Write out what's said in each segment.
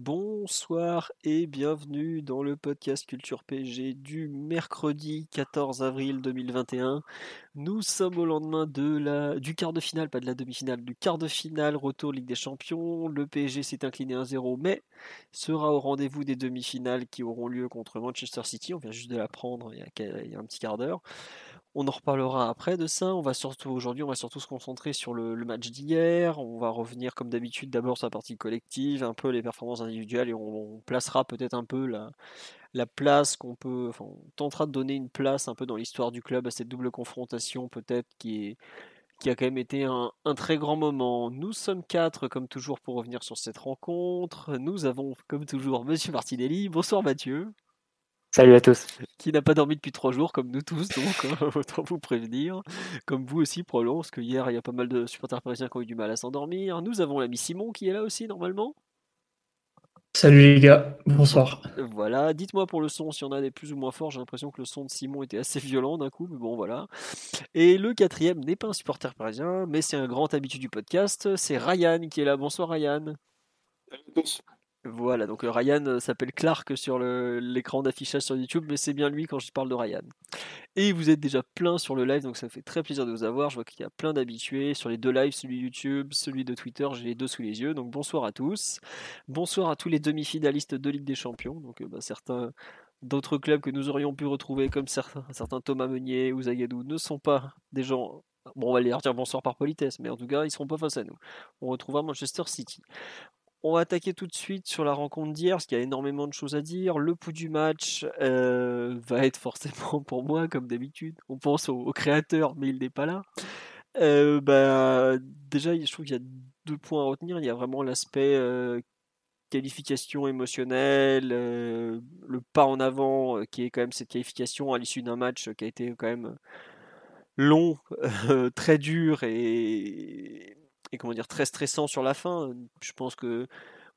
Bonsoir et bienvenue dans le podcast Culture PG du mercredi 14 avril 2021. Nous sommes au lendemain du quart de finale, pas de la demi-finale, du quart de finale, retour Ligue des Champions. Le PSG s'est incliné 1-0, mais sera au rendez-vous des demi-finales qui auront lieu contre Manchester City. On vient juste de l'apprendre il, il y a un petit quart d'heure. On en reparlera après de ça. On va surtout aujourd'hui, on va surtout se concentrer sur le, match d'hier. On va revenir comme d'habitude d'abord sur la partie collective, un peu les performances individuelles et on, placera peut-être un peu la, la place qu'on peut. Enfin, on tentera de donner une place un peu dans l'histoire du club à cette double confrontation peut-être qui est qui a quand même été un, un, très grand moment. Nous sommes quatre, comme toujours, pour revenir sur cette rencontre. Nous avons, comme toujours, Monsieur Martinelli. Bonsoir Mathieu. Salut à tous. Qui n'a pas dormi depuis trois jours, comme nous tous, donc euh, autant vous prévenir. Comme vous aussi, probablement, parce que hier, il y a pas mal de supporters parisiens qui ont eu du mal à s'endormir. Nous avons l'ami Simon qui est là aussi, normalement. Salut les gars, bonsoir. Voilà, dites-moi pour le son si on a des plus ou moins forts. J'ai l'impression que le son de Simon était assez violent d'un coup, mais bon voilà. Et le quatrième n'est pas un supporter parisien, mais c'est un grand habitué du podcast. C'est Ryan qui est là. Bonsoir Ryan. Salut à tous. Voilà, donc euh, Ryan euh, s'appelle Clark sur l'écran d'affichage sur YouTube, mais c'est bien lui quand je parle de Ryan. Et vous êtes déjà plein sur le live, donc ça me fait très plaisir de vous avoir. Je vois qu'il y a plein d'habitués sur les deux lives, celui YouTube, celui de Twitter, j'ai les deux sous les yeux. Donc bonsoir à tous. Bonsoir à tous les demi-finalistes de Ligue des Champions. Donc euh, bah, certains d'autres clubs que nous aurions pu retrouver, comme certains, certains Thomas Meunier ou Zagadou, ne sont pas des gens Bon, on va les dire bonsoir par politesse, mais en tout cas, ils seront pas face à nous. On retrouvera Manchester City. On va attaquer tout de suite sur la rencontre d'hier, parce qu'il y a énormément de choses à dire. Le pouls du match euh, va être forcément pour moi, comme d'habitude. On pense au, créateur, mais il n'est pas là. Euh, bah, déjà, je trouve qu'il y a deux points à retenir. Il y a vraiment l'aspect euh, qualification émotionnelle, le pas en avant, qui est quand même cette qualification à l'issue d'un match qui a été quand même long, très dur et et comment dire très stressant sur la fin. Je pense que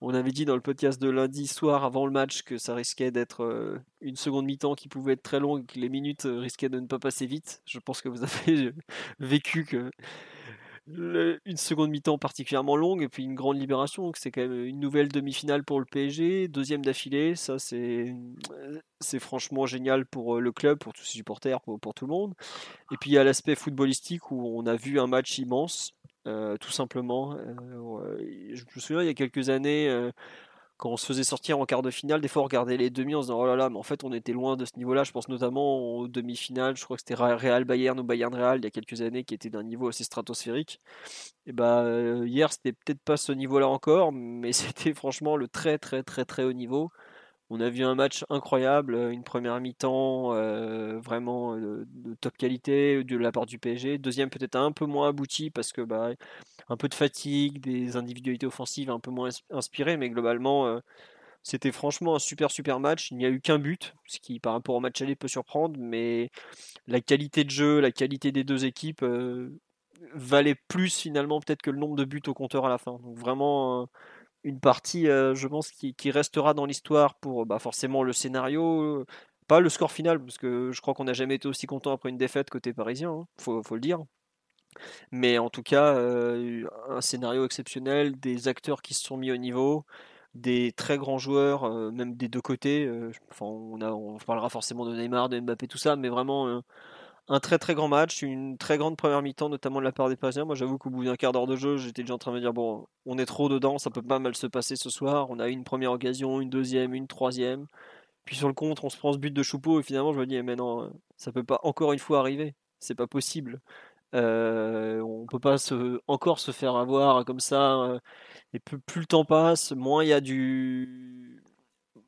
on avait dit dans le podcast de lundi soir avant le match que ça risquait d'être euh, une seconde mi-temps qui pouvait être très longue, que les minutes euh, risquaient de ne pas passer vite. Je pense que vous avez vécu que une seconde mi-temps particulièrement longue et puis une grande libération. Donc c'est quand même une nouvelle demi-finale pour le PSG, deuxième d'affilée. Ça c'est c'est franchement génial pour euh, le club, pour tous ses supporters, pour, pour tout le monde. Et puis il y a l'aspect footballistique où on a vu un match immense. Euh, tout simplement. Euh, je me souviens il y a quelques années, euh, quand on se faisait sortir en quart de finale, des fois on regardait les demi en se disant oh là là, mais en fait on était loin de ce niveau-là. Je pense notamment aux demi-finales, je crois que c'était Real Bayern ou Bayern Real il y a quelques années qui était d'un niveau assez stratosphérique. Et bah hier c'était peut-être pas ce niveau-là encore, mais c'était franchement le très très très très haut niveau. On a vu un match incroyable, euh, une première mi-temps euh, vraiment euh, de top qualité de la part du PSG. Deuxième peut-être un peu moins abouti parce que bah, un peu de fatigue, des individualités offensives un peu moins inspirées, mais globalement c'était franchement un super super match. Il n'y a eu qu'un but, ce qui par rapport au match aller peut surprendre, mais la qualité de jeu, la qualité des deux équipes valait plus finalement peut-être que le nombre de buts au compteur à la fin. Donc vraiment une partie, euh, je pense, qui, restera dans l'histoire pour bah, forcément le scénario, pas le score final, parce que je crois qu'on n'a jamais été aussi content après une défaite côté parisien, hein, faut, le dire. Mais en tout cas, euh, un scénario exceptionnel, des acteurs qui se sont mis au niveau, des très grands joueurs, euh, même des deux côtés. on parlera forcément de Neymar, de Mbappé, tout ça, mais vraiment un très très grand match, une très grande première mi-temps, notamment de la part des Parisiens. Moi, j'avoue qu'au bout d'un quart d'heure de jeu, j'étais déjà en train de me dire bon, on est trop dedans, ça peut pas mal se passer ce soir. On a une première occasion, une deuxième, une troisième. Puis sur le contre, on se prend ce but de Choupeau et finalement, je me dis eh, mais non, ça peut pas encore une fois arriver. C'est pas possible. Euh, on peut pas se, encore se faire avoir comme ça. Euh, et plus le temps passe, moins il y a du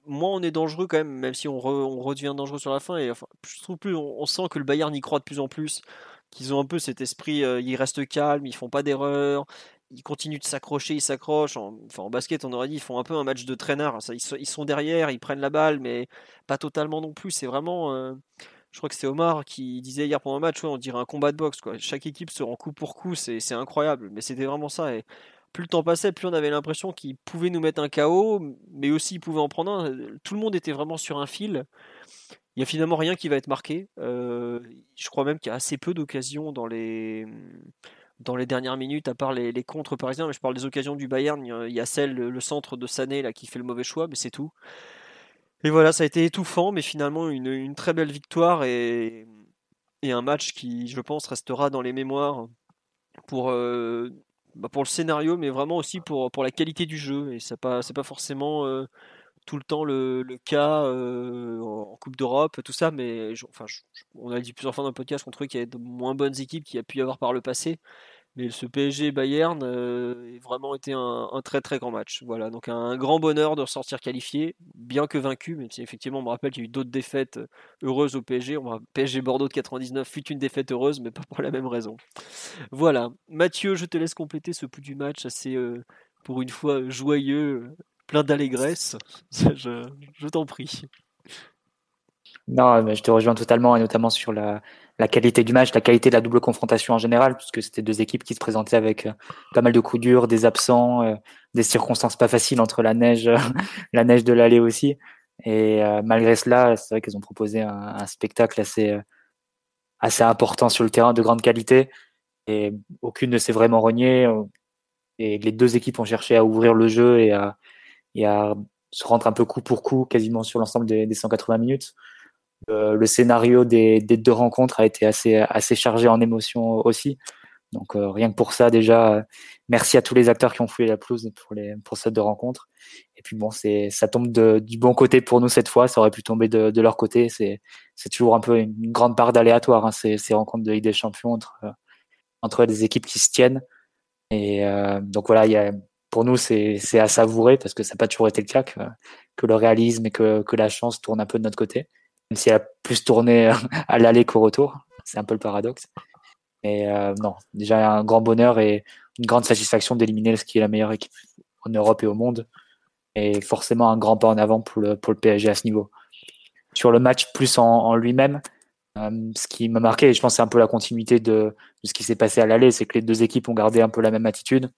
moins on est dangereux quand même, même si on, redevient dangereux sur la fin. Et enfin, je trouve plus, on, sent que le Bayern y croit de plus en plus, qu'ils ont un peu cet esprit, euh, ils restent calmes, ils font pas d'erreurs, ils continuent de s'accrocher, ils s'accrochent. En, enfin, en basket, on aurait dit, ils font un peu un match de traîneur. Ça, ils, sont derrière, ils prennent la balle, mais pas totalement non plus. C'est vraiment. Euh, je crois que c'est Omar qui disait hier pendant le match, on dirait un combat de boxe. Chaque équipe se rend coup pour coup, c'est incroyable. Mais c'était vraiment ça. Plus le temps passait, plus on avait l'impression qu'ils pouvaient nous mettre un KO, mais aussi ils pouvaient en prendre un. Tout le monde était vraiment sur un fil. Il n'y a finalement rien qui va être marqué. Euh, je crois même qu'il y a assez peu d'occasions dans les, dernières minutes, à part les, les contres parisiens. Mais je parle des occasions du Bayern. Il y a celle, le centre de Sané là, qui fait le mauvais choix, mais c'est tout. Et voilà, ça a été étouffant, mais finalement une, très belle victoire et, et, un match qui, je pense, restera dans les mémoires pour, euh, bah pour le scénario, mais vraiment aussi pour, la qualité du jeu. Et c'est pas, pas forcément euh, tout le temps le, cas euh, en Coupe d'Europe, tout ça, mais on a dit plusieurs fois dans le podcast qu'on trouvait qu'il y avait de moins bonnes équipes qu'il y a pu y avoir par le passé. Mais ce PSG Bayern euh, a vraiment été un, très très grand match. Voilà, donc un, grand bonheur de ressortir qualifié, bien que vaincu, même si effectivement on me rappelle qu'il y a eu d'autres défaites euh, heureuses au PSG. On PSG Bordeaux de 99 fut une défaite heureuse, mais pas pour la même raison. Voilà, Mathieu, je te laisse compléter ce bout du match assez, pour une fois, joyeux plein d'allégresse. Je t'en prie. Non, mais je te rejoins totalement, et notamment sur la, la, qualité du match, la qualité de la double confrontation en général, puisque c'était deux équipes qui se présentaient avec euh, pas mal de coups durs, des absents, euh, des circonstances pas faciles entre la neige, la neige de l'allée aussi. Et euh, malgré cela, c'est vrai qu'elles ont proposé un, un, spectacle assez, assez important sur le terrain, de grande qualité. Et aucune ne s'est vraiment rognée. Et les deux équipes ont cherché à ouvrir le jeu et à, et à se rendre un peu coup pour coup quasiment sur l'ensemble des, 180 minutes. Euh, le scénario des, des, deux rencontres a été assez, assez chargé en émotions aussi. Donc euh, rien que pour ça déjà, euh, merci à tous les acteurs qui ont fouillé la pelouse pour, les, pour cette deux rencontres. Et puis bon, c'est ça tombe de, du bon côté pour nous cette fois. Ça aurait pu tomber de, de leur côté. C'est toujours un peu une, grande part d'aléatoire hein, ces, ces rencontres de Ligue des Champions entre entre des équipes qui se tiennent. Et euh, donc voilà, il y a pour nous, c'est à savourer parce que ça n'a pas toujours été le cas, que, que le réalisme et que, que, la chance tournent un peu de notre côté, même si elle a plus tourné à l'aller qu'au retour. C'est un peu le paradoxe. Mais euh, non, déjà un grand bonheur et une grande satisfaction d'éliminer ce qui est la meilleure équipe en Europe et au monde. Et forcément un grand pas en avant pour le, pour le PSG à ce niveau. Sur le match plus en, lui-même, euh, ce qui m'a marqué, et je pense c'est un peu la continuité de, de ce qui s'est passé à l'aller, c'est que les deux équipes ont gardé un peu la même attitude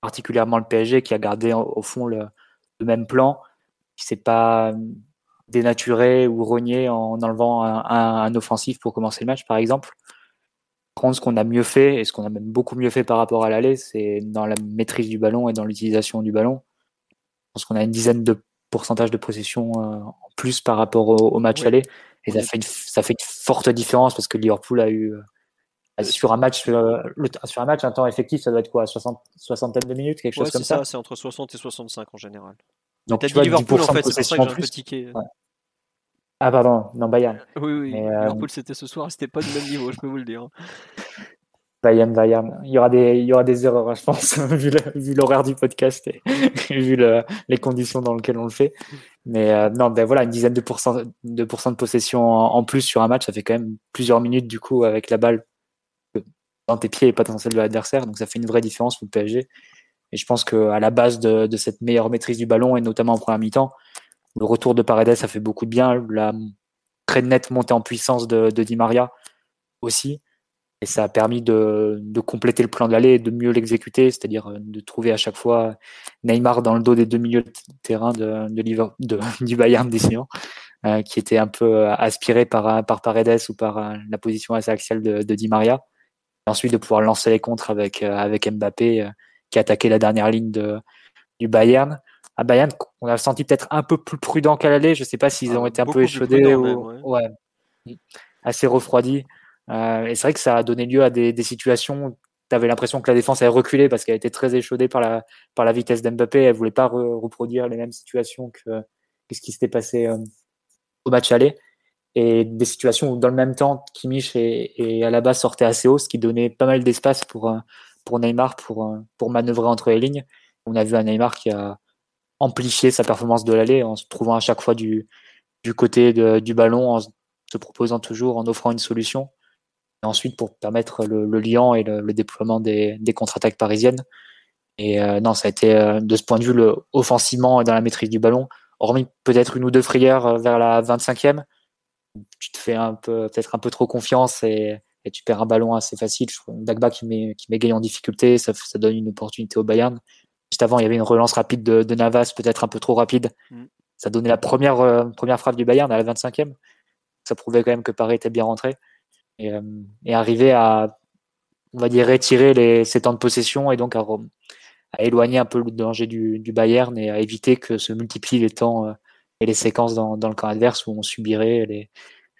particulièrement le PSG qui a gardé au fond le, même plan, qui s'est pas dénaturé ou rogné en enlevant un, offensif pour commencer le match, par exemple. Par contre, ce qu'on a mieux fait, et ce qu'on a même beaucoup mieux fait par rapport à l'aller, c'est dans la maîtrise du ballon et dans l'utilisation du ballon. Je pense qu'on a une dizaine de pourcentage de possession euh, en plus par rapport au, match aller. Et ça fait, une, ça fait une forte différence parce que Liverpool a eu euh, sur un match, euh, sur un match, un temps effectif, ça doit être quoi? 60, soixantaine de minutes, quelque chose comme ça, C'est entre 60 et 65 en général. Donc, tu vois, Liverpool, en fait, c'est pour ça que j'ai un peu tiqué. Ah, pardon, non, Bayern. Oui, oui, euh, Liverpool, c'était ce soir, c'était pas du même niveau, je peux vous le dire. Bayern, Bayern. Il y aura des, il y aura des erreurs, hein, je pense, vu l'horaire du podcast et, vu le, les conditions dans lesquelles on le fait. Mais euh, non, ben voilà, une dizaine de pourcents de, pourcent de possession en, en, plus sur un match, ça fait quand même plusieurs minutes du coup avec la balle dans tes pieds et pas dans celle de l'adversaire. Donc ça fait une vraie différence pour le PSG. Et je pense qu'à la base de, de, cette meilleure maîtrise du ballon, et notamment en première mi-temps, le retour de Paredes, ça fait beaucoup de bien. La très nette montée en puissance de, de Di Maria aussi. Et ça a permis de, de compléter le plan de l'aller et de mieux l'exécuter, c'est-à-dire euh, de trouver à chaque fois Neymar dans le dos des deux milieux de terrain de, de, du Bayern décidément, euh, qui était un peu euh, aspiré par, par Paredes ou par euh, la position assez axiale de, Di Maria ensuite de pouvoir lancer les contres avec, euh, avec Mbappé euh, qui a attaqué la dernière ligne de, du Bayern. À Bayern, on a senti peut-être un peu plus prudent qu'à l'aller. Je ne sais pas s'ils ont ah, été un peu échaudés ou ouais. assez refroidis. Euh, et c'est vrai que ça a donné lieu à des, des situations où tu avais l'impression que la défense avait reculé parce qu'elle était très échaudée par la, par la vitesse d'Mbappé. Elle voulait pas reproduire les mêmes situations que, que ce qui s'était passé au match aller et des situations où dans le même temps Kimmich et, et Alaba sortaient assez haut, ce qui donnait pas mal d'espace pour euh, pour Neymar pour euh, pour manœuvrer entre les lignes. On a vu un Neymar qui a amplifié sa performance de l'aller en se trouvant à chaque fois du du côté du ballon, en se proposant toujours, en offrant une solution. Et ensuite pour permettre le, le lien et le, déploiement des, des contre-attaques parisiennes. Et euh, non, ça a été de ce point de vue le, offensivement dans la maîtrise du ballon, hormis peut-être une ou deux frayeurs vers la 25e. Tu te fais un peu peut-être un peu trop confiance et, et, tu perds un ballon assez facile. Dagba qui met qui met Gay en difficulté, ça, ça donne une opportunité au Bayern. Juste avant, il y avait une relance rapide de, de Navas, peut-être un peu trop rapide. Mm. Ça donnait la première première frappe du Bayern à la 25e. Ça prouvait quand même que Paris était bien rentré et, et arriver à on va dire, retirer les, ces temps de possession et donc à, à éloigner un peu le danger du, du, Bayern et à éviter que se multiplient les temps euh, et les séquences dans, dans, le camp adverse où on subirait les,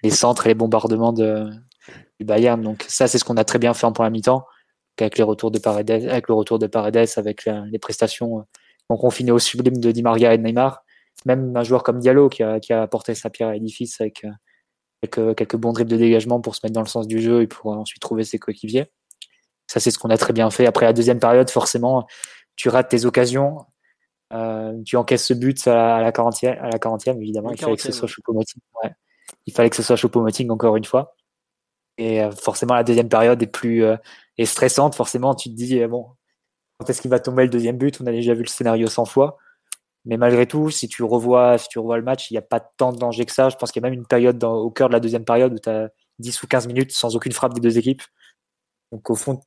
les centres et les bombardements de, du Bayern. Donc ça, c'est ce qu'on a très bien fait en première mi-temps, avec les retours de Paredes, avec le retour de Paredes, avec les prestations euh, confinées au sublime de Di Maria et de Neymar. Même un joueur comme Diallo qui a, qui a apporté sa pierre à l'édifice avec euh, quelques, quelques bons dribbles de dégagement pour se mettre dans le sens du jeu et pour ensuite trouver ses coéquipiers. Ça, c'est ce qu'on a très bien fait. Après la deuxième période, forcément, tu rates tes occasions. Euh, tu encaisses ce but à la 40e, à la 40e évidemment. il fallait que ce soit. Ouais. Il fallait que ce soit Choupo-Moting encore une fois. Et euh, forcément, la deuxième période est plus euh, stressante. Forcément, tu te dis, bon, quand est-ce qu'il va tomber le deuxième but? On a déjà vu le scénario 100 fois. Mais malgré tout, si tu revois, si tu revois le match, il n'y a pas tant de danger que ça. Je pense qu'il y a même une période au cœur de la deuxième période où tu as 10 ou 15 minutes sans aucune frappe des deux équipes. Donc au fond,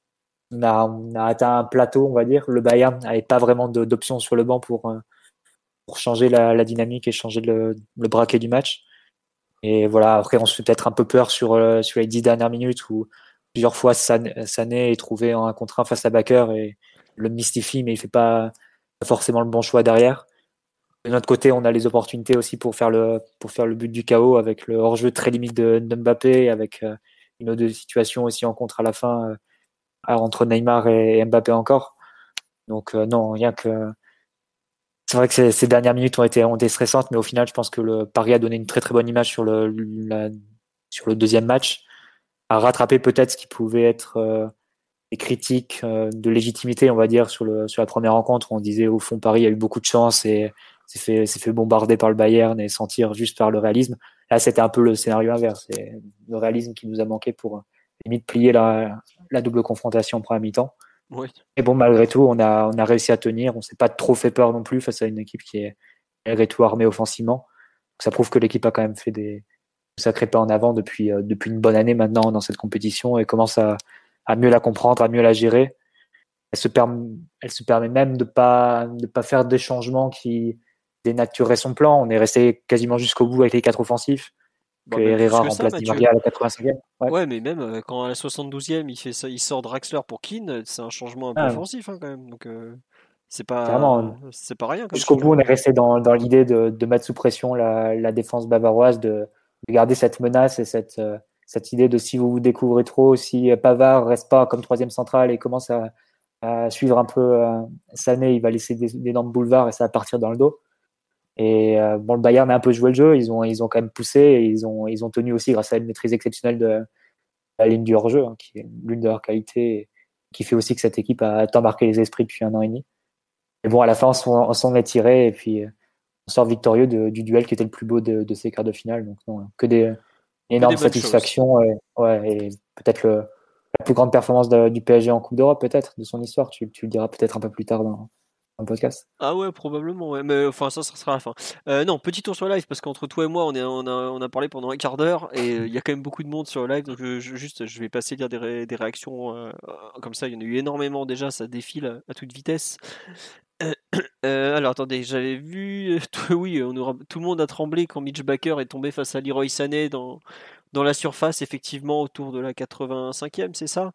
on a, atteint un plateau, on va dire. Le Bayern n'avait pas vraiment d'options sur le banc pour, euh, pour changer la, dynamique et changer le, le, braquet du match. Et voilà, après, on se fait peut-être un peu peur sur, euh, sur les dix dernières minutes où plusieurs fois Sané est trouvé en un contre un face à Baker et le mystifie, mais il fait pas forcément le bon choix derrière. De notre côté, on a les opportunités aussi pour faire le, pour faire le but du chaos avec le hors-jeu très limite de, de Mbappé, avec euh, une autre situation aussi en contre à la fin entre Neymar et Mbappé encore. Donc euh, non, rien que c'est vrai que ces, dernières minutes ont été, ont stressantes, mais au final, je pense que Paris a donné une très très bonne image sur le, sur le deuxième match, a rattrapé peut-être ce qui pouvait être euh, des critiques euh, de légitimité, on va dire, sur, le, sur la première rencontre, on disait au fond Paris a eu beaucoup de chance et s'est fait, bombarder par le Bayern et sentir juste par le réalisme. Là, c'était un peu le scénario inverse, c'est le réalisme qui nous a manqué pour limite plier la, la double confrontation en première mi-temps. Et bon, malgré tout, on a, on réussi à tenir. On s'est pas trop fait peur non plus face à une équipe qui est malgré tout armée offensivement. ça prouve que l'équipe a quand même fait des sacrés pas en avant depuis, euh, une bonne année maintenant dans cette compétition et commence à, mieux la comprendre, à mieux la gérer. Elle se, permet, elle se permet même de pas, de pas faire des changements qui dénaturaient son plan. On est resté quasiment jusqu'au bout avec les quatre offensifs que Herrera remplace Di Maria à la 85e. Ouais. mais même euh, quand à la 72e, il, fait ça, il sort Draxler pour Keane, c'est un changement un peu ah, offensif hein, quand même. Donc euh, c'est pas, c'est pas rien. Jusqu'au bout, on est resté dans, dans l'idée de, de, mettre sous pression la, la défense bavaroise, de, de, garder cette menace et cette, euh, cette idée de si vous vous découvrez trop, si Pavard reste pas comme troisième central et commence à, à suivre un peu Sané, il va laisser des, énormes boulevards et ça va partir dans le dos. Et euh, bon, le Bayern a un peu joué le jeu, ils ont, ils ont quand même poussé et ils ont, ils ont tenu aussi grâce à une maîtrise exceptionnelle de la ligne du hors-jeu, hein, qui est l'une de leurs qualités, qui fait aussi que cette équipe a tant marqué les esprits depuis un an et demi. Et bon, à la fin, on s'en est tiré et puis on sort victorieux du duel qui était le plus beau de, de ces quarts de finale. Donc, non, que des énormes satisfactions et, ouais, et peut-être la plus grande performance du PSG en Coupe d'Europe, peut-être, de son histoire. Tu, tu le diras peut-être un peu plus tard dans, podcast? Ah ouais, probablement, ouais. mais enfin ça, ça sera la fin. Euh, non, petit tour sur live parce qu'entre toi et moi, on, a, on a parlé pendant un quart d'heure et euh, il y a quand même beaucoup de monde sur live, donc juste je vais passer lire des, des réactions euh, comme ça. Il y en a eu énormément déjà, ça défile à toute vitesse. alors attendez, j'avais vu, oui, on aura, tout le monde a tremblé quand Mitch Baker est tombé face à Leroy Sané dans, dans la surface, effectivement autour de la 85e, c'est ça?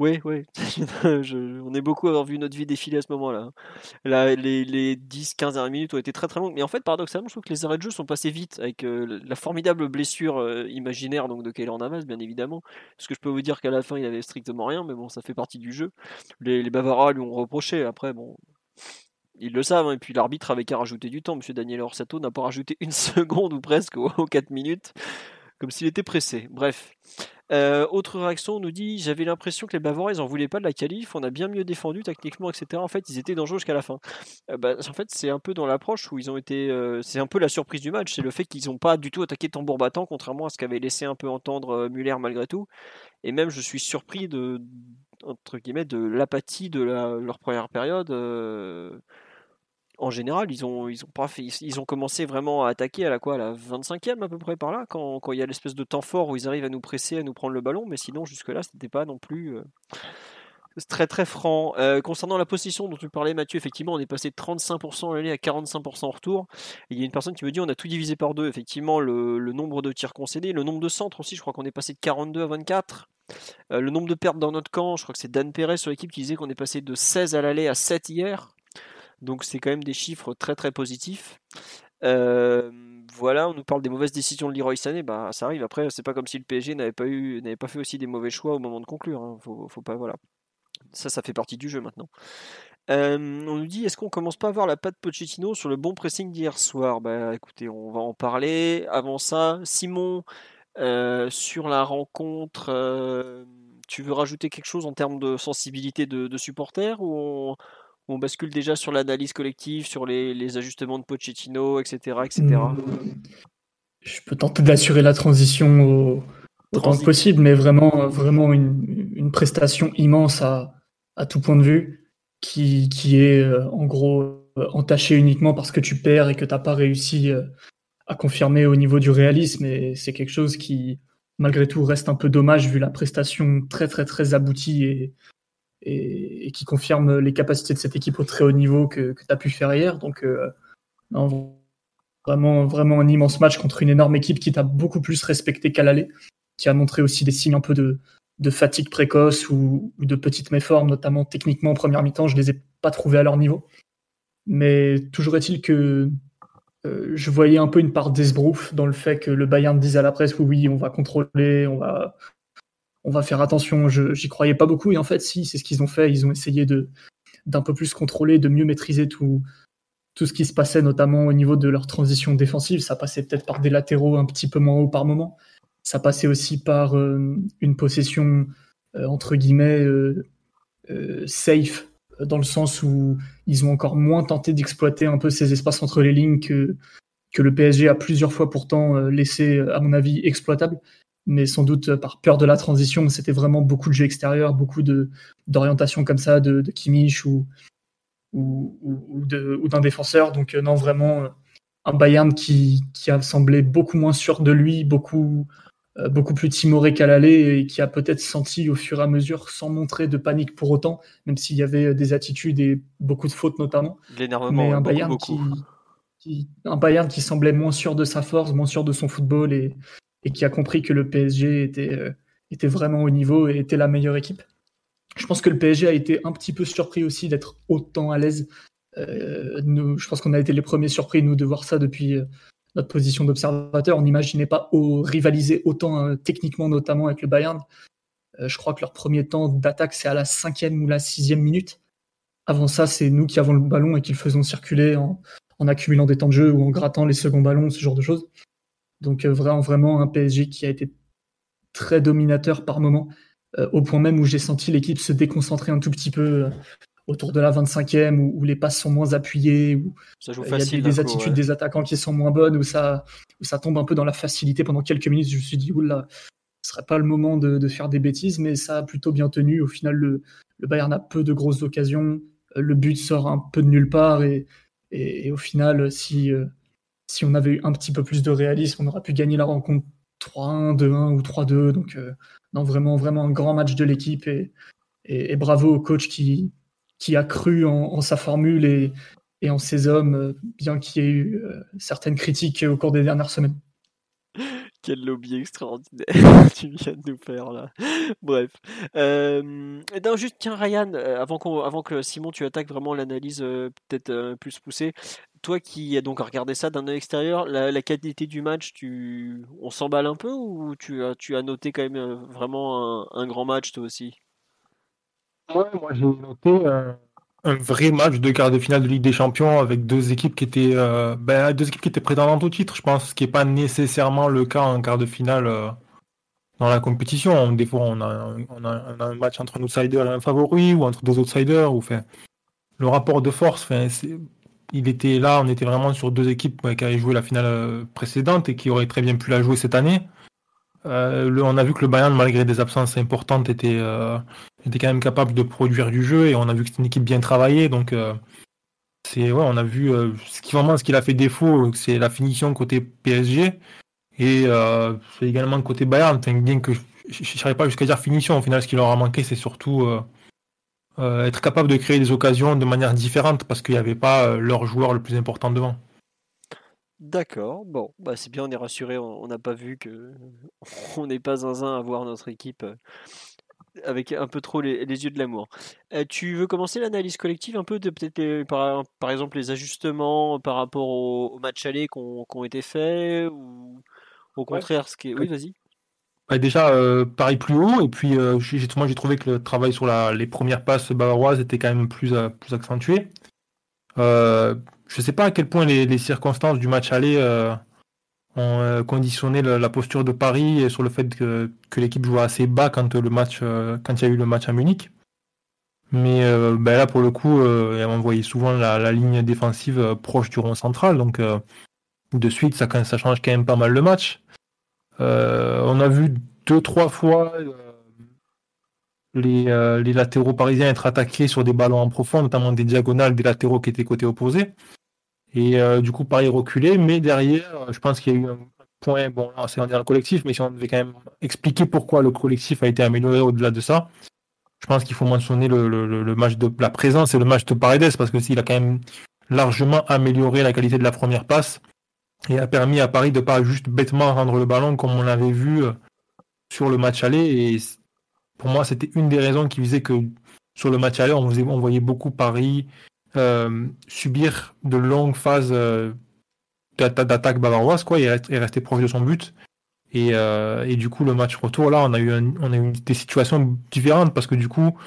Oui, oui. on est beaucoup à avoir vu notre vie défiler à ce moment-là. Là, les, les 10-15 dernières minutes ont été très très longues. Mais en fait, paradoxalement, je trouve que les arrêts de jeu sont passés vite avec euh, la formidable blessure euh, imaginaire donc de Keylor Navas, bien évidemment. Parce que je peux vous dire qu'à la fin, il avait strictement rien, mais bon, ça fait partie du jeu. Les, les Bavarois lui ont reproché. Après, bon, ils le savent. Hein. Et puis l'arbitre avait qu'à rajouter du temps. Monsieur Daniel Orsato n'a pas rajouté une seconde ou presque aux 4 minutes, comme s'il était pressé. Bref. Euh, autre réaction, on nous dit J'avais l'impression que les Bavarois, ils en voulaient pas de la qualif, on a bien mieux défendu tactiquement, etc. En fait, ils étaient dangereux jusqu'à la fin. Euh, bah, en fait, c'est un peu dans l'approche où ils ont été. Euh, c'est un peu la surprise du match, c'est le fait qu'ils n'ont pas du tout attaqué tambour battant, contrairement à ce qu'avait laissé un peu entendre Muller malgré tout. Et même, je suis surpris de. entre guillemets de l'apathie de leur première période. En général, ils ont, commencé vraiment à attaquer à la quoi, la 25e à peu près par là, quand, il y a l'espèce de temps fort où ils arrivent à nous presser, à nous prendre le ballon, mais sinon jusque là, c'était pas non plus c'est très très franc. Euh, concernant la position dont tu parlais, Mathieu, effectivement, on est passé de 35% à l'aller à 45% en retour. il y a une personne qui me dit on a tout divisé par deux. Effectivement, le, nombre de tirs concédés, le nombre de centres aussi, je crois qu'on est passé de 42 à 24. Euh, le nombre de pertes dans notre camp, je crois que c'est Dan Perez sur l'équipe qui disait qu'on est passé de 16 à l'aller à 7 hier. Donc c'est quand même des chiffres très très positifs. Euh, voilà, on nous parle des mauvaises décisions de Leroy Sané, bah ça arrive. Après, c'est pas comme si le PSG n'avait pas pas fait aussi des mauvais choix au moment de conclure. Hein. Faut, faut, pas, voilà. Ça, ça fait partie du jeu maintenant. on nous dit est-ce qu'on commence pas à voir la patte Pochettino sur le bon pressing d'hier soir? Bah écoutez, on va en parler. Avant ça, Simon, euh, sur la rencontre, euh, tu veux rajouter quelque chose en termes de sensibilité de, supporters ou bascule déjà sur l'analyse collective, sur les, ajustements de Pochettino, etc. etc. Mmh. Je peux tenter d'assurer la transition au, autant que possible, mais vraiment, vraiment une, une prestation immense à, à tout point de vue, qui, qui est euh, en gros euh, entaché uniquement parce que tu perds et que tu n'as pas réussi euh, à confirmer au niveau du réalisme. Et c'est quelque chose qui, malgré tout, reste un peu dommage vu la prestation très très très aboutie et, et, qui confirme les capacités de cette équipe au très haut niveau que, que tu as pu faire hier. Donc, vraiment, vraiment un immense match contre une énorme équipe qui t'a beaucoup plus respecté qu'à l'aller, qui a montré aussi des signes un peu de, fatigue précoce ou, de petites méformes, notamment techniquement en première mi-temps, je les ai pas trouvés à leur niveau. Mais toujours est-il que euh, je voyais un peu une part d'esbrouf dans le fait que le Bayern dise à la presse oui, oui, on va contrôler, on va, on va faire attention. J'y croyais pas beaucoup et en fait, si, c'est ce qu'ils ont fait. Ils ont essayé d'un peu plus contrôler, de mieux maîtriser tout, tout ce qui se passait, notamment au niveau de leur transition défensive. Ça passait peut-être par des latéraux un petit peu moins haut par moment. Ça passait aussi par euh, une possession euh, entre guillemets euh, safe dans le sens où ils ont encore moins tenté d'exploiter un peu ces espaces entre les lignes que, que le PSG a plusieurs fois pourtant laissé, à mon avis, exploitable. Mais sans doute par peur de la transition, c'était vraiment beaucoup de jeux extérieurs, beaucoup d'orientation comme ça de, de Kimmich ou, ou, ou, ou d'un défenseur. Donc non, vraiment un Bayern qui, qui a semblé beaucoup moins sûr de lui, beaucoup euh, beaucoup plus timoré qu'à l'aller et qui a peut-être senti au fur et à mesure, sans montrer de panique pour autant, même s'il y avait des attitudes et beaucoup de fautes notamment. L'énervement, un, Bayern Qui, un Bayern qui semblait moins sûr de sa force, moins sûr de son football et, et qui a compris que le PSG était, euh, était vraiment au niveau et était la meilleure équipe. Je pense que le PSG a été un petit peu surpris aussi d'être autant à l'aise. Euh, je pense qu'on a été les premiers surpris, nous, de voir ça depuis, notre position d'observateur, on n'imaginait pas rivaliser autant techniquement, notamment avec le Bayern. Euh, je crois que leur premier temps d'attaque, c'est à la cinquième ou la sixième minute. Avant ça, c'est nous qui avons le ballon et qui le faisons circuler en, accumulant des temps de jeu ou en grattant les seconds ballons, ce genre de choses. Donc euh, vraiment, vraiment un PSG qui a été très dominateur par moment, euh, au point même où j'ai senti l'équipe se déconcentrer un tout petit peu autour de la 25e où, les passes sont moins appuyées, où il y a des, attitudes des attaquants qui sont moins bonnes, où ça, où ça tombe un peu dans la facilité pendant quelques minutes. Je me suis dit, oula, ce serait pas le moment de, faire des bêtises, mais ça a plutôt bien tenu. Au final, le, le Bayern a peu de grosses occasions, euh, le but sort un peu de nulle part, et, et, au final, si, euh, si on avait eu un petit peu plus de réalisme, on aurait pu gagner la rencontre 3-1, 2-1 ou 3-2. Donc, euh, vraiment, vraiment un grand match de l'équipe, et, bravo au coach qui, a cru en, sa formule et, en ses hommes, euh, bien qu'il y ait eu euh, certaines critiques au cours des dernières semaines. Quel lobby extraordinaire tu viens de nous faire là. Bref. Euh, non, juste tiens Ryan, avant que Simon tu attaques vraiment l'analyse peut-être plus poussée, toi qui as donc regardé ça d'un œil extérieur, la, qualité du match, tu, on s'emballe un peu ou tu as, tu as noté quand même vraiment un grand match toi aussi? Moi j'ai noté euh, un vrai match de quart de finale de Ligue des Champions avec deux équipes qui étaient euh, ben, deux équipes qui étaient prétendantes au titre, je pense, ce qui n'est pas nécessairement le cas en quart de finale euh, dans la compétition. Des fois on a, un match entre un outsider et un favori ou entre deux outsiders. Ou, le rapport de force, il était là, on était vraiment sur deux équipes qui avaient joué la finale précédente et qui auraient très bien pu la jouer cette année. Euh, on a vu que le Bayern, malgré des absences importantes, était, euh, était quand même capable de produire du jeu et on a vu que c'était une équipe bien travaillée. Donc, c'est ouais, on a vu ce qui vraiment ce qu'il a fait défaut, c'est la finition côté PSG et c'est également côté Bayern. bien que je pas jusqu'à dire finition, au final, ce qui leur a manqué, c'est surtout être capable de créer des occasions de manière différente parce qu'il n'y avait pas leur joueur le plus important devant. D'accord, bon, bah c'est bien, on est rassuré, on n'a pas vu que on n'est pas zinzin à voir notre équipe euh, avec un peu trop les, yeux de l'amour. Euh, tu veux commencer l'analyse collective un peu de peut-être par, par, exemple les ajustements par rapport au, match aller qui ont été faits ou au contraire ce qui est... Oui, vas-y. Bah, déjà, euh, pareil plus haut, et puis moi j'ai trouvé que le travail sur la, les premières passes bavaroises était quand même plus, plus accentué. Je ne sais pas à quel point les, circonstances du match aller euh, ont euh, conditionné la, posture de Paris sur le fait que, l'équipe jouait assez bas quand le match, euh, quand il y a eu le match à Munich. Mais ben là, pour le coup, on voyait souvent la, ligne défensive proche du rond central, donc de suite, ça change quand même pas mal le match. On a vu deux, trois fois les, les, latéraux parisiens être attaqués sur des ballons en profond, notamment des diagonales des latéraux qui étaient côté opposé. Et euh, du coup, Paris reculé, mais derrière, je pense qu'il y a eu un point, bon, c'est un collectif, mais si on devait quand même expliquer pourquoi le collectif a été amélioré au-delà de ça, je pense qu'il faut mentionner le, le, match de la présence et le match de Paredes, parce que s'il a quand même largement amélioré la qualité de la première passe et a permis à Paris de pas juste bêtement rendre le ballon comme on l'avait vu euh, sur le match aller. Et pour moi, c'était une des raisons qui faisait que sur le match aller, on, voyait beaucoup Paris euh, subir de longues phases euh, d'attaque bavaroise, quoi, et, rester proche de son but. Et, et, du coup, le match retour, là, on a eu, on a eu des situations différentes parce que du coup,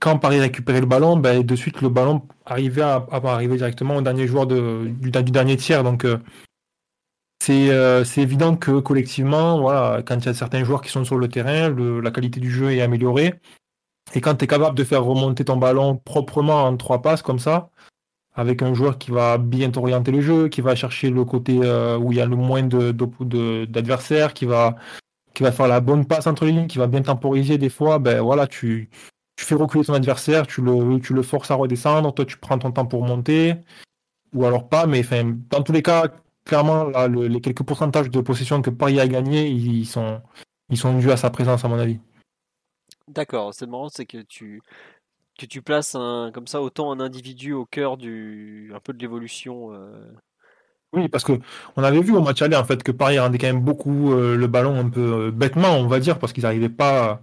quand Paris récupérait le ballon, ben, de suite, le ballon arrivait à, arriver directement au dernier joueur de, du, dernier tiers. Donc, c'est évident que collectivement, voilà, quand il y a certains joueurs qui sont sur le terrain, la qualité du jeu est améliorée. Et quand tu es capable de faire remonter ton ballon proprement en trois passes comme ça, avec un joueur qui va bien t'orienter le jeu, qui va chercher le côté euh, où il y a le moins d'adversaires, de, qui, va, qui va faire la bonne passe entre les lignes, qui va bien temporiser des fois, ben voilà, tu, tu fais reculer ton adversaire, tu le, tu le forces à redescendre, toi tu prends ton temps pour monter, ou alors pas, mais enfin, dans tous les cas, clairement, les quelques pourcentages de possession que Paris a gagné, ils sont, ils sont dus à sa présence, à mon avis. D'accord, c'est marrant, c'est que tu, que tu places un, comme ça autant un individu au cœur du, un peu de l'évolution. Euh. Oui, parce que on avait vu au match aller en fait que Paris rendait quand même beaucoup euh, le ballon un peu euh, bêtement, on va dire, parce qu'ils n'arrivaient pas.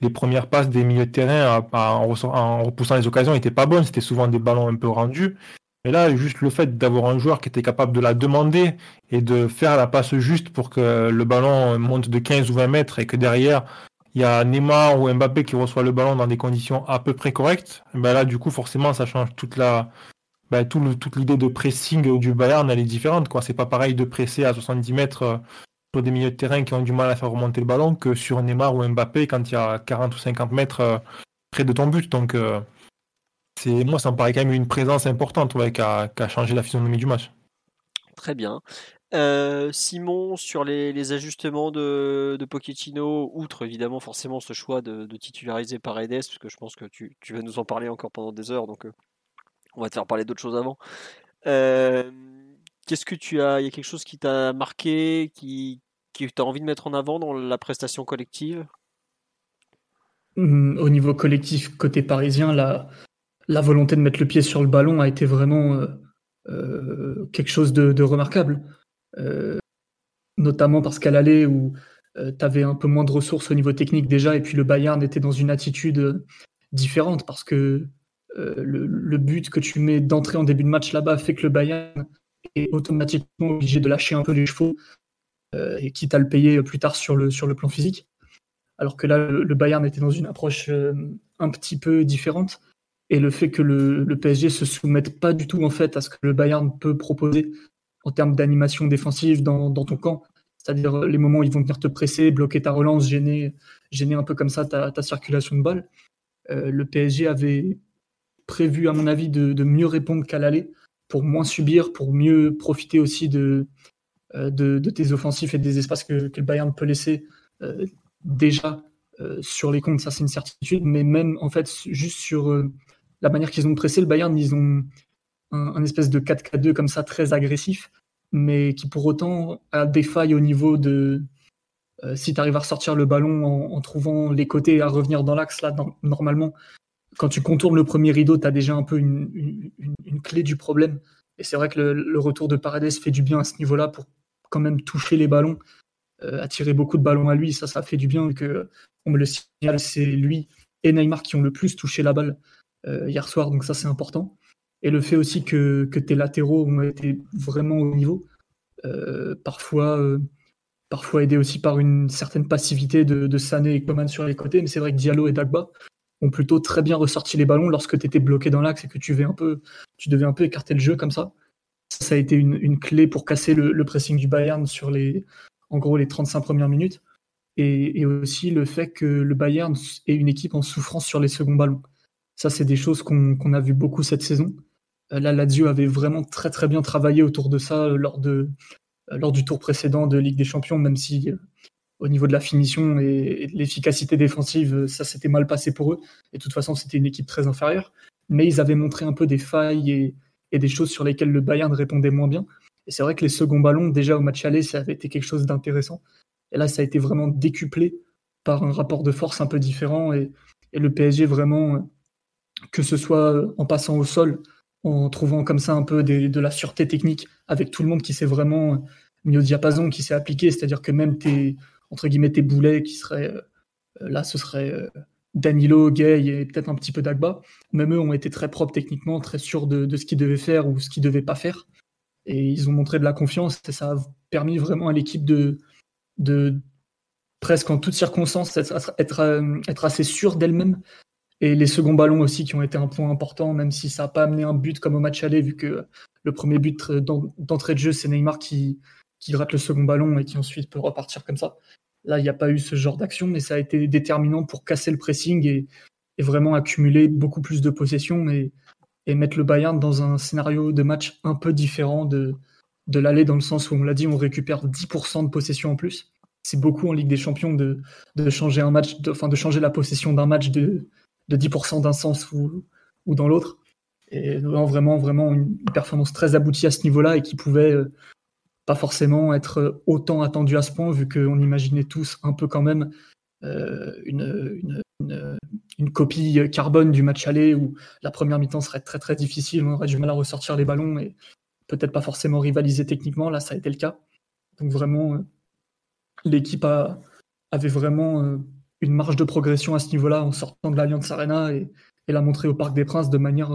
les premières passes des milieux de terrain en, repoussant les occasions n'étaient pas bonnes, c'était souvent des ballons un peu rendus. Mais là, juste le fait d'avoir un joueur qui était capable de la demander et de faire la passe juste pour que le ballon monte de 15 ou 20 mètres et que derrière il y a Neymar ou Mbappé qui reçoit le ballon dans des conditions à peu près correctes, ben là, du coup, forcément, ça change toute la, ben, tout toute l'idée de pressing du Bayern, elle est différente. Quoi. C'est pas pareil de presser à 70 mètres euh, sur des milieux de terrain qui ont du mal à faire remonter le ballon que sur Neymar ou Mbappé quand il y a 40 ou 50 mètres euh, près de ton but. Donc, euh, c'est moi, ça me paraît quand même une présence importante qui, a, changé la physionomie du match. Très bien. Euh, Simon, sur les, ajustements de, de, Pochettino, outre évidemment forcément ce choix de, titulariser Paredes, parce que je pense que tu, vas nous en parler encore pendant des heures, donc euh, on va te faire parler d'autres choses avant. Euh, qu'est-ce que tu as Il y a quelque chose qui t'a marqué, qui, tu as envie de mettre en avant dans la prestation collective? Mmh, Au niveau collectif, côté parisien, la, la volonté de mettre le pied sur le ballon a été vraiment quelque chose de remarquable. Euh, notamment parce qu'à l'aller où euh, tu avais un peu moins de ressources au niveau technique déjà, et puis le Bayern était dans une attitude euh, différente parce que le, but que tu mets d'entrer en début de match là-bas fait que le Bayern est automatiquement obligé de lâcher un peu les chevaux et quitte à le payer plus tard sur le plan physique. Alors que là, le, Bayern était dans une approche un petit peu différente. Et le fait que le, le, PSG se soumette pas du tout en fait à ce que le Bayern peut proposer en termes d'animation défensive dans, ton camp. C'est-à-dire euh, les moments où ils vont venir te presser, bloquer ta relance, gêner, gêner un peu comme ça ta, circulation de balle. Euh, le PSG avait prévu, à mon avis, de, mieux répondre qu'à l'aller pour moins subir, pour mieux profiter aussi de, euh, de, tes offensifs et des espaces que, le Bayern peut laisser déjà sur les comptes, ça c'est une certitude, mais même en fait, juste sur la manière qu'ils ont pressé le Bayern, ils ont un, espèce de 4-4-2 comme ça, très agressif, mais qui pour autant a des failles au niveau de. si tu arrives à ressortir le ballon en, trouvant les côtés à revenir dans l'axe, là, normalement, quand tu contournes le premier rideau, tu as déjà un peu une, clé du problème. Et c'est vrai que le, retour de Paredes fait du bien à ce niveau-là pour quand même toucher les ballons, euh, attirer beaucoup de ballons à lui. Ça, ça fait du bien que on me le signale, c'est lui et Neymar qui ont le plus touché la balle euh, hier soir. Donc ça, c'est important. Et le fait aussi que, tes latéraux ont été vraiment au niveau, euh, parfois, parfois aidé aussi par une certaine passivité de, Sané et Coman sur les côtés. Mais c'est vrai que Diallo et Dagba ont plutôt très bien ressorti les ballons lorsque tu étais bloqué dans l'axe et que tu devais, un peu, tu devais un peu écarter le jeu comme ça. Ça a été une, clé pour casser le, pressing du Bayern sur les, en gros, les 35 premières minutes. Et, aussi le fait que le Bayern est une équipe en souffrance sur les seconds ballons. Ça, c'est des choses qu'on a vu beaucoup cette saison. Euh, là, Lazio avait vraiment très très bien travaillé autour de ça lors, de, lors du tour précédent de Ligue des Champions, même si au niveau de la finition et, de l'efficacité défensive, ça s'était mal passé pour eux. Et de toute façon, c'était une équipe très inférieure. Mais ils avaient montré un peu des failles et, des choses sur lesquelles le Bayern répondait moins bien. Et c'est vrai que les seconds ballons, déjà au match aller, ça avait été quelque chose d'intéressant. Et là, ça a été vraiment décuplé par un rapport de force un peu différent. Et, le PSG, vraiment, que ce soit en passant au sol, en trouvant comme ça un peu de la sûreté technique, avec tout le monde qui s'est vraiment mis au diapason, qui s'est appliqué. C'est-à-dire que même tes entre guillemets tes boulets qui seraient euh, là ce serait euh, Danilo, Gay et peut-être un petit peu d'Agba. Même eux ont été très propres techniquement, très sûrs de, ce qu'ils devaient faire ou ce qu'ils devaient pas faire. Et ils ont montré de la confiance et ça a permis vraiment à l'équipe de, presque en toutes circonstances euh, être assez sûre d'elle-même. Et les seconds ballons aussi qui ont été un point important, même si ça n'a pas amené un but comme au match aller, vu que le premier but d'entrée de jeu, c'est Neymar qui, qui rate le second ballon et qui ensuite peut repartir comme ça. Là, il n'y a pas eu ce genre d'action, mais ça a été déterminant pour casser le pressing et, vraiment accumuler beaucoup plus de possession et, mettre le Bayern dans un scénario de match un peu différent de, de l'aller, dans le sens où on l'a dit, on récupère 10% de possession en plus. C'est beaucoup en Ligue des Champions de, changer un match, enfin de changer la possession d'un match de, de 10% d'un sens ou, dans l'autre. Et vraiment, vraiment une performance très aboutie à ce niveau-là et qui pouvait euh, pas forcément être autant attendu à ce point, vu qu'on imaginait tous un peu quand même euh, une, copie carbone du match aller où la première mi-temps serait très très difficile, on aurait du mal à ressortir les ballons et peut-être pas forcément rivaliser techniquement. Là, ça a été le cas. Donc vraiment, euh, l'équipe avait vraiment une marge de progression à ce niveau-là en sortant de l'Alliance Arena et, l'a montré au Parc des Princes de manière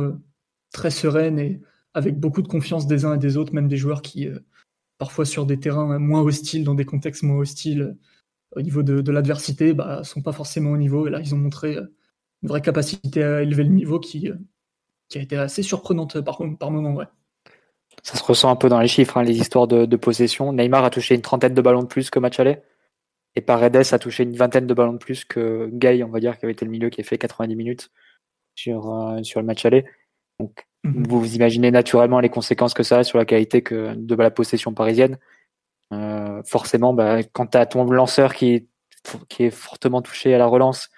très sereine et avec beaucoup de confiance des uns et des autres, même des joueurs qui parfois sur des terrains moins hostiles, dans des contextes moins hostiles, au niveau de, l'adversité, bah, sont pas forcément au niveau. Et là, ils ont montré euh, une vraie capacité à élever le niveau qui, euh, a été assez surprenante par, moment. Ouais. Ça se ressent un peu dans les chiffres, hein, les histoires de, possession. Neymar a touché une trentaine de ballons de plus que match. Et Paredes a touché une vingtaine de ballons de plus que Gay, on va dire, qui avait été le milieu qui a fait 90 minutes sur, euh, sur le match aller. Donc Mhm. Vous vous imaginez naturellement les conséquences que ça a sur la qualité que, de la possession parisienne. Euh, forcément, bah, quand tu as ton lanceur qui est, qui est fortement touché à la relance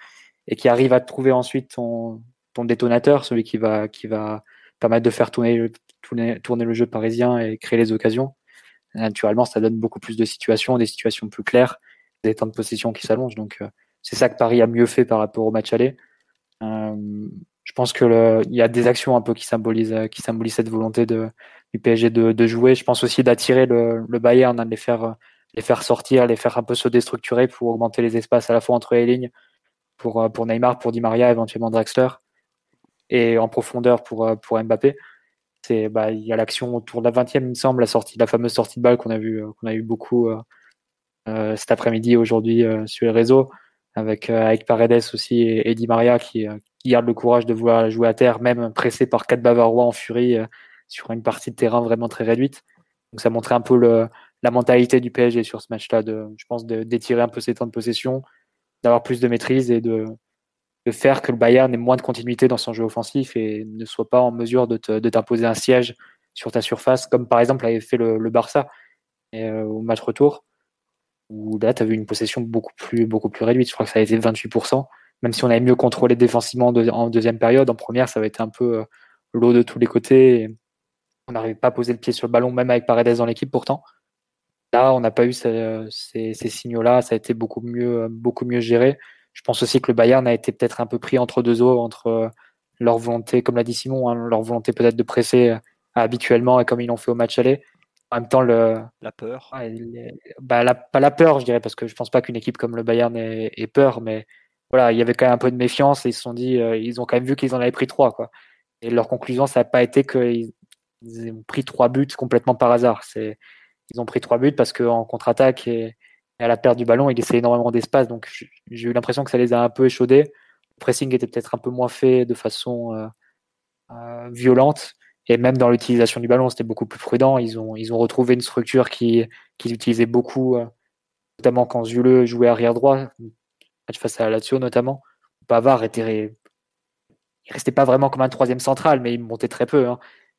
et qui arrive à trouver ensuite ton, ton détonateur, celui qui va, qui va permettre de faire tourner, tourner, tourner le jeu parisien et créer les occasions, naturellement, ça donne beaucoup plus de situations, des situations plus claires, des temps de possession qui s'allongent. Donc, euh, c'est ça que Paris a mieux fait par rapport au match aller. Euh, je pense que il y a des actions un peu qui symbolisent, qui symbolisent cette volonté de, du PSG de, jouer. Je pense aussi d'attirer le, Bayern, de les faire, les faire sortir, les faire un peu se déstructurer pour augmenter les espaces à la fois entre les lignes pour, pour Neymar, pour Di Maria, éventuellement Draxler, et en profondeur pour, pour Mbappé. Bah, il y a l'action autour de la 20e, il me semble, la sortie, la fameuse sortie de balle qu'on a vu, qu'on a eu beaucoup euh, euh cet après-midi, aujourd'hui euh, sur les réseaux, avec, euh, avec Paredes aussi et, et Di Maria qui, garde le courage de vouloir jouer à terre, même pressé par quatre Bavarois en furie euh, sur une partie de terrain vraiment très réduite. Donc ça montrait un peu la mentalité du PSG sur ce match-là, de, je pense, d'étirer un peu ses temps de possession, d'avoir plus de maîtrise et de, faire que le Bayern ait moins de continuité dans son jeu offensif et ne soit pas en mesure de t'imposer un siège sur ta surface, comme par exemple avait fait le, Barça euh, au match retour. Où là, tu as vu une possession beaucoup plus, beaucoup plus réduite. Je crois que ça a été 28%, même si on avait mieux contrôlé défensivement en deuxième période. En première, ça avait été un peu l'eau de tous les côtés. On n'arrivait pas à poser le pied sur le ballon, même avec Paredes dans l'équipe pourtant. Là, on n'a pas eu ces, signaux-là. Ça a été beaucoup mieux, beaucoup mieux géré. Je pense aussi que le Bayern a été peut-être un peu pris entre deux eaux, entre leur volonté, comme l'a dit Simon, hein, leur volonté peut-être de presser habituellement et comme ils l'ont fait au match aller. En même temps, le, la peur. bah, pas la peur, je dirais, parce que je pense pas qu'une équipe comme le Bayern ait, peur, mais voilà, il y avait quand même un peu de méfiance et ils se sont dit, euh, ils ont quand même vu qu'ils en avaient pris trois, quoi. Et leur conclusion, ça n'a pas été qu'ils ont pris trois buts complètement par hasard. C'est, ils ont pris trois buts parce qu'en contre-attaque et, à la perte du ballon, il laissait énormément d'espace. Donc, j'ai eu l'impression que ça les a un peu échaudés. Le pressing était peut-être un peu moins fait de façon euh, euh, violente. Et même dans l'utilisation du ballon, c'était beaucoup plus prudent. Ils ont, ils ont retrouvé une structure qu'ils qui utilisaient beaucoup, euh, notamment quand Zule jouait arrière droit, face à la Lazio notamment. Pavard était, il restait pas vraiment comme un troisième central, mais il montait très peu. Hein.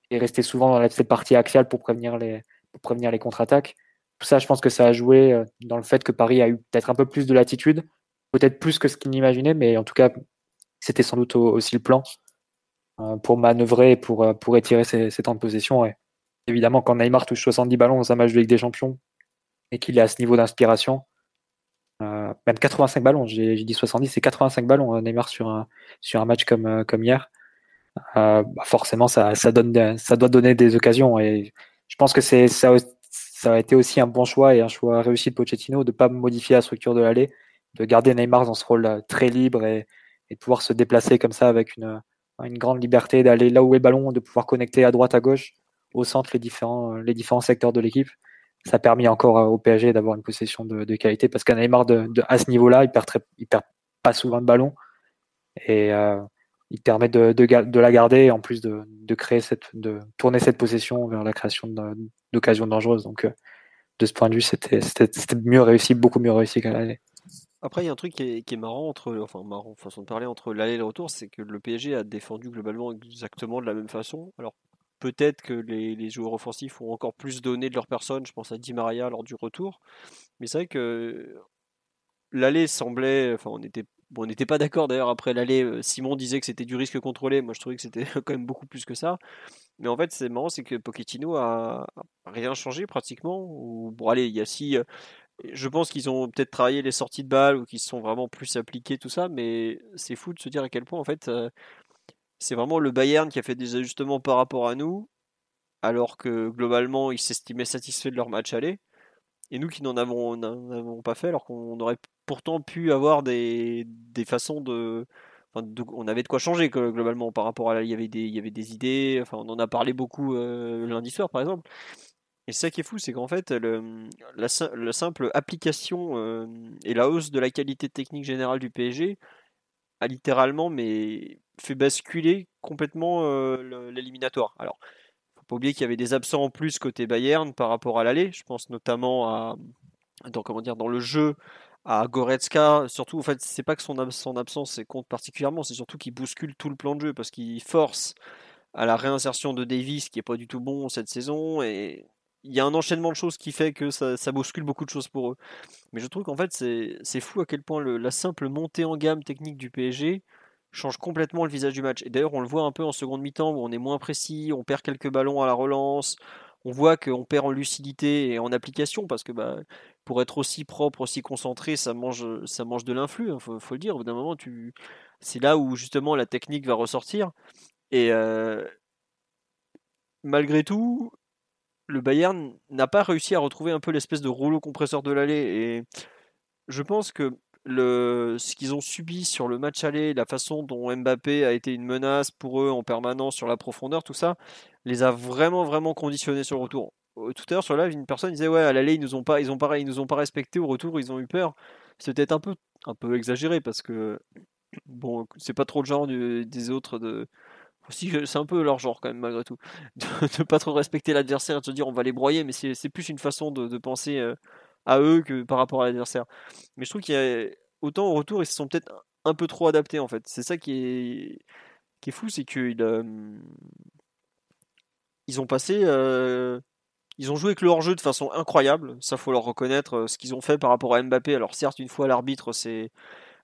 Il restait souvent dans cette partie axiale pour prévenir les, pour prévenir les contre-attaques. Tout ça, je pense que ça a joué euh, dans le fait que Paris a eu peut-être un peu plus de latitude, peut-être plus que ce qu'il imaginait, mais en tout cas, c'était sans doute aussi le plan. Euh, pour manœuvrer et pour, euh, pour étirer ses, temps de possession. Et évidemment, quand Neymar touche 70 ballons dans un match de Ligue des Champions et qu'il est à ce niveau d'inspiration, euh, même 85 ballons, j'ai dit 70, c'est 85 ballons Neymar sur un, sur un match comme, comme hier. Bah, forcément, ça, ça, donne, ça doit donner des occasions. Et je pense que c'est ça, ça a été aussi un bon choix et un choix réussi de Pochettino de ne pas modifier la structure de l'allée, de garder Neymar dans ce rôle très libre et, et de pouvoir se déplacer comme ça avec une, une grande liberté d'aller là où est le ballon, de pouvoir connecter à droite, à gauche, au centre les différents, différents secteurs de l'équipe. Ça a permis encore euh, au PSG d'avoir une possession de, qualité parce qu'un Neymar de, à ce niveau-là, il perd, très, il perd pas souvent de ballon et euh, il permet de, la garder en plus de, créer cette, de tourner cette possession vers la création d'occasions dangereuses. Donc, euh, de ce point de vue, c'était mieux réussi, beaucoup mieux réussi qu'à l'année. Après, il y a un truc qui est, marrant entre, enfin marrant, façon de parler entre l'aller et le retour, c'est que le PSG a défendu globalement exactement de la même façon. Alors peut-être que les, joueurs offensifs ont encore plus donné de leur personne. Je pense à Di Maria lors du retour, mais c'est vrai que l'aller semblait, enfin on était Bon, on n'était pas d'accord d'ailleurs après l'aller. Euh, Simon disait que c'était du risque contrôlé. Moi, je trouvais que c'était quand même beaucoup plus que ça. Mais en fait, c'est marrant, c'est que Pochettino a rien changé pratiquement. Ou bon, allez, il y a si je pense qu'ils ont peut-être travaillé les sorties de balles ou qu'ils se sont vraiment plus appliqués, tout ça, mais c'est fou de se dire à quel point, en fait, euh, c'est vraiment le Bayern qui a fait des ajustements par rapport à nous, alors que globalement, ils s'estimaient satisfaits de leur match aller, et nous qui n'en avons, pas fait, alors qu'on aurait pourtant pu avoir des, façons de, on avait de quoi changer globalement par rapport à là, il y avait des, il idées, enfin on en a parlé beaucoup euh, lundi soir par exemple, et ça qui est fou, c'est qu'en fait, la, simple application euh, et la hausse de la qualité technique générale du PSG a littéralement mais, fait basculer complètement euh, l'éliminatoire. Alors, faut pas oublier qu'il y avait des absents en plus côté Bayern par rapport à l'aller. Je pense notamment à dans, comment dire, dans le jeu à Goretzka. Surtout, en fait, c'est pas que son, son absence compte particulièrement, c'est surtout qu'il bouscule tout le plan de jeu parce qu'il force à la réinsertion de Davis qui est pas du tout bon cette saison et il y a un enchaînement de choses qui fait que ça, bouscule beaucoup de choses pour eux. Mais je trouve qu'en fait, c'est fou à quel point la simple montée en gamme technique du PSG change complètement le visage du match. Et d'ailleurs, on le voit un peu en seconde mi-temps où on est moins précis, on perd quelques ballons à la relance, on voit qu'on perd en lucidité et en application parce que bah, pour être aussi propre, aussi concentré, ça mange, ça mange de l'influx, hein, faut, le dire. Au bout d'un moment, c'est là où justement la technique va ressortir. Et euh, malgré tout, le Bayern n'a pas réussi à retrouver un peu l'espèce de rouleau compresseur de l'aller. Et je pense que ce qu'ils ont subi sur le match aller, la façon dont Mbappé a été une menace pour eux en permanence sur la profondeur, tout ça, les a vraiment vraiment conditionnés sur le retour. Tout à l'heure sur live, une personne disait ouais à l'aller ils nous pas ils ils nous ont pas respecté au retour ils ont eu peur. C'était un peu un peu exagéré parce que bon c'est pas trop le genre des autres de c'est un peu leur genre quand même malgré tout de, ne pas trop respecter l'adversaire et de se dire on va les broyer mais c'est plus une façon de, penser euh, à eux que par rapport à l'adversaire mais je trouve qu'il y a autant au retour ils se sont peut-être un peu trop adaptés en fait c'est ça qui est qui est fou c'est qu'ils euh, ils ont passé euh, ils ont joué avec le hors-jeu de façon incroyable. Ça, faut leur reconnaître ce qu'ils ont fait par rapport à Mbappé. Alors, certes, une fois l'arbitre c'est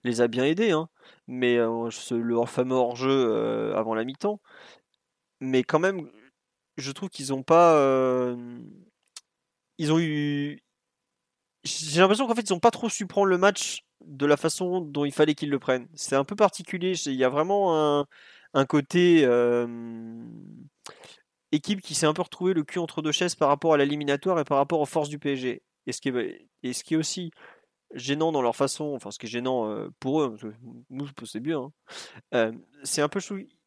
les a bien aidés, hein, mais le fameux hors-jeu avant la mi-temps. Mais quand même, je trouve qu'ils n'ont pas. ils ont eu. J'ai l'impression qu'en fait, ils n'ont pas trop su prendre le match de la façon dont il fallait qu'ils le prennent. C'est un peu particulier. Il y a vraiment un, un côté équipe qui s'est un peu retrouvé le cul entre deux chaises par rapport à l'éliminatoire et par rapport aux forces du PSG. Ce et ce qui est aussi gênant dans leur façon, enfin ce qui est gênant pour eux, parce que nous c'est bien, hein, c'est un peu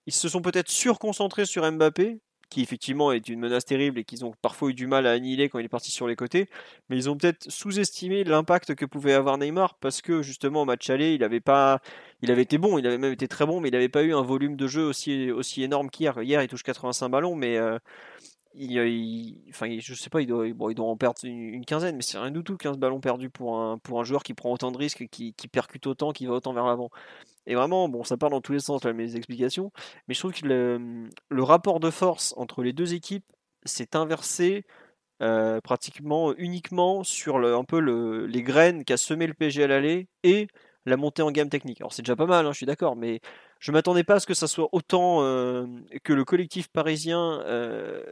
ils se sont peut-être surconcentrés sur Mbappé qui effectivement est une menace terrible et qu'ils ont parfois eu du mal à annihiler quand il est parti sur les côtés, mais ils ont peut-être sous-estimé l'impact que pouvait avoir Neymar parce que justement au match aller, il avait pas, il avait été bon, il avait même été très bon, mais il n'avait pas eu un volume de jeu aussi aussi énorme qu'hier. Hier, il touche 85 ballons, mais il, enfin, je sais pas, il doit, il en perdre une, quinzaine, mais c'est rien du tout 15 ballons perdus pour un, pour un joueur qui prend autant de risques, qui, qui percute autant, qui va autant vers l'avant. Et vraiment, bon, ça part dans tous les sens, là, mes explications, mais je trouve que le, rapport de force entre les deux équipes s'est inversé euh, pratiquement uniquement sur le, un peu le, les graines qu'a semé le PSG à l'aller et la montée en gamme technique. Alors c'est déjà pas mal, hein, je suis d'accord, mais je m'attendais pas à ce que ça soit autant euh, que le collectif parisien euh,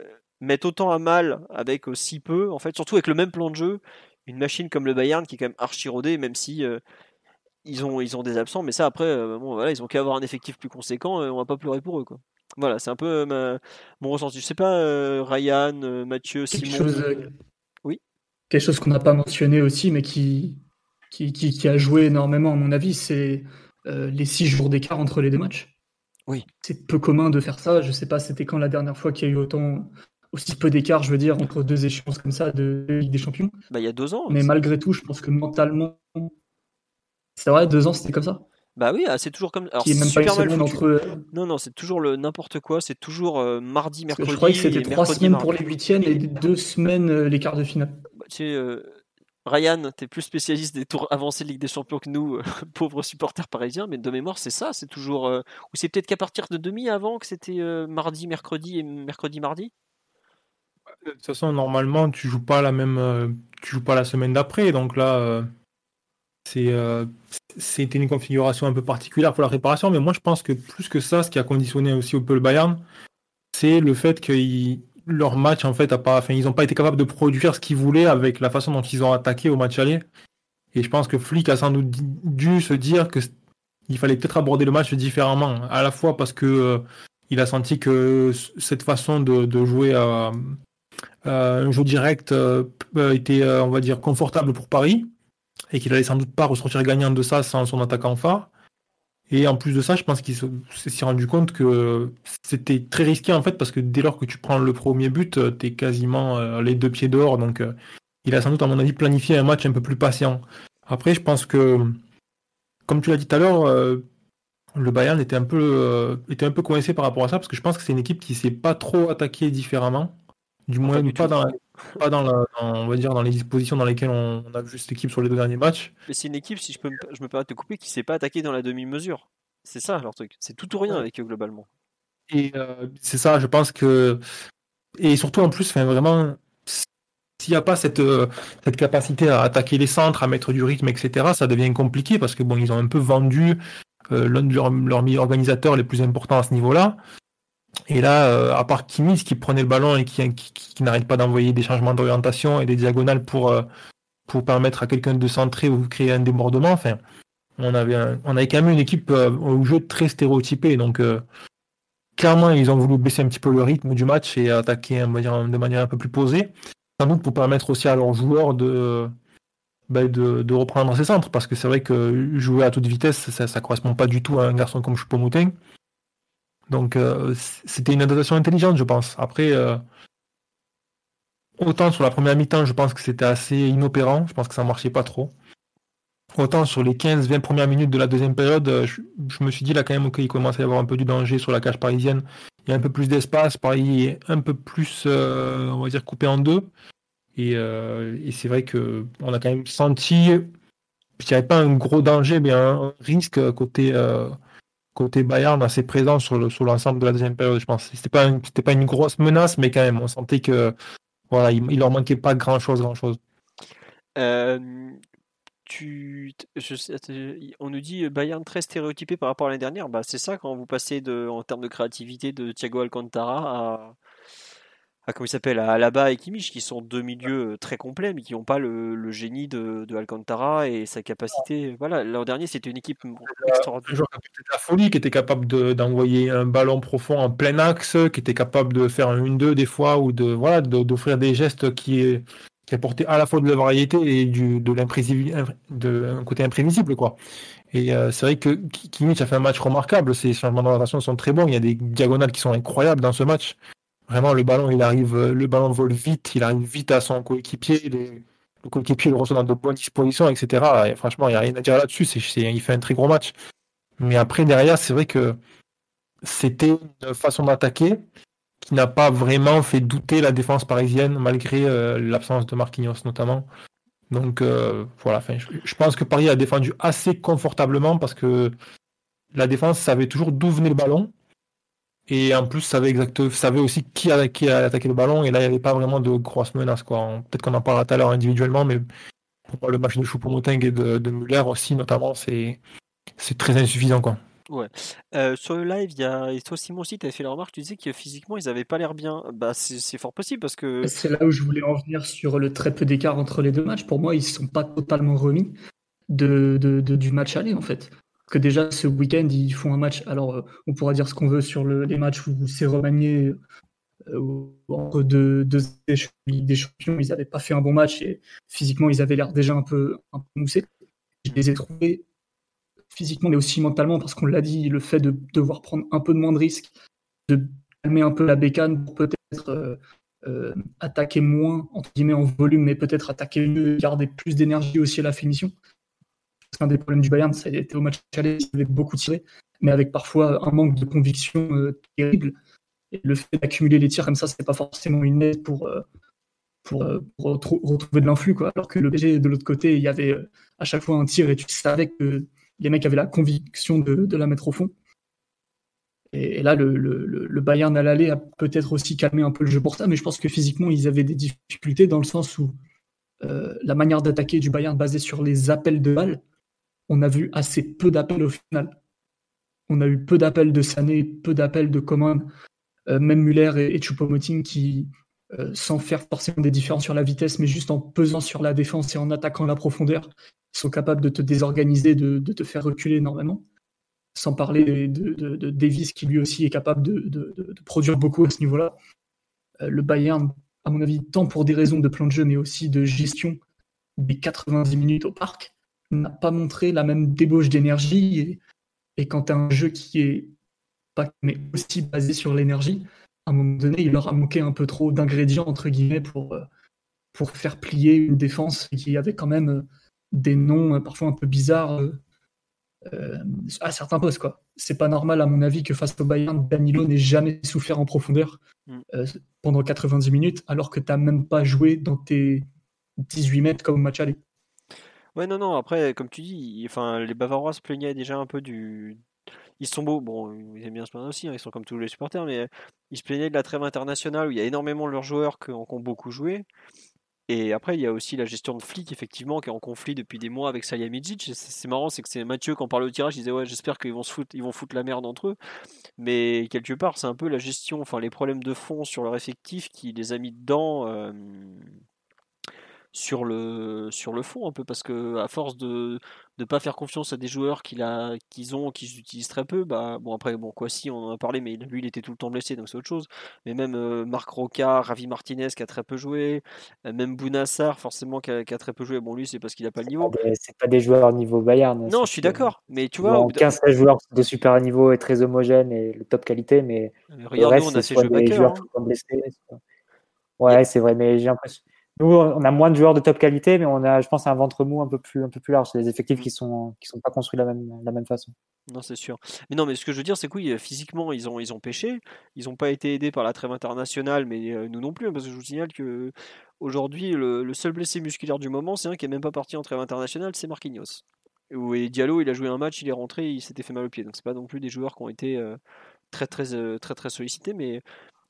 mette autant à mal avec si peu, en fait, surtout avec le même plan de jeu, une machine comme le Bayern qui est quand même archi rodée, même si ils ont, ils ont des absents, mais ça après, euh, bon, voilà, ils ont qu'à avoir un effectif plus conséquent, et on va pas pleurer pour eux. Quoi. Voilà, c'est un peu euh, mon ressenti. Je sais pas, euh, Ryan, Mathieu, Simon. oui. Quelque chose qu'on n'a pas mentionné aussi, mais qui, qui, qui, a joué énormément, à mon avis, c'est les six jours d'écart entre les deux matchs. Oui. C'est peu commun de faire ça. Je sais pas, c'était quand la dernière fois qu'il y a eu autant aussi peu d'écart, je veux dire, entre deux échéances comme ça de Ligue des Champions. Bah, il y a deux ans. Mais malgré tout, je pense que mentalement, c'est vrai, deux ans, c'était comme ça bah oui, ah, c'est toujours comme. Alors, même super mal entre... Non, non, c'est toujours le n'importe quoi. C'est toujours euh, mardi, mercredi. je croyais que c'était trois semaines pour les huitièmes et deux semaines euh, les quarts de finale. Bah, tu sais, euh, Ryan, t'es plus spécialiste des tours avancés de Ligue des Champions que nous, pauvres supporters parisiens. Mais de mémoire, c'est ça. C'est toujours. Ou c'est peut-être qu'à partir de demi avant que c'était mardi, mercredi et mercredi, mardi? De toute façon, normalement, tu joues pas la même. tu joues pas la semaine d'après. Donc là euh, c'était une configuration un peu particulière pour la réparation, mais moi je pense que plus que ça, ce qui a conditionné aussi au peu le Bayern, c'est le fait que leur match en fait a pas, ils n'ont pas été capables de produire ce qu'ils voulaient avec la façon dont ils ont attaqué au match aller. Et je pense que Flick a sans doute dû se dire que il fallait peut-être aborder le match différemment, à la fois parce que euh, il a senti que cette façon de, jouer un jeu direct euh, était, on va dire, confortable pour Paris et qu'il allait sans doute pas ressortir gagnant de ça sans son attaquant phare. Et en plus de ça, je pense qu'il s'est rendu compte que c'était très risqué en fait parce que dès lors que tu prends le premier but, euh, tu es quasiment euh, les deux pieds dehors. Donc euh, il a sans doute à mon avis planifié un match un peu plus patient. Après, je pense que, comme tu l'as dit tout à l'heure, le Bayern était un peu était un peu coincé par rapport à ça parce que je pense que c'est une équipe qui s'est pas trop attaquée différemment. Du moins, pas, dans, pas dans, la, on va dire, dans les dispositions dans lesquelles on, a vu cette équipe sur les deux derniers matchs. Mais c'est une équipe, si je, peux, je me permets de te couper, qui s'est pas attaquée dans la demi-mesure. C'est ça leur truc. C'est tout ou rien avec eux globalement. Et euh, c'est ça, je pense que. Et surtout en plus, vraiment, s'il n'y a pas cette, euh, cette capacité à attaquer les centres, à mettre du rythme, etc., ça devient compliqué parce que bon, ils ont un peu vendu euh, l'un de leurs meilleurs organisateurs les plus importants à ce niveau-là. Et là, euh, à part Kimmich qui prenait le ballon et qui, n'arrête pas d'envoyer des changements d'orientation et des diagonales pour, euh, pour permettre à quelqu'un de centrer ou créer un débordement, enfin, on avait, on avait quand même une équipe euh, au jeu très stéréotypée. Donc, clairement, ils ont voulu baisser un petit peu le rythme du match et attaquer de manière un peu plus posée. Sans doute pour permettre aussi à leurs joueurs de, ben, de, reprendre ses centres. Parce que c'est vrai que jouer à toute vitesse, ça ne correspond pas du tout à un garçon comme Choupo-Moting. Donc euh, c'était une adaptation intelligente, je pense. Après, euh, autant sur la première mi-temps, je pense que c'était assez inopérant, je pense que ça marchait pas trop. Autant sur les 15-20 premières minutes de la deuxième période, euh, je, me suis dit là quand même qu'il commençait à y avoir un peu du danger sur la cage parisienne. Il y a un peu plus d'espace, Paris est un peu plus, on va dire, coupé en deux. Et, et c'est vrai que on a quand même senti qu'il n'y avait pas un gros danger, mais un risque côté côté Bayern assez présent sur, le, sur l'ensemble de la deuxième période, je pense. C'était pas, c'était pas une grosse menace, mais quand même, on sentait que voilà, il, leur manquait pas grand chose, grand chose. tu, on nous dit Bayern très stéréotypé par rapport à l'année dernière. Bah, c'est ça quand vous passez de, en termes de créativité de Thiago Alcantara à, à comment il s'appelle, à Alaba et Kimmich, qui sont deux milieux euh, très complets, mais qui n'ont pas le, génie de, Alcantara et sa capacité. Voilà, l'an dernier, c'était une équipe extraordinaire. Un joueur qui la folie, qui était capable d'envoyer un ballon profond en plein axe, qui était capable de faire un 1-2 des fois, ou de voilà, d'offrir des gestes qui, qui apportaient à la fois de la variété et du, de l'imprévisible, d'un côté imprévisible, quoi. Et euh, c'est vrai que Kimmich a fait un match remarquable. Ses changements d'orientation sont très bons. Il y a des diagonales qui sont incroyables dans ce match. Vraiment, le ballon, il arrive, euh, le ballon vole vite, il arrive vite à son coéquipier, le coéquipier le reçoit dans de bonnes dispositions, etc. Et franchement, il n'y a rien à dire là-dessus. il fait un très gros match. Mais après, derrière, c'est vrai que c'était une façon d'attaquer qui n'a pas vraiment fait douter la défense parisienne, malgré euh, l'absence de Marquinhos notamment. Donc euh, voilà, je, je, pense que Paris a défendu assez confortablement parce que la défense savait toujours d'où venait le ballon et en plus, savait, exact, savait aussi qui allait, qui attaquer le ballon. Et là, il n'y avait pas vraiment de grosses menaces. Peut-être qu'on en parlera tout à l'heure individuellement, mais pour le match de Choupo-Moting et de, de, Muller aussi, notamment, c'est, c'est très insuffisant. Quoi. Ouais. Euh, sur le live, il y a et toi Simon aussi, tu avais fait la remarque, tu disais que physiquement ils n'avaient pas l'air bien. Bah c'est, fort possible parce que. C'est là où je voulais en venir sur le très peu d'écart entre les deux matchs. Pour moi, ils ne sont pas totalement remis de, de, du match aller en fait que déjà ce week-end ils font un match. Alors euh, on pourra dire ce qu'on veut sur les matchs où c'est remanié euh, entre deux, deux des champions, ils n'avaient pas fait un bon match et physiquement ils avaient l'air déjà un peu, moussés. Je les ai trouvés physiquement mais aussi mentalement parce qu'on l'a dit, le fait de devoir prendre un peu de moins de risques, de calmer un peu la bécane pour peut-être euh, attaquer moins entre guillemets en volume, mais peut-être attaquer mieux, garder plus d'énergie aussi à la finition un des problèmes du Bayern, ça a au match aller, il avait beaucoup tiré, mais avec parfois un manque de conviction euh, terrible. Et le fait d'accumuler les tirs comme ça, c'est pas forcément une aide pour, euh, pour, euh, retrouver de l'influx. Alors que le PSG, de l'autre côté, il y avait à chaque fois un tir et tu savais que les mecs avaient la conviction de, la mettre au fond. Et, là, le, le, Bayern à l'aller a peut-être aussi calmé un peu le jeu pour ça, mais je pense que physiquement, ils avaient des difficultés dans le sens où la manière d'attaquer du Bayern basée sur les appels de balles, on a vu assez peu d'appels au final. On a eu peu d'appels de Sané, peu d'appels de Coman, euh, même Muller et, et Choupo-Moting qui, euh, sans faire forcément des différences sur la vitesse, mais juste en pesant sur la défense et en attaquant la profondeur, sont capables de te désorganiser, de, te faire reculer énormément. Sans parler de, Davis qui lui aussi est capable de, produire beaucoup à ce niveau-là. Euh, le Bayern, à mon avis, tant pour des raisons de plan de jeu, mais aussi de gestion des 90 minutes au parc, n'a pas montré la même débauche d'énergie. Et, et quand tu as un jeu qui est pas mais aussi basé sur l'énergie, à un moment donné, il leur a manqué un peu trop d'ingrédients, entre guillemets, pour, euh, pour faire plier une défense qui avait quand même euh, des noms euh, parfois un peu bizarres à certains postes. quoi. C'est pas normal, à mon avis, que face au Bayern, Danilo n'ait jamais souffert en profondeur mm. pendant 90 minutes, alors que tu n'as même pas joué dans tes 18 mètres comme match aller. Ouais, non, non, après, comme tu dis, enfin, les Bavarois se plaignaient déjà un peu du. Ils sont beaux, bon, ils aiment bien se plaindre aussi, hein, ils sont comme tous les supporters, mais ils se plaignaient de la trêve internationale où il y a énormément de leurs joueurs qui ont, beaucoup joué. Et après, il y a aussi la gestion de flics, effectivement, qui est en conflit depuis des mois avec Salihamidzic. C'est marrant, c'est que c'est Mathieu, quand on parle au tirage, il disait Ouais, j'espère qu'ils vont se foutre, ils vont foutre la merde entre eux. Mais quelque part, c'est un peu la gestion, enfin, les problèmes de fond sur leur effectif qui les a mis dedans. Euh, sur le, sur le fond un peu parce que à force de ne pas faire confiance à des joueurs qu'ils qu'ils ont qu'ils utilisent très peu bah bon après bon quoi si on en a parlé mais lui il était tout le temps blessé donc c'est autre chose mais même euh, Marc Roca Ravi Martinez qui a très peu joué euh, même Bounassar forcément qui a, très peu joué bon lui c'est parce qu'il a pas le niveau c'est pas des joueurs niveau Bayern non je suis d'accord mais tu vois 15 joueurs de super niveau et très homogène et le top qualité mais, regarde on a ces jeux joueurs hein. blessés ouais c'est vrai mais j'ai l'impression nous, on a moins de joueurs de top qualité, mais on a, je pense, un ventre mou un peu plus, un peu plus large. C'est des effectifs qui sont, qui sont pas construits de la même, la même façon. Non, c'est sûr. Mais non, mais ce que je veux dire, c'est que oui, physiquement, ils ont, ils ont pêché. Ils n'ont pas été aidés par la trêve internationale, mais euh, nous non plus, hein, parce que je vous signale que aujourd'hui, le, seul blessé musculaire du moment, c'est un qui est même pas parti en trêve internationale, c'est Marquinhos. Et Diallo, il a joué un match, il est rentré, il s'était fait mal au pied. Donc c'est pas non plus des joueurs qui ont été euh, très, très, très, euh, très, très sollicités, mais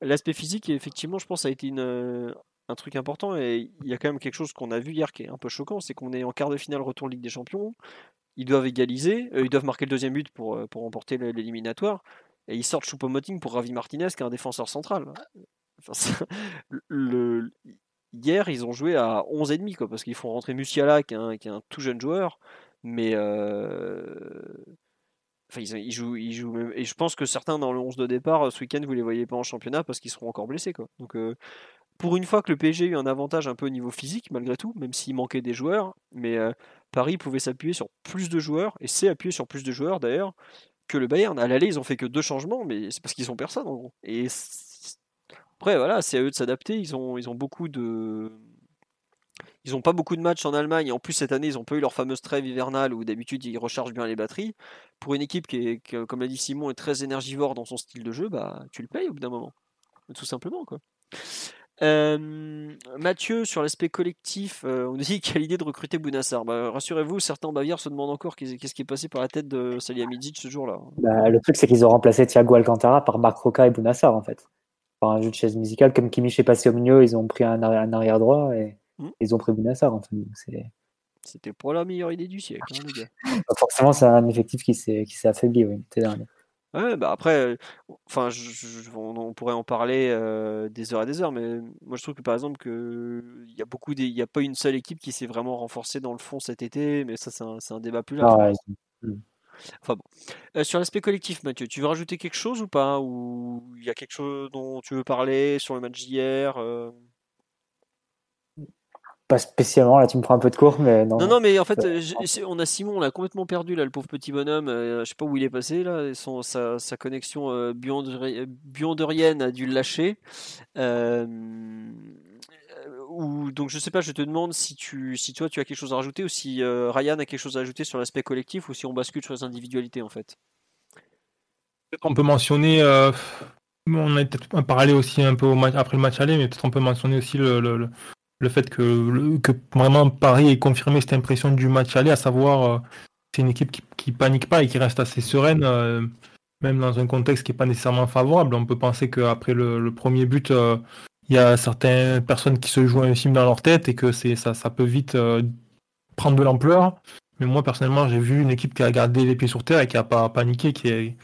l'aspect physique, effectivement, je pense, a été une un truc important et il y a quand même quelque chose qu'on a vu hier qui est un peu choquant, c'est qu'on est en quart de finale retour Ligue des Champions. Ils doivent égaliser, euh, ils doivent marquer le deuxième but pour, euh, pour remporter l'éliminatoire. Et ils sortent Choupo-Moting pour Ravi Martinez, qui est un défenseur central. hier, ils ont joué à 11,5, quoi, parce qu'ils font rentrer Musiala, qui est un, qui est un tout jeune joueur. Mais. Euh, enfin, ils, jouent, ils jouent même... Et je pense que certains dans le 11 de départ, ce week-end, vous les voyez pas en championnat parce qu'ils seront encore blessés. Quoi. Donc, pour une fois que le PSG a eu un avantage un peu au niveau physique, malgré tout, même s'il manquait des joueurs, mais Paris pouvait s'appuyer sur plus de joueurs, et s'est appuyé sur plus de joueurs d'ailleurs, que le Bayern. À l'aller, ils ont fait que deux changements, mais c'est parce qu'ils ont personne en gros. Et après, voilà, c'est à eux de s'adapter. Ils ont, ils ont beaucoup de. Ils n'ont pas beaucoup de matchs en Allemagne. En plus, cette année, ils n'ont pas eu leur fameuse trêve hivernale où d'habitude ils rechargent bien les batteries. Pour une équipe qui, est, comme l'a dit Simon, est très énergivore dans son style de jeu, bah, tu le payes au bout d'un moment. Tout simplement. quoi. Euh, Mathieu, sur l'aspect collectif, euh, on dit qu'il a l'idée de recruter Bounassar. Bah, rassurez-vous, certains Bavières se demandent encore qu'est-ce qui est passé par la tête de Salihamidzic ce jour-là. Bah, le truc, c'est qu'ils ont remplacé Thiago Alcantara par Marc Roca et Bounassar, en fait. Par un jeu de chaise musicale. Comme Kimmich est passé au milieu, ils ont pris un, arrière droit et hmm. ils ont pris Bounassar. En fait. C'était pas la meilleure idée du siècle, hein, les gars. Forcément, c'est un effectif qui s'est affaibli, oui, dernier. Ouais, bah après, enfin, on, pourrait en parler des heures et des heures, mais moi je trouve que par exemple que il y a beaucoup, il y a pas une seule équipe qui s'est vraiment renforcée dans le fond cet été, mais ça c'est un, débat plus large. Ah. Enfin bon. sur l'aspect collectif, Mathieu, tu veux rajouter quelque chose ou pas? Ou il y a quelque chose dont tu veux parler sur le match d'hier pas spécialement, là tu me prends un peu de cours, mais non. Non, non, mais en fait, on a Simon, on l'a complètement perdu là, le pauvre petit bonhomme. Euh, je sais pas où il est passé là, son, sa, sa connexion euh, bionderienne a dû le lâcher. Euh, ou, donc je sais pas, je te demande si, tu, si toi tu as quelque chose à rajouter ou si Ryan a quelque chose à ajouter sur l'aspect collectif ou si on bascule sur les individualités en fait. Peut-être on peut mentionner, on a peut-être parlé aussi un peu au match, après le match aller, mais peut-être on peut mentionner aussi le le fait que, que vraiment Paris ait confirmé cette impression du match aller, à savoir euh, c'est une équipe qui, qui, panique pas et qui reste assez sereine, euh, même dans un contexte qui n'est pas nécessairement favorable. On peut penser qu'après le, le premier but, euh, il y a certaines personnes qui se jouent un film dans leur tête et que c'est ça, ça peut vite prendre de l'ampleur. Mais moi personnellement, j'ai vu une équipe qui a gardé les pieds sur terre et qui a pas paniqué, qui,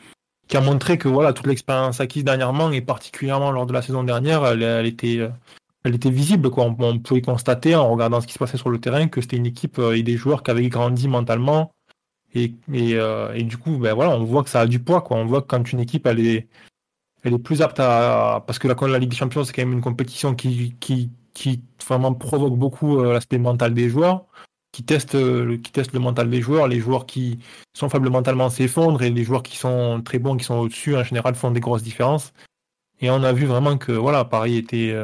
qui a montré que voilà toute l'expérience acquise dernièrement et particulièrement lors de la saison dernière, elle était elle était visible. Quoi. On, pouvait constater en regardant ce qui se passait sur le terrain que c'était une équipe euh, et des joueurs qui avaient grandi mentalement. Et, euh, et, du coup, ben voilà, on voit que ça a du poids. Quoi. On voit que quand une équipe elle est, elle est plus apte à. Parce que la, la Ligue des Champions, c'est quand même une compétition qui, qui, qui vraiment provoque beaucoup euh, l'aspect mental des joueurs, qui teste, qui teste le mental des joueurs. Les joueurs qui sont faibles mentalement s'effondrent et les joueurs qui sont très bons, qui sont au-dessus, en général, font des grosses différences. Et on a vu vraiment que voilà, Paris était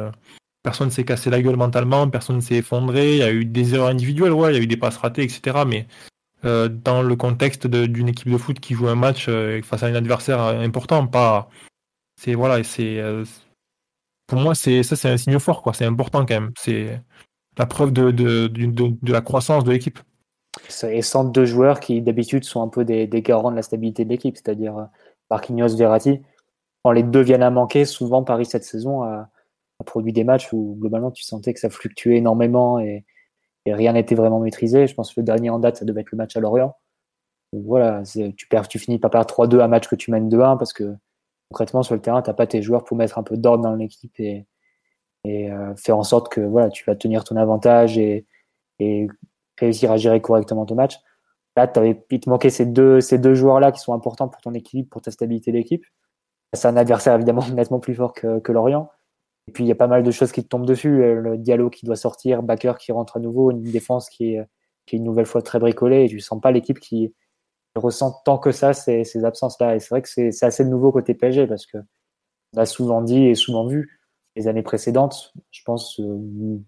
personne s'est cassé la gueule mentalement, personne ne s'est effondré, il y a eu des erreurs individuelles, ouais, il y a eu des passes ratées, etc. Mais euh, dans le contexte d'une équipe de foot qui joue un match euh, face à un adversaire euh, important, pas. C'est voilà, c'est pour moi c'est ça c'est un signe fort quoi, c'est important quand même. C'est la preuve de, de, de, la croissance de l'équipe. Et sans deux joueurs qui d'habitude sont un peu des, des, garants de la stabilité de l'équipe, c'est-à-dire Marquinhos, Verratti. Quand les deux viennent à manquer, souvent Paris cette saison a, a produit des matchs où globalement tu sentais que ça fluctuait énormément et, rien n'était vraiment maîtrisé. Je pense que le dernier en date, ça devait être le match à Lorient. voilà, tu perds, tu finis par perdre 3-2 un match que tu mènes 2-1 parce que concrètement sur le terrain, tu n'as pas tes joueurs pour mettre un peu d'ordre dans l'équipe et, euh, faire en sorte que voilà, tu vas tenir ton avantage et, réussir à gérer correctement ton match. Là, avais, il te manquait ces deux, ces deux joueurs-là qui sont importants pour ton équilibre, pour ta stabilité d'équipe. C'est un adversaire évidemment nettement plus fort que Lorient. Et puis il y a pas mal de choses qui te tombent dessus. Euh, le dialogue qui doit sortir, Backer qui rentre à nouveau, une défense qui est, qui est une nouvelle fois très bricolée. Et tu sens pas l'équipe qui ressent tant que ça ces, ces absences-là. Et c'est vrai que c'est assez nouveau côté PSG parce que on a souvent dit et souvent vu les années précédentes, je pense euh,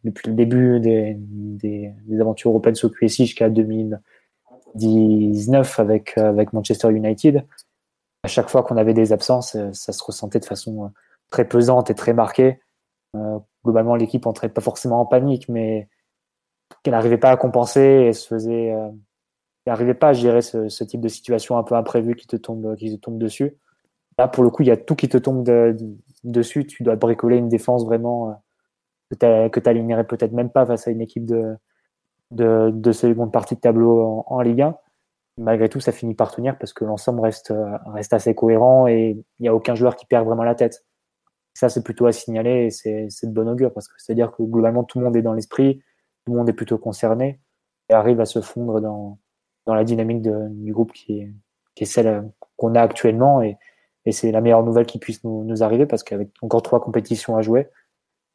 depuis le début des, des, des aventures européennes sous QSI jusqu'à 2019 avec, avec Manchester United, à chaque fois qu'on avait des absences, euh, ça se ressentait de façon très pesante et très marquée. Euh, globalement, l'équipe entrait pas forcément en panique, mais qu'elle n'arrivait pas à compenser et se faisait, euh, n'arrivait pas à gérer ce, type de situation un peu imprévue qui te tombe, qui te tombe dessus. Là, pour le coup, il y a tout qui te tombe dessus. Tu dois bricoler une défense vraiment, euh, que tu alignerais peut-être même pas face à une équipe de, de, de seconde partie de tableau en, en, Ligue 1. Malgré tout, ça finit par tenir parce que l'ensemble reste, reste assez cohérent et il n'y a aucun joueur qui perd vraiment la tête. Ça, c'est plutôt à signaler et c'est de bon augure parce que c'est-à-dire que globalement, tout le monde est dans l'esprit, tout le monde est plutôt concerné et arrive à se fondre dans, la dynamique du groupe qui est, celle qu'on a actuellement. Et, c'est la meilleure nouvelle qui puisse nous, arriver parce qu'avec encore trois compétitions à jouer,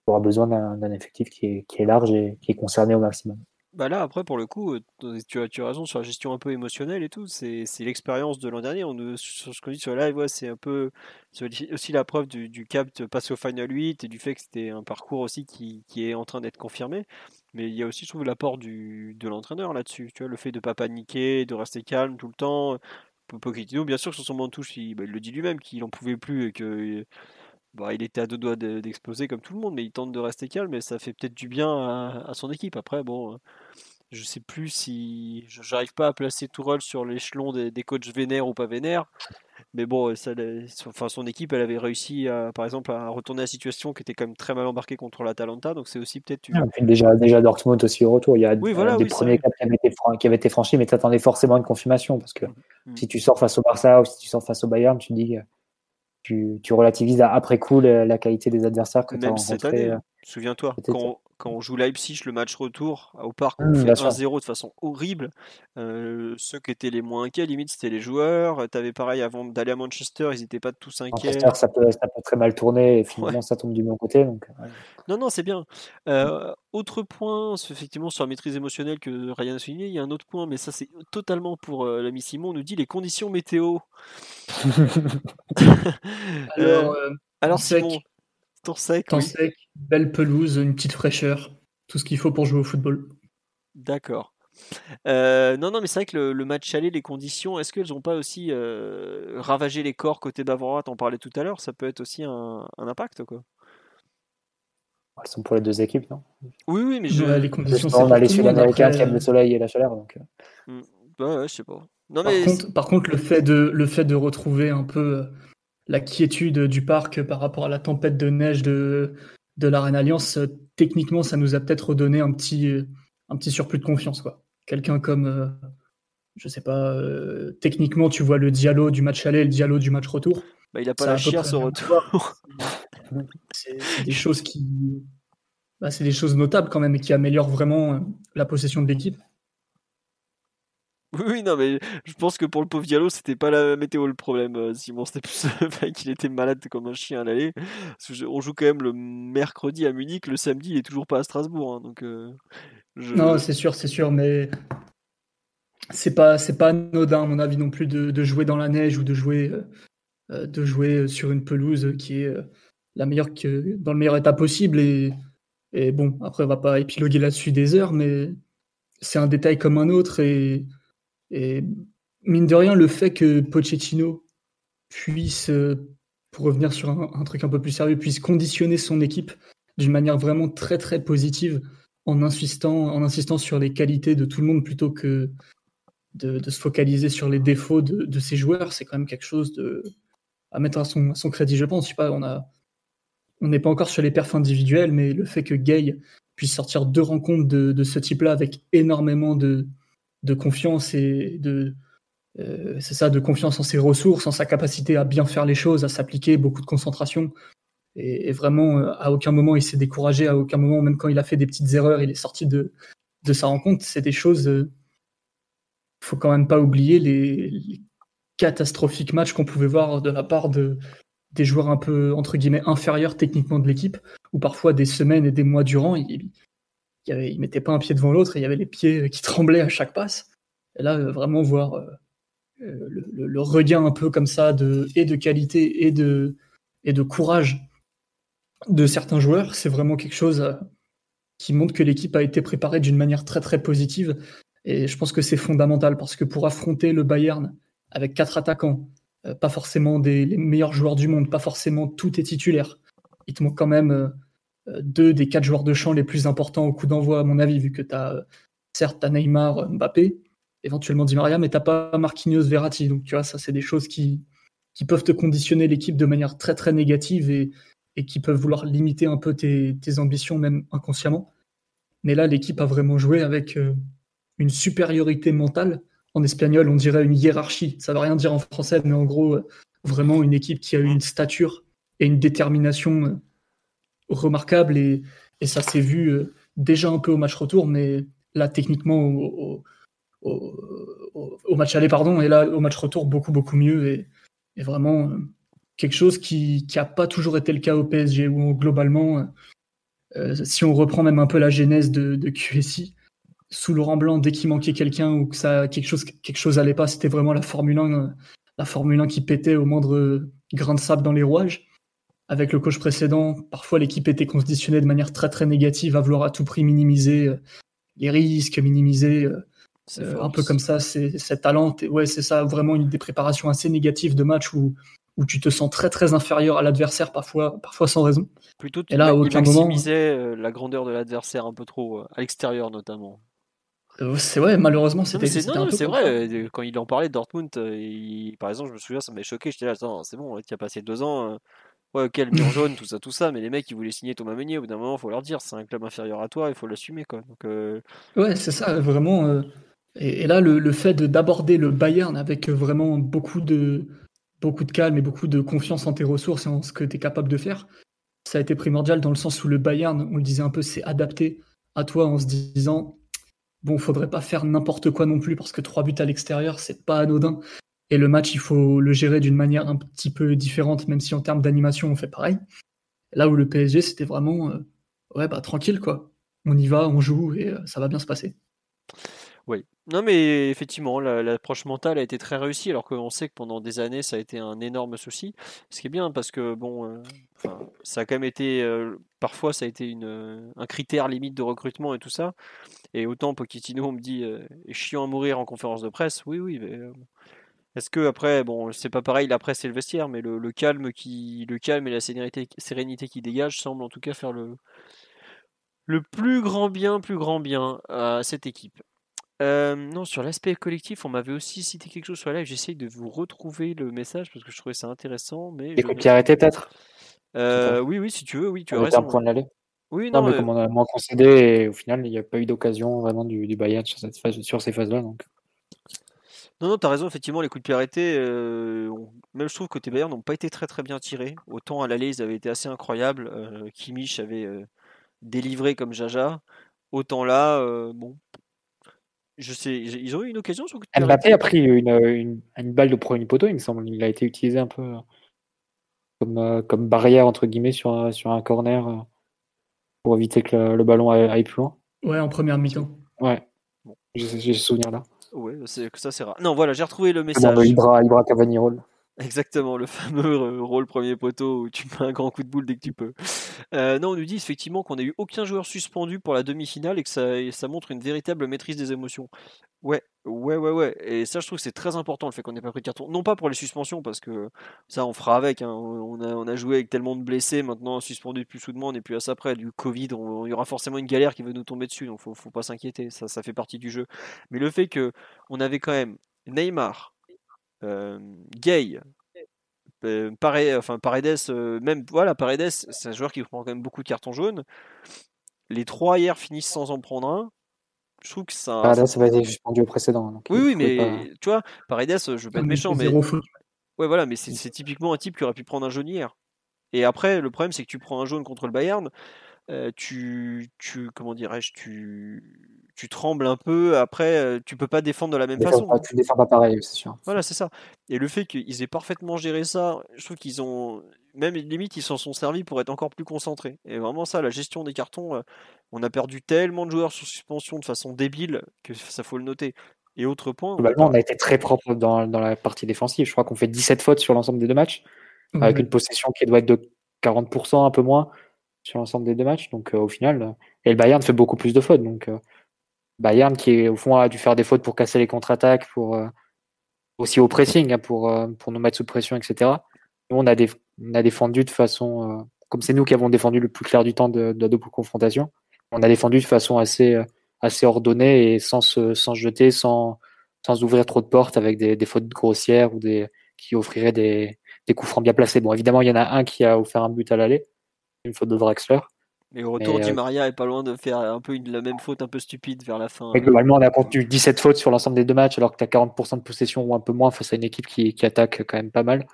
on aura besoin d'un effectif qui est large et qui est concerné au maximum. Bah là, après, pour le coup, tu as, tu as raison sur la gestion un peu émotionnelle et tout. C'est l'expérience de l'an dernier. On, sur ce qu'on dit sur le live, ouais, c'est un peu aussi la preuve du, du cap passer au Final 8 et du fait que c'était un parcours aussi qui, qui est en train d'être confirmé. Mais il y a aussi, je trouve, l'apport de l'entraîneur là-dessus. Tu vois, le fait de ne pas paniquer, de rester calme tout le temps. Pochettino, bien sûr, sur son banc de touche, il, bah, il le dit lui-même qu'il n'en pouvait plus et que bah, il était à deux doigts d'exploser comme tout le monde, mais il tente de rester calme et ça fait peut-être du bien à, son équipe. Après, bon, je sais plus si j'arrive pas à placer Tourelle sur l'échelon des, des, coachs vénères ou pas vénères, mais bon, ça, enfin, son équipe, elle avait réussi, à, par exemple, à retourner la situation qui était quand même très mal embarquée contre l'Atalanta, donc c'est aussi peut-être. Une... déjà, déjà Dortmund aussi au retour. Il y a des premiers caps qui avaient, été, qui avaient été franchis, mais tu attendais forcément une confirmation parce que mmh. si tu sors face au Barça ou si tu sors face au Bayern, tu dis tu, tu relativises après coup la, qualité des adversaires que tu as rencontrés. Année, euh, souviens-toi, quand, quand, on joue Leipzig le match retour au parc, on mmh, fait 1-0 de façon horrible. Euh, ceux qui étaient les moins inquiets, limite, c'était les joueurs. Tu avais pareil avant d'aller à Manchester, ils n'étaient pas tous inquiets. Manchester, ça peut, ça peut très mal tourner et finalement ça tombe du bon côté. Donc, Non, non, c'est bien. Euh, autre point, effectivement, sur la maîtrise émotionnelle que Ryan a souligné, il y a un autre point, mais ça c'est totalement pour l'ami Simon, on nous dit les conditions météo. alors, euh, alors Simon, temps sec, temps sec, belle pelouse, une petite fraîcheur, tout ce qu'il faut pour jouer au football. D'accord. Euh, non, non, mais c'est vrai que le, match aller, les conditions, est-ce qu'elles n'ont pas aussi euh, ravagé les corps côté bavarois T'en parlais tout à l'heure, ça peut être aussi un, impact, quoi. Elles sont pour les deux équipes, non? Oui, oui, mais je... les conditions. On a les Sud-Américains qui aiment le soleil et la chaleur, donc. Hmm. Ouais, ouais, je sais pas. Non, par, contre, par contre, le fait de le fait de retrouver un peu la quiétude du parc par rapport à la tempête de neige de, de l'Arène Alliance, euh, techniquement, ça nous a peut-être redonné un petit, euh, un petit surplus de confiance. quoi. Quelqu'un comme, euh, je sais pas, techniquement, tu vois le dialogue du match aller et le dialogue du match retour. Bah, il a pas la chiasse au retour. c'est des choses qui. Bah, c'est des choses notables quand même et qui améliorent vraiment la possession de l'équipe. Oui, non, mais je pense que pour le pauvre Diallo, c'était pas la météo le problème, euh, Simon. C'était plus le fait qu'il était malade comme un chien à l'aller. On joue quand même le mercredi à Munich, le samedi, il est toujours pas à Strasbourg. Hein, donc, euh, Non, c'est sûr, c'est sûr, mais c'est pas, c'est pas anodin, à mon avis, non plus, de, jouer dans la neige ou de jouer, euh, de jouer sur une pelouse qui est la meilleure que, dans le meilleur état possible. Et, et bon, après, on va pas épiloguer là-dessus des heures, mais c'est un détail comme un autre. Et et mine de rien, le fait que Pochettino puisse, euh, pour revenir sur un, truc un peu plus sérieux, puisse conditionner son équipe d'une manière vraiment très très positive en insistant, en insistant sur les qualités de tout le monde plutôt que de, se focaliser sur les défauts de, ses joueurs, c'est quand même quelque chose de, à mettre à son, crédit, je pense. Je sais pas, on a, on n'est pas encore sur les perfs individuels, mais le fait que Gay puisse sortir deux rencontres de ce type-là avec énormément de, de confiance et de euh, c'est ça, de confiance en ses ressources, en sa capacité à bien faire les choses, à s'appliquer, beaucoup de concentration. Et, vraiment, euh, à aucun moment il s'est découragé, à aucun moment, même quand il a fait des petites erreurs, il est sorti de, de sa rencontre. C'est des choses. Euh, faut quand même pas oublier les, catastrophiques matchs qu'on pouvait voir de la part de, des joueurs un peu entre guillemets inférieurs techniquement de l'équipe, où parfois des semaines et des mois durant, il, il, ne mettait pas un pied devant l'autre et il y avait les pieds qui tremblaient à chaque passe. Et là, euh, vraiment voir euh, euh, le, regain un peu comme ça de, et de qualité et de, et de courage de certains joueurs, c'est vraiment quelque chose qui montre que l'équipe a été préparée d'une manière très très positive. Et je pense que c'est fondamental parce que pour affronter le Bayern avec quatre attaquants, pas forcément des, les meilleurs joueurs du monde, pas forcément tout est titulaire, il te manque quand même euh, deux des quatre joueurs de champ les plus importants au coup d'envoi, à mon avis, vu que tu as, euh, certes, as Neymar, euh, Mbappé, éventuellement Di Maria, mais tu pas Marquinhos, Verratti. Donc, tu vois, ça, c'est des choses qui, peuvent te conditionner l'équipe de manière très, très négative. Et, qui peuvent vouloir limiter un peu tes, ambitions, même inconsciemment. Mais là, l'équipe a vraiment joué avec euh, une supériorité mentale. En espagnol, on dirait une hiérarchie. Ça ne veut rien dire en français, mais en gros, euh, vraiment une équipe qui a eu une stature et une détermination euh, remarquable. Et, ça s'est vu déjà un peu au match retour, mais là, techniquement, au, match aller, pardon, et là, au match retour, beaucoup, beaucoup mieux. Et, vraiment, quelque chose qui n'a pas toujours été le cas au PSG, où globalement, euh, si on reprend même un peu la genèse de, QSI, sous Laurent Blanc, dès qu'il manquait quelqu'un ou que ça, quelque chose quelque chose allait pas, c'était vraiment la Formule 1, euh, la Formule 1 qui pétait au moindre grain de sable dans les rouages. Avec le coach précédent, parfois l'équipe était conditionnée de manière très très négative à vouloir à tout prix minimiser euh, les risques, minimiser un peu comme ça c'est talent. Ouais, c'est ça, vraiment une des préparations assez négatives de match où où tu te sens très très inférieur à l'adversaire parfois, parfois sans raison. Plutôt, tu et là, aucun maximisait moment... la grandeur de l'adversaire un peu trop euh, à l'extérieur notamment. Euh, c'est vrai, malheureusement, c'était. C'est vrai. Euh, quand il en parlait, Dortmund, par exemple, je me souviens, ça m'avait choqué. J'étais là, attends, c'est bon, tu as passé deux ans. Ouais, ok, mur jaune, tout ça, tout ça, mais les mecs, ils voulaient signer Thomas Meunier. Au bout d'un moment, il faut leur dire, c'est un club inférieur à toi, il faut l'assumer, quoi. Donc, Ouais, c'est ça, vraiment. Et, là, le, fait d'aborder le Bayern avec vraiment beaucoup de, beaucoup de calme et beaucoup de confiance en tes ressources et en ce que tu es capable de faire, ça a été primordial dans le sens où le Bayern, on le disait un peu, c'est adapté à toi en se disant bon, faudrait pas faire n'importe quoi non plus parce que trois buts à l'extérieur, c'est pas anodin. Et le match, il faut le gérer d'une manière un petit peu différente, même si en termes d'animation, on fait pareil. Là où le PSG, c'était vraiment euh, ouais, bah tranquille quoi. On y va, on joue et euh, ça va bien se passer. Oui. Non, mais effectivement, l'approche mentale a été très réussie, alors qu'on sait que pendant des années, ça a été un énorme souci. Ce qui est bien, parce que bon, euh, ça a quand même été, parfois, ça a été une, un critère limite de recrutement et tout ça. Et autant Pochettino, on me dit, chiant à mourir en conférence de presse. Oui, oui. Mais, est-ce que après, bon, c'est pas pareil la presse et le vestiaire, mais le, calme qui, le calme et la sérénité, sérénité qui dégage semble en tout cas faire le, le plus grand bien, plus grand bien à cette équipe. Euh, non, sur l'aspect collectif, on m'avait aussi cité quelque chose sur la live. J'essaye de vous retrouver le message parce que je trouvais ça intéressant. Mais Les coups arrêtés, peut-être? Euh, Oui, oui, si tu veux, oui, tu as raison. un point de l'aller. Oui, non, mais comme on a moins concédé, et au final, il n'y a pas eu d'occasion vraiment du, du Bayern sur, cette phase, sur ces phases-là. Donc. Non, non, tu as raison, effectivement, les coups de pied arrêtés, euh, même je trouve que tes Bayern n'ont pas été très très bien tirés. Autant à l'aller, ils avaient été assez incroyables. Euh, Kimmich avait délivré comme Jaja. Autant là, bon, je sais, ils ont eu une occasion sur Mbappé a pris une, une, balle de premier poteau, il me semble. Il a été utilisé un peu euh, comme, euh, comme barrière, entre guillemets, sur, un, sur un corner euh, pour éviter que le, ballon aille plus loin. Ouais, en première mi-temps. Ouais, j'ai ce souvenir là. Ouais, c'est que ça c'est rare. Non, voilà, j'ai retrouvé le message. Ibra, Ibra Cavani Exactement, le fameux rôle premier poteau où tu mets un grand coup de boule dès que tu peux. Euh, non, on nous dit effectivement qu'on n'a eu aucun joueur suspendu pour la demi-finale et que ça, ça, montre une véritable maîtrise des émotions. Ouais, ouais, ouais, ouais. Et ça, je trouve que c'est très important le fait qu'on n'ait pas pris de carton. Non pas pour les suspensions, parce que ça, on fera avec. Hein. On, a, on a joué avec tellement de blessés, maintenant suspendu plus soudement, on n'est plus à ça près. Du Covid, il y aura forcément une galère qui va nous tomber dessus, donc faut, faut pas s'inquiéter. Ça, ça fait partie du jeu. Mais le fait que on avait quand même Neymar, euh, Gay, euh, enfin Paredes, euh, même voilà, Paredes, c'est un joueur qui prend quand même beaucoup de cartons jaunes. Les trois hier finissent sans en prendre un. Je trouve que ça. Paredes, ça va être suspendu au précédent. oui, oui, mais tu vois, Paredes, je veux pas être méchant, mais. Ouais, voilà, mais c'est typiquement un type qui aurait pu prendre un jaune hier. Et après, le problème, c'est que tu prends un jaune contre le Bayern, tu, tu, comment dirais-je, tu, tu trembles un peu. Après, tu peux pas défendre de la même façon. Pas, tu défends pas pareil, c'est sûr. Voilà, c'est ça. Et le fait qu'ils aient parfaitement géré ça, je trouve qu'ils ont, même limite, ils s'en sont servis pour être encore plus concentrés. Et vraiment ça, la gestion des cartons, on a perdu tellement de joueurs sur suspension de façon débile que ça faut le noter. Et autre point. Globalement, on a été très propre dans, dans la partie défensive. Je crois qu'on fait 17 fautes sur l'ensemble des deux matchs, avec une possession qui doit être de 40%, un peu moins sur l'ensemble des deux matchs. Donc au final, et le Bayern fait beaucoup plus de fautes. Donc Bayern qui au fond a dû faire des fautes pour casser les contre-attaques, pour euh, aussi au pressing, hein, pour, euh, pour nous mettre sous pression, etc. Nous, on a, des, on a défendu de façon, euh, comme c'est nous qui avons défendu le plus clair du temps de, de la double confrontation, on a défendu de façon assez, assez ordonnée et sans se, sans jeter, sans, sans ouvrir trop de portes avec des, des fautes grossières ou des qui offriraient des, des coups francs bien placés. Bon, évidemment, il y en a un qui a offert un but à l'aller, une faute de Draxler. Mais au retour, Mais, Di euh, Maria est pas loin de faire un peu une- la même faute un peu stupide vers la fin. Globalement, on a contenu 17 fautes sur l'ensemble des deux matchs, alors que tu as 40% de possession ou un peu moins face à une équipe qui, qui attaque quand même pas mal.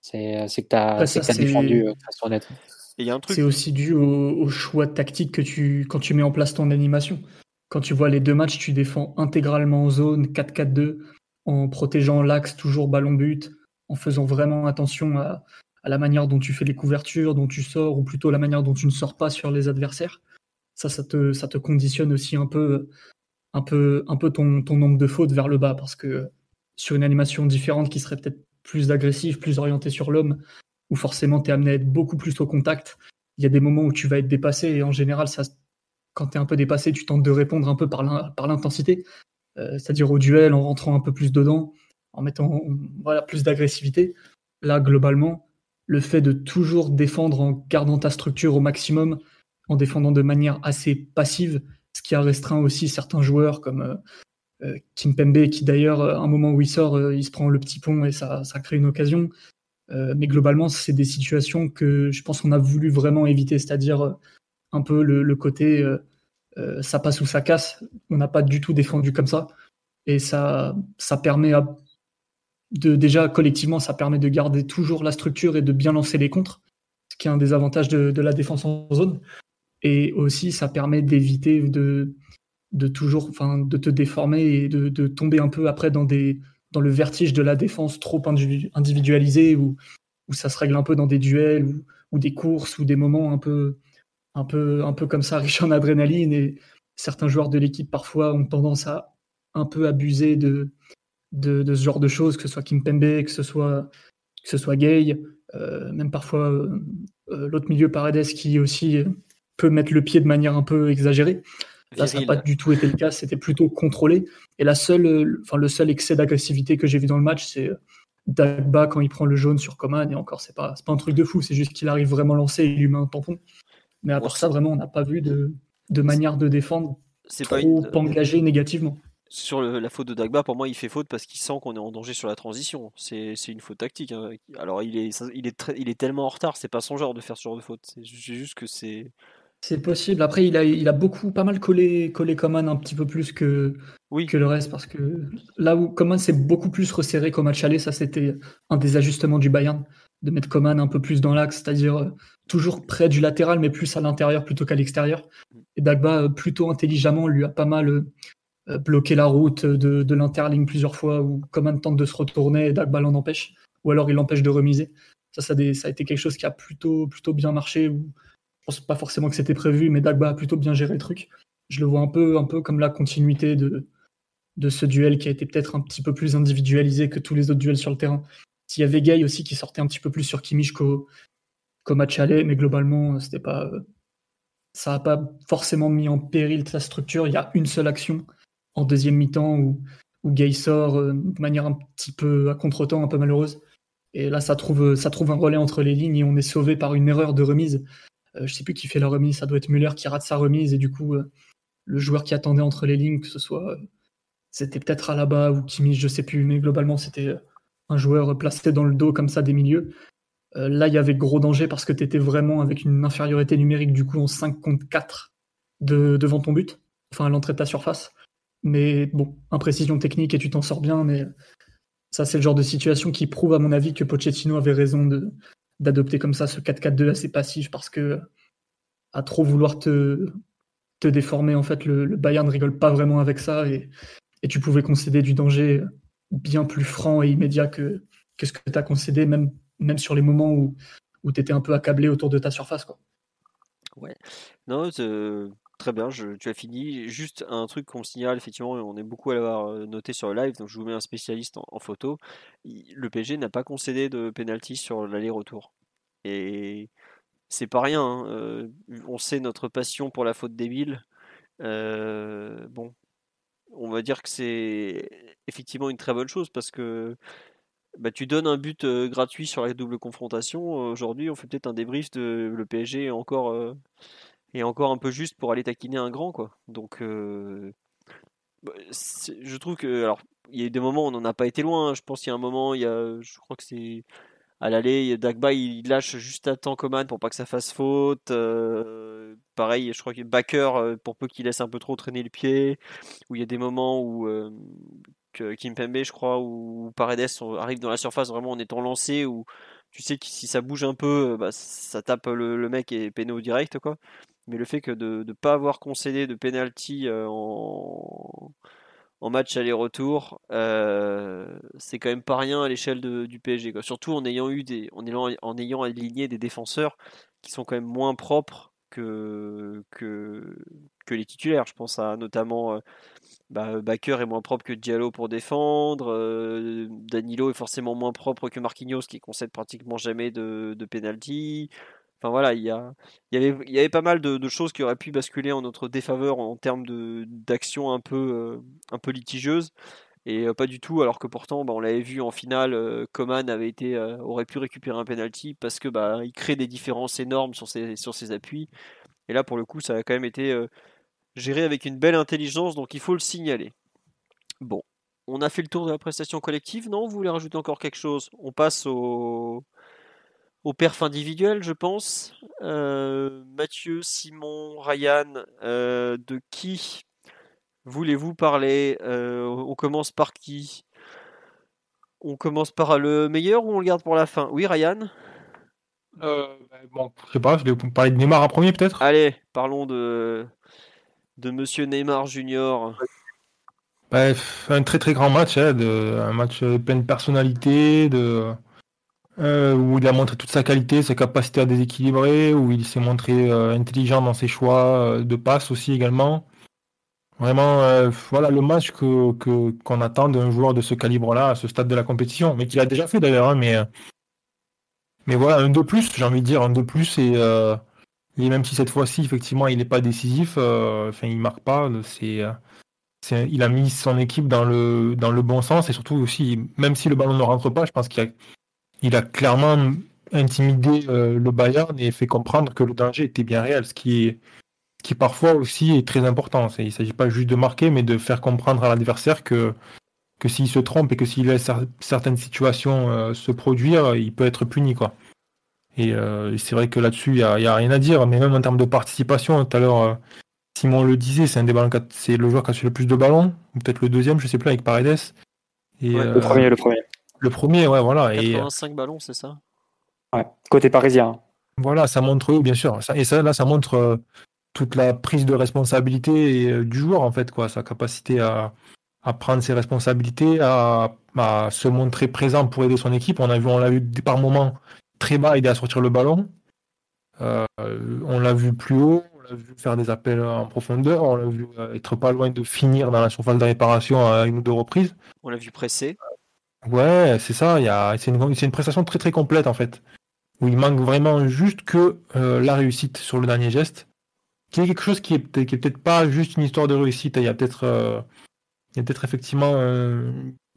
C'est c'est que tu as, Ouais, ça, c'est- défendu euh, de façon honnête. Et il y a un truc. C'est aussi dû au, au choix tactique que tu quand tu mets en place ton animation. Quand tu vois les deux matchs, tu défends intégralement en zone 4-4-2 en protégeant l'axe toujours ballon but, en faisant vraiment attention à, à la manière dont tu fais les couvertures, dont tu sors, ou plutôt la manière dont tu ne sors pas sur les adversaires. Ça, ça te, ça te conditionne aussi un peu, un peu, un peu ton, ton nombre de fautes vers le bas, parce que sur une animation différente qui serait peut-être plus agressive, plus orientée sur l'homme, où forcément tu es amené à être beaucoup plus au contact, il y a des moments où tu vas être dépassé, et en général, ça, quand tu es un peu dépassé, tu tentes de répondre un peu par l'in- par l'intensité, euh, c'est-à-dire au duel, en rentrant un peu plus dedans, en mettant plus d'agressivité. Là, globalement, le fait de toujours défendre en gardant ta structure au maximum, en défendant de manière assez passive, ce qui a restreint aussi certains joueurs comme euh, euh, Kimpembe, qui d'ailleurs, à un moment où il sort, euh, il se prend le petit pont et ça, ça crée une occasion. Euh, mais globalement, c'est des situations que je pense qu'on a voulu vraiment éviter, c'est-à-dire euh, un peu le, côté euh, euh, ça passe ou ça casse. On n'a pas du tout défendu comme ça. Et ça, ça permet à, de, déjà collectivement, ça permet de garder toujours la structure et de bien lancer les contres, ce qui est un des avantages de, de la défense en zone. Et aussi, ça permet d'éviter de, de toujours, enfin, de te déformer et de, de tomber un peu après dans des, dans le vertige de la défense trop individu- individualisée où, où ça se règle un peu dans des duels ou, ou des courses ou des moments un peu, un peu, un peu comme ça, riches en adrénaline. Et certains joueurs de l'équipe parfois ont tendance à un peu abuser de, de, ce genre de choses, que ce soit Kimpembe, que ce soit, que ce soit Gay, euh, même parfois euh, euh, l'autre milieu Paredes qui aussi peut mettre le pied de manière un peu exagérée. Là, ça n'a pas du tout été le cas, c'était plutôt contrôlé. Et la seule, euh, enfin, le seul excès d'agressivité que j'ai vu dans le match, c'est euh, Dagba quand il prend le jaune sur Coman. Et encore, c'est pas, pas un truc de fou, c'est juste qu'il arrive vraiment lancé et il lui met un tampon. Mais à part ça, vraiment, on n'a pas vu de, de manière de défendre C'est trop pas une... engagée négativement. Sur le- la faute de Dagba, pour moi, il fait faute parce qu'il sent qu'on est en danger sur la transition. C'est c'est une faute tactique. hein. Alors, il est, il, est très- il est tellement en retard, c'est pas son genre de faire ce genre de faute. C'est ju- juste que c'est. C'est possible. Après, il a, il a beaucoup, pas mal collé, collé Coman un petit peu plus que, Oui, que le reste parce que là où Coman s'est beaucoup plus resserré qu'au match aller, ça c'était un des ajustements du Bayern, de mettre Coman un peu plus dans l'axe, c'est-à-dire euh, toujours près du latéral mais plus à l'intérieur plutôt qu'à l'extérieur. Et Dagba, euh, plutôt intelligemment, lui a pas mal euh, bloqué la route de, de l'interligne plusieurs fois où Coman tente de se retourner et Dagba l'en empêche, ou alors il l'empêche de remiser. Ça, ça, a des- ça a été quelque chose qui a plutôt, plutôt bien marché. Où, pas forcément que c'était prévu, mais Dagba a plutôt bien géré le truc. Je le vois un peu, un peu comme la continuité de, de ce duel qui a été peut-être un petit peu plus individualisé que tous les autres duels sur le terrain. S'il y avait Gay aussi qui sortait un petit peu plus sur Kimmich qu'au qu'au match aller, mais globalement, c'était pas, ça n'a pas forcément mis en péril sa structure. Il y a une seule action en deuxième mi-temps où, où Gay sort euh, de manière un petit peu à contre-temps, un peu malheureuse. Et là, ça trouve, ça trouve un relais entre les lignes et on est sauvé par une erreur de remise. Euh, je sais plus qui fait la remise, ça doit être Müller qui rate sa remise et du coup, euh, le joueur qui attendait entre les lignes, que ce soit, euh, c'était peut-être Alaba ou Kimmich, je sais plus, mais globalement, c'était un joueur placé dans le dos comme ça des milieux. Là, il y avait gros danger parce que tu étais vraiment avec une infériorité numérique du coup en 5 contre 4 de, devant ton but, enfin à l'entrée de ta surface. Mais bon, imprécision technique et tu t'en sors bien, mais ça, c'est le genre de situation qui prouve, à mon avis, que Pochettino avait raison de, d'adopter comme ça ce 4-4-2 assez passif parce que à trop vouloir te, déformer, en fait, le, Bayern ne rigole pas vraiment avec ça et, tu pouvais concéder du danger bien plus franc et immédiat que, ce que tu as concédé, même, même sur les moments où, où tu étais un peu accablé autour de ta surface. Quoi. Ouais. Non, très bien, tu as fini. Juste un truc qu'on signale, effectivement, on est beaucoup à l'avoir euh, noté sur le live, donc je vous mets un spécialiste en, photo. Le PSG n'a pas concédé de penalty sur l'aller-retour. Et c'est pas rien. hein, euh, on sait notre passion pour la faute débile. Euh, bon, on va dire que c'est effectivement une très bonne chose parce que bah, tu donnes un but gratuit sur la double confrontation. Aujourd'hui, on fait peut-être un débrief de le PSG encore, est encore un peu juste pour aller taquiner un grand, quoi. Donc, euh, bah, je trouve que, alors, il y a eu des moments où on n'en a pas été loin. hein. Je pense qu'il y a un moment, il y a, je crois que c'est à l'aller, Dagba il lâche juste à temps Coman pour pas que ça fasse faute. Euh, pareil, je crois que Backer, euh, pour peu qu'il laisse un peu trop traîner le pied, où il y a des moments où que Kimpembe, je crois, ou Paredes arrive dans la surface vraiment en étant lancé, où tu sais que si ça bouge un peu, bah, ça tape le, mec et péno direct, quoi. Mais le fait que de ne pas avoir concédé de penalty en en match aller-retour, euh, c'est quand même pas rien à l'échelle du PSG. Surtout en ayant eu des, en ayant, aligné des défenseurs qui sont quand même moins propres que, que, que les titulaires. Je pense à notamment euh, bah, Baker est moins propre que Diallo pour défendre. Euh, Danilo est forcément moins propre que Marquinhos qui concède pratiquement jamais de, de penalty. Enfin voilà, il y, avait, pas mal de, choses qui auraient pu basculer en notre défaveur en, termes d'action un peu, euh, litigieuse. Et euh, pas du tout, alors que pourtant, bah, on l'avait vu en finale, euh, Coman été, aurait pu récupérer un penalty parce que bah, crée des différences énormes sur ses appuis. Et là, pour le coup, ça a quand même été géré avec une belle intelligence, donc il faut le signaler. Bon, on a fait le tour de la prestation collective, non? Vous voulez rajouter encore quelque chose? On passe au, au perf individuel, je pense. Euh, Mathieu, Simon, Ryan, euh, de qui voulez-vous parler? Euh, On commence par qui? On commence par le meilleur ou on le garde pour la fin? Oui, Ryan? Bon, je sais pas, je vais parler de Neymar en premier peut-être? Allez, parlons de, de Monsieur Neymar Junior. Bref, un très très grand match, hein, de, un match plein de personnalité, de euh, où il a montré toute sa qualité, sa capacité à déséquilibrer, où il s'est montré euh, intelligent dans ses choix euh, de passe aussi également. Vraiment, voilà le match que qu'on attend d'un joueur de ce calibre-là à ce stade de la compétition, mais qu'il a déjà fait d'ailleurs. Hein, mais mais voilà, un de plus, j'ai envie de dire un de plus et, et même si cette fois-ci effectivement il n'est pas décisif, enfin il marque pas, c'est il a mis son équipe dans le dans le bon sens et surtout aussi même si le ballon ne rentre pas, je pense qu'il a il a clairement intimidé euh, le Bayern et fait comprendre que le danger était bien réel, ce qui est qui parfois aussi est très important. Il ne s'agit pas juste de marquer, mais de faire comprendre à l'adversaire que, que s'il se trompe et que s'il laisse certaines situations euh, se produire, il peut être puni. Quoi. Et, euh, c'est vrai que là-dessus, il n'y a, a, rien à dire. Mais même en termes de participation, tout à l'heure, Simon le disait, c'est un des ballons, c'est le joueur qui a su le plus de ballons, ou peut-être le deuxième, je ne sais plus, avec Paredes. Et, le premier, le premier. Le premier, ouais, voilà. 85 et... ballons, c'est ça? Ouais, côté parisien. Voilà, ça montre, bien sûr. Et ça, là, ça montre euh, toute la prise de responsabilité euh, du joueur, en fait, quoi. Sa capacité à, à prendre ses responsabilités, à, à, se montrer présent pour aider son équipe. On a vu, on l'a vu par moments très bas aider à sortir le ballon. Euh, on l'a vu plus haut, on l'a vu faire des appels en profondeur, on l'a vu être pas loin de finir dans la surface de réparation à une ou deux reprises. On l'a vu presser. Ouais, c'est ça. Il y a, c'est une, une, prestation très très complète en fait, où il manque vraiment juste que euh, la réussite sur le dernier geste, qui est quelque chose qui est, qui est peut-être pas juste une histoire de réussite. Il y a peut-être, euh, il y a peut-être effectivement euh,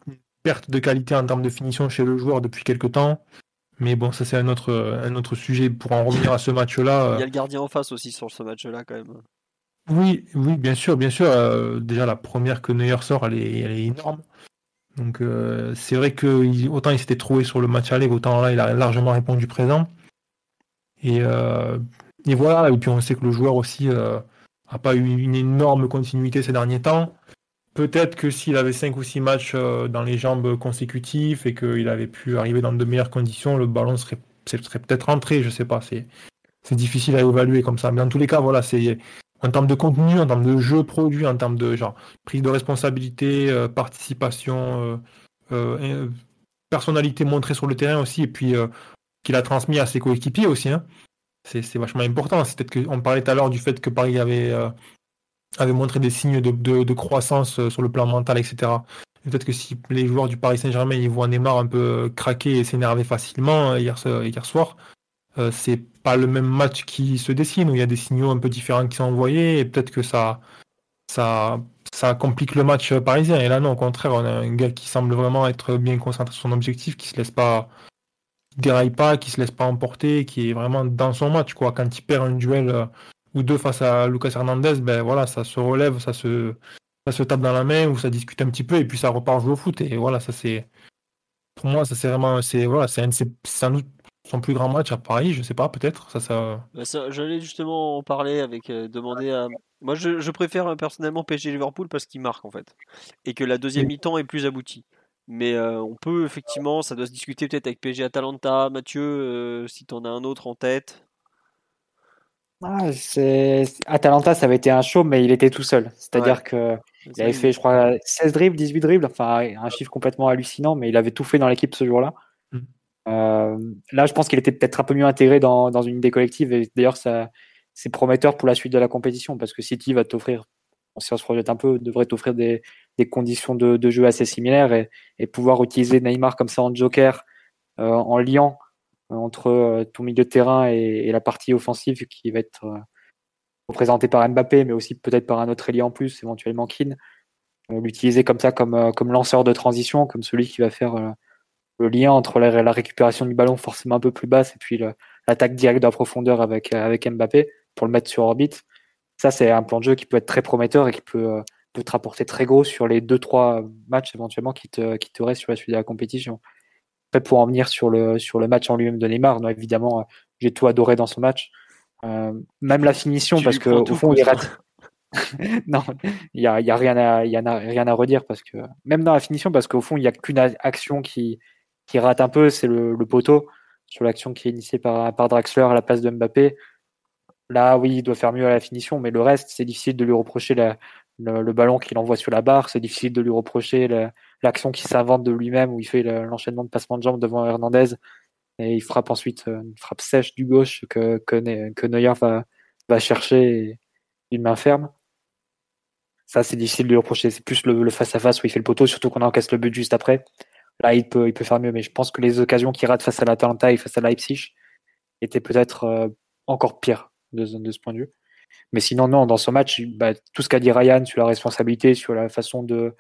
une perte de qualité en termes de finition chez le joueur depuis quelques temps. Mais bon, ça c'est un autre, un autre sujet pour en revenir à ce match-là. Il y a le gardien en face aussi sur ce match-là quand même. Oui, oui, bien sûr, bien sûr. déjà la première que Neuer sort, elle est, elle est énorme. Donc euh, c'est vrai que autant il s'était trouvé sur le match aller, autant là il a largement répondu présent. Et, euh, et voilà, et puis on sait que le joueur aussi euh, a pas eu une énorme continuité ces derniers temps. Peut-être que s'il avait 5 ou 6 matchs dans les jambes consécutifs et qu'il avait pu arriver dans de meilleures conditions, le ballon serait, serait peut-être rentré, je sais pas. C'est, c'est difficile à évaluer comme ça. Mais en tous les cas, voilà, c'est en termes de contenu, en termes de jeu produit, en termes de genre prise de responsabilité, euh, participation, euh, euh, personnalité montrée sur le terrain aussi, et puis qu'il a transmis à ses coéquipiers aussi. Hein. C'est vachement important. C'est peut-être qu'on parlait tout à l'heure du fait que Paris avait, avait montré des signes de, croissance sur le plan mental, etc. Peut-être que si les joueurs du Paris Saint-Germain ils voient Neymar un peu craquer et s'énerver facilement hier, hier soir, c'est pas le même match qui se dessine, où il y a des signaux un peu différents qui sont envoyés, et peut-être que ça, ça, ça complique le match parisien. Et là, non, au contraire, on a un gars qui semble vraiment être bien concentré sur son objectif, qui se laisse pas, déraille pas, qui se laisse pas emporter, qui est vraiment dans son match, quoi. Quand il perd un duel euh, ou deux face à Lucas Hernandez, ben voilà, ça se relève, ça se, ça se tape dans la main, ou ça discute un petit peu, et puis ça repart jouer au foot. Et voilà, ça c'est, pour moi, ça c'est vraiment, c'est voilà, c'est sans doute son plus grand match à Paris, je sais pas, peut-être. Ça, ça... Bah, j'allais justement en parler avec euh, demander à. Moi, je, préfère euh, personnellement PSG Liverpool parce qu'il marque en fait, et que la deuxième mi-temps est plus aboutie. Mais euh, on peut effectivement, ça doit se discuter peut-être avec PSG Atalanta. Mathieu, si tu en as un autre en tête. Ah, Atalanta, ça avait été un show, mais il était tout seul. C'est-à-dire que il avait fait, je crois, 16 dribbles, 18 dribbles, enfin un chiffre complètement hallucinant, mais il avait tout fait dans l'équipe ce jour-là. Euh, là, je pense qu'il était peut-être un peu mieux intégré dans, dans une idée collective, et d'ailleurs, c'est prometteur pour la suite de la compétition, parce que City va t'offrir, si on se projette un peu, devrait t'offrir des, des, conditions de, de, jeu assez similaires, et, et, pouvoir utiliser Neymar comme ça en joker, euh, en liant euh, entre ton milieu de terrain et, et, la partie offensive qui va être représenté par Mbappé, mais aussi peut-être par un autre ailier en plus, éventuellement Keane. L'utiliser comme ça, comme, euh, comme lanceur de transition, comme celui qui va faire euh, le lien entre la, récupération du ballon forcément un peu plus basse et puis l'attaque directe de la profondeur avec, euh, avec Mbappé pour le mettre sur orbite. Ça, c'est un plan de jeu qui peut être très prometteur et qui peut, peut te rapporter très gros sur les 2-3 matchs éventuellement qui te, qui te restent sur la suite de la compétition. Après, pour en venir sur le, sur le match en lui-même de Neymar, non, évidemment, j'ai tout adoré dans ce match. Euh, même la finition, parce qu'au fond, il rate. non, il n'y a, y a, rien à, y a rien à redire parce que même dans la finition, parce qu'au fond, il n'y a qu'une action qui, qui rate un peu, c'est le, poteau sur l'action qui est initiée par, par Draxler à la place de Mbappé. Là, oui, il doit faire mieux à la finition, mais le reste, c'est difficile de lui reprocher le, ballon qu'il envoie sur la barre, c'est difficile de lui reprocher l'action qui s'invente de lui-même où il fait l'enchaînement de passement de jambes devant Hernandez et il frappe ensuite euh, une frappe sèche du gauche que, que, Neuer va, va chercher d'une main ferme. Ça, c'est difficile de lui reprocher. C'est plus le face-à-face où il fait le poteau, surtout qu'on encaisse le but juste après. Là, il peut, il peut faire mieux, mais je pense que les occasions qu'il rate face à l'Atalanta et face à Leipzig étaient peut-être euh, encore pires de, ce point de vue. Mais sinon, non, dans ce match, bah, tout ce qu'a dit Ryan sur la responsabilité, sur la façon de,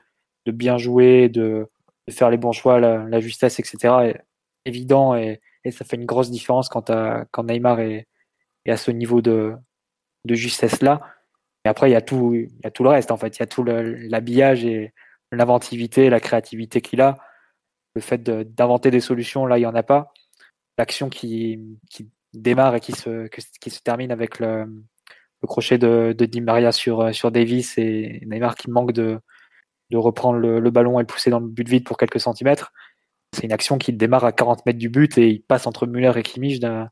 bien jouer, de, faire les bons choix, la, justesse, etc., évident et, ça fait une grosse différence quand, quand Neymar est, est, à ce niveau de, de justesse là. Et après, il y a tout, il y a tout le reste en fait. Il y a tout l'habillage et l'inventivité, la créativité qu'il a. Le fait d'inventer des solutions, là, il n'y en a pas. L'action qui, qui, démarre et qui se, qui se termine avec le, le crochet de, de Di Maria sur, sur Davis et Neymar qui manque de, de reprendre le, ballon et pousser dans le but vide pour quelques centimètres. C'est une action qui démarre à 40 mètres du but et il passe entre Müller et Kimmich d'un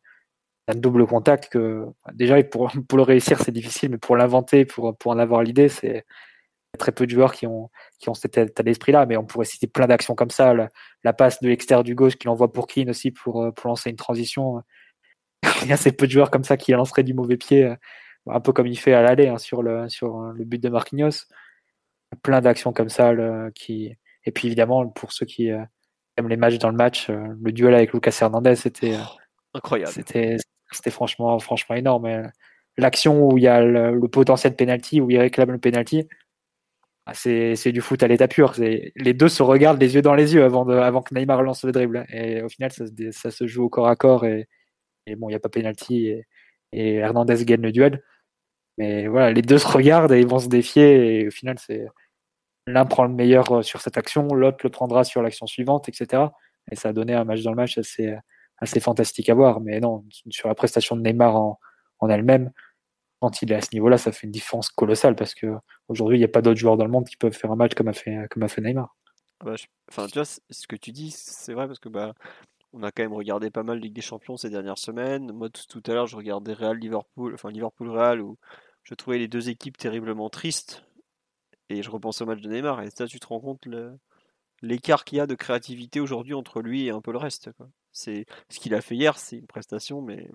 double contact que déjà pour, pour le réussir c'est difficile, mais pour l'inventer, pour, pour en avoir l'idée, c'est très peu de joueurs qui ont, qui ont cet état d'esprit-là, mais on pourrait citer plein d'actions comme ça. La, passe de l'extérieur du gauche qu'il envoie pour Keane aussi pour, pour lancer une transition. il y a assez peu de joueurs comme ça qui lanceraient du mauvais pied, un peu comme il fait à l'aller hein, sur, le, sur le but de Marquinhos. Plein d'actions comme ça. qui... Et puis évidemment, pour ceux qui, euh, les matchs dans le match, euh, le duel avec Lucas Hernandez, c'était euh, incroyable. C'était, c'était franchement, franchement énorme. Euh, l'action où il y a le, potentiel de penalty, où il réclame le penalty, c'est, c'est du foot à l'état pur. Les deux se regardent les yeux dans les yeux avant, que Neymar lance le dribble. Et au final, ça, se joue au corps à corps. Et, bon, il n'y a pas penalty. Et, et, Hernandez gagne le duel. Mais voilà, les deux se regardent et ils vont se défier. Et au final, c'est, l'un prend le meilleur euh, sur cette action, l'autre le prendra sur l'action suivante, etc. Et ça a donné un match dans le match assez, assez fantastique à voir. Mais non, sur la prestation de Neymar en elle-même, quand il est à ce niveau-là, ça fait une différence colossale parce que aujourd'hui, il n'y a pas d'autres joueurs dans le monde qui peuvent faire un match comme a fait, comme a Neymar. Ah bah, enfin, tu vois, ce que tu dis, c'est vrai parce que bah, on a quand même regardé pas mal Ligue des Champions ces dernières semaines. Moi, tout, à l'heure, je regardais Real Liverpool, enfin Liverpool Real où je trouvais les deux équipes terriblement tristes. Et je repense au match de Neymar, et ça, tu te rends compte l'écart qu'il y a de créativité aujourd'hui entre lui et un peu le reste. C'est ce qu'il a fait hier, c'est une prestation, mais.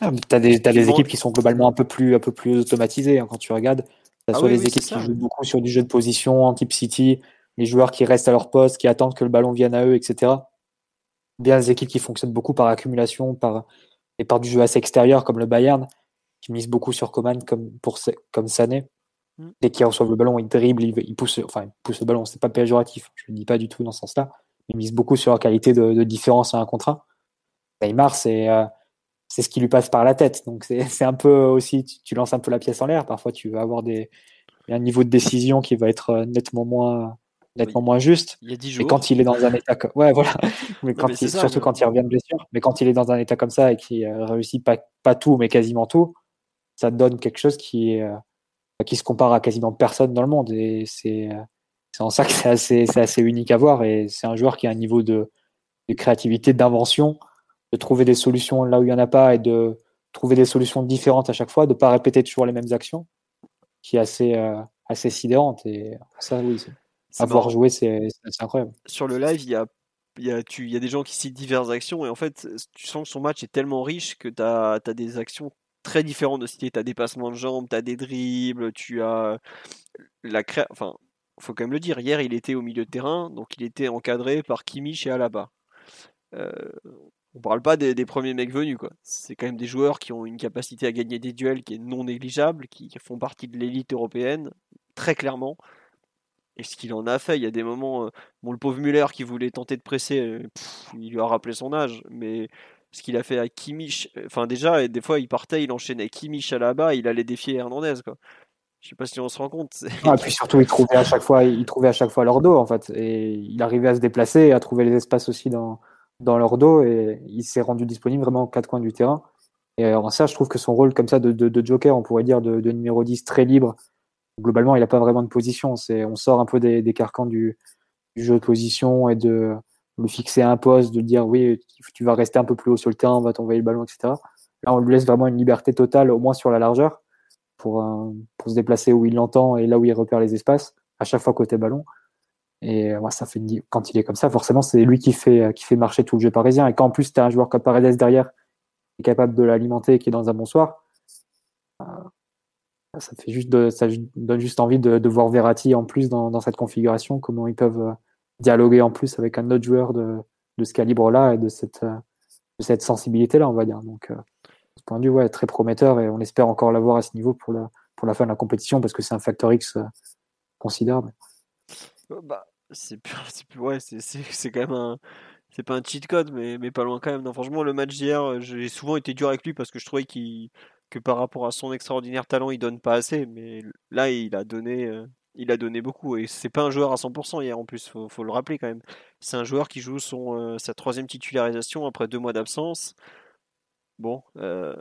Ah, tu as des, des équipes qui sont globalement un peu plus, un peu plus automatisées hein, quand tu regardes. Que ah soit les équipes qui jouent beaucoup sur du jeu de position, en type City, les joueurs qui restent à leur poste, qui attendent que le ballon vienne à eux, etc. Bien les équipes qui fonctionnent beaucoup par accumulation par, et par du jeu assez extérieur, comme le Bayern, qui mise beaucoup sur Coman comme, pour, comme Sané. Mm. Dès qu'il reçoit le ballon, il dribble, il, pousse, enfin, il pousse le ballon, c'est pas péjoratif, je ne dis pas du tout dans ce sens-là. Il mise beaucoup sur la qualité de, différence à un contrat. Neymar, c'est euh, c'est ce qui lui passe par la tête. Donc c'est un peu aussi, tu, lances un peu la pièce en l'air. Parfois, tu vas avoir des, un niveau de décision qui va être euh, nettement moins, nettement moins juste. Il y a 10 Et jours. quand il est dans un état comme... Ouais, voilà. Mais quand mais il... ça, Surtout mais- quand il revient de blessure. Mais quand il est dans un état comme ça et qu'il euh, réussit pas, pas tout, mais quasiment tout, ça donne quelque chose qui, est, euh, qui se compare à quasiment personne dans le monde. Et c'est c'est en ça que c'est assez, c'est assez unique à voir. Et c'est un joueur qui a un niveau de, de créativité, d'invention, de trouver des solutions là où il n'y en a pas et de trouver des solutions différentes à chaque fois, de ne pas répéter toujours les mêmes actions, qui est assez, euh, assez sidérante. Et ça, oui, c'est- C'est à voir marrant. jouer, c'est incroyable. sur le live, il y a, il y, a, tu, il y a des gens qui citent diverses actions et en fait, tu sens que son match est tellement riche que tu as, des actions très différentes de citer. Tu as des passements de jambes, tu as des dribbles, tu as la cré... Enfin, faut quand même le dire, hier il était au milieu de terrain, donc il était encadré par Kimmich et Alaba. Euh, on parle pas des, premiers mecs venus, quoi. C'est quand même des joueurs qui ont une capacité à gagner des duels qui est non négligeable, qui font partie de l'élite européenne, très clairement. Et ce qu'il en a fait, il y a des moments. euh, Bon, le pauvre Muller qui voulait tenter de presser, euh, il lui a rappelé son âge. Mais ce qu'il a fait à Kimmich, euh, enfin déjà, et des fois il partait, il enchaînait Kimmich à la bas, il allait défier Hernandez. Quoi. Je sais pas si on se rend compte. Ah, et puis surtout, il trouvait à chaque fois, il trouvait à chaque fois leur dos en fait, et il arrivait à se déplacer, et à trouver les espaces aussi dans dans leur dos, et il s'est rendu disponible vraiment aux quatre coins du terrain. Et euh, en ça, je trouve que son rôle comme ça de, joker, on pourrait dire de, numéro 10 très libre. Globalement, il n'a pas vraiment de position. C'est, on sort un peu des, carcans du, du jeu de position et de le fixer à un poste, de dire oui, tu vas rester un peu plus haut sur le terrain, on va t'envoyer le ballon, etc. Là, on lui laisse vraiment une liberté totale, au moins sur la largeur, pour, euh, pour se déplacer où il l'entend et là où il repère les espaces, à chaque fois côté ballon. Et euh, ouais, ça fait quand il est comme ça, forcément, c'est lui qui fait, euh, qui fait marcher tout le jeu parisien. Et quand en plus, tu as un joueur comme Paredes derrière, qui est capable de l'alimenter qui est dans un bon soir, euh, ça, fait juste de, ça donne juste envie de, de voir Verratti en plus dans, dans cette configuration, comment ils peuvent euh, dialoguer en plus avec un autre joueur de, de ce calibre-là et de cette, de cette sensibilité-là, on va dire. Donc, euh, ce point de vue, ouais, très prometteur et on espère encore l'avoir à ce niveau pour, le, pour la fin de la compétition parce que c'est un facteur X considérable. Euh, Bah, c'est plus, ouais, c'est, quand même un, c'est pas un cheat code, mais, mais pas loin quand même. Non, franchement, le match d'hier, euh, j'ai souvent été dur avec lui parce que je trouvais qu'il, que par rapport à son extraordinaire talent, il donne pas assez. Mais là, il a donné, euh, il a donné beaucoup. Et c'est pas un joueur à 100% hier en plus, faut, faut le rappeler quand même. C'est un joueur qui joue son, euh, sa troisième titularisation après deux mois d'absence. Bon, euh,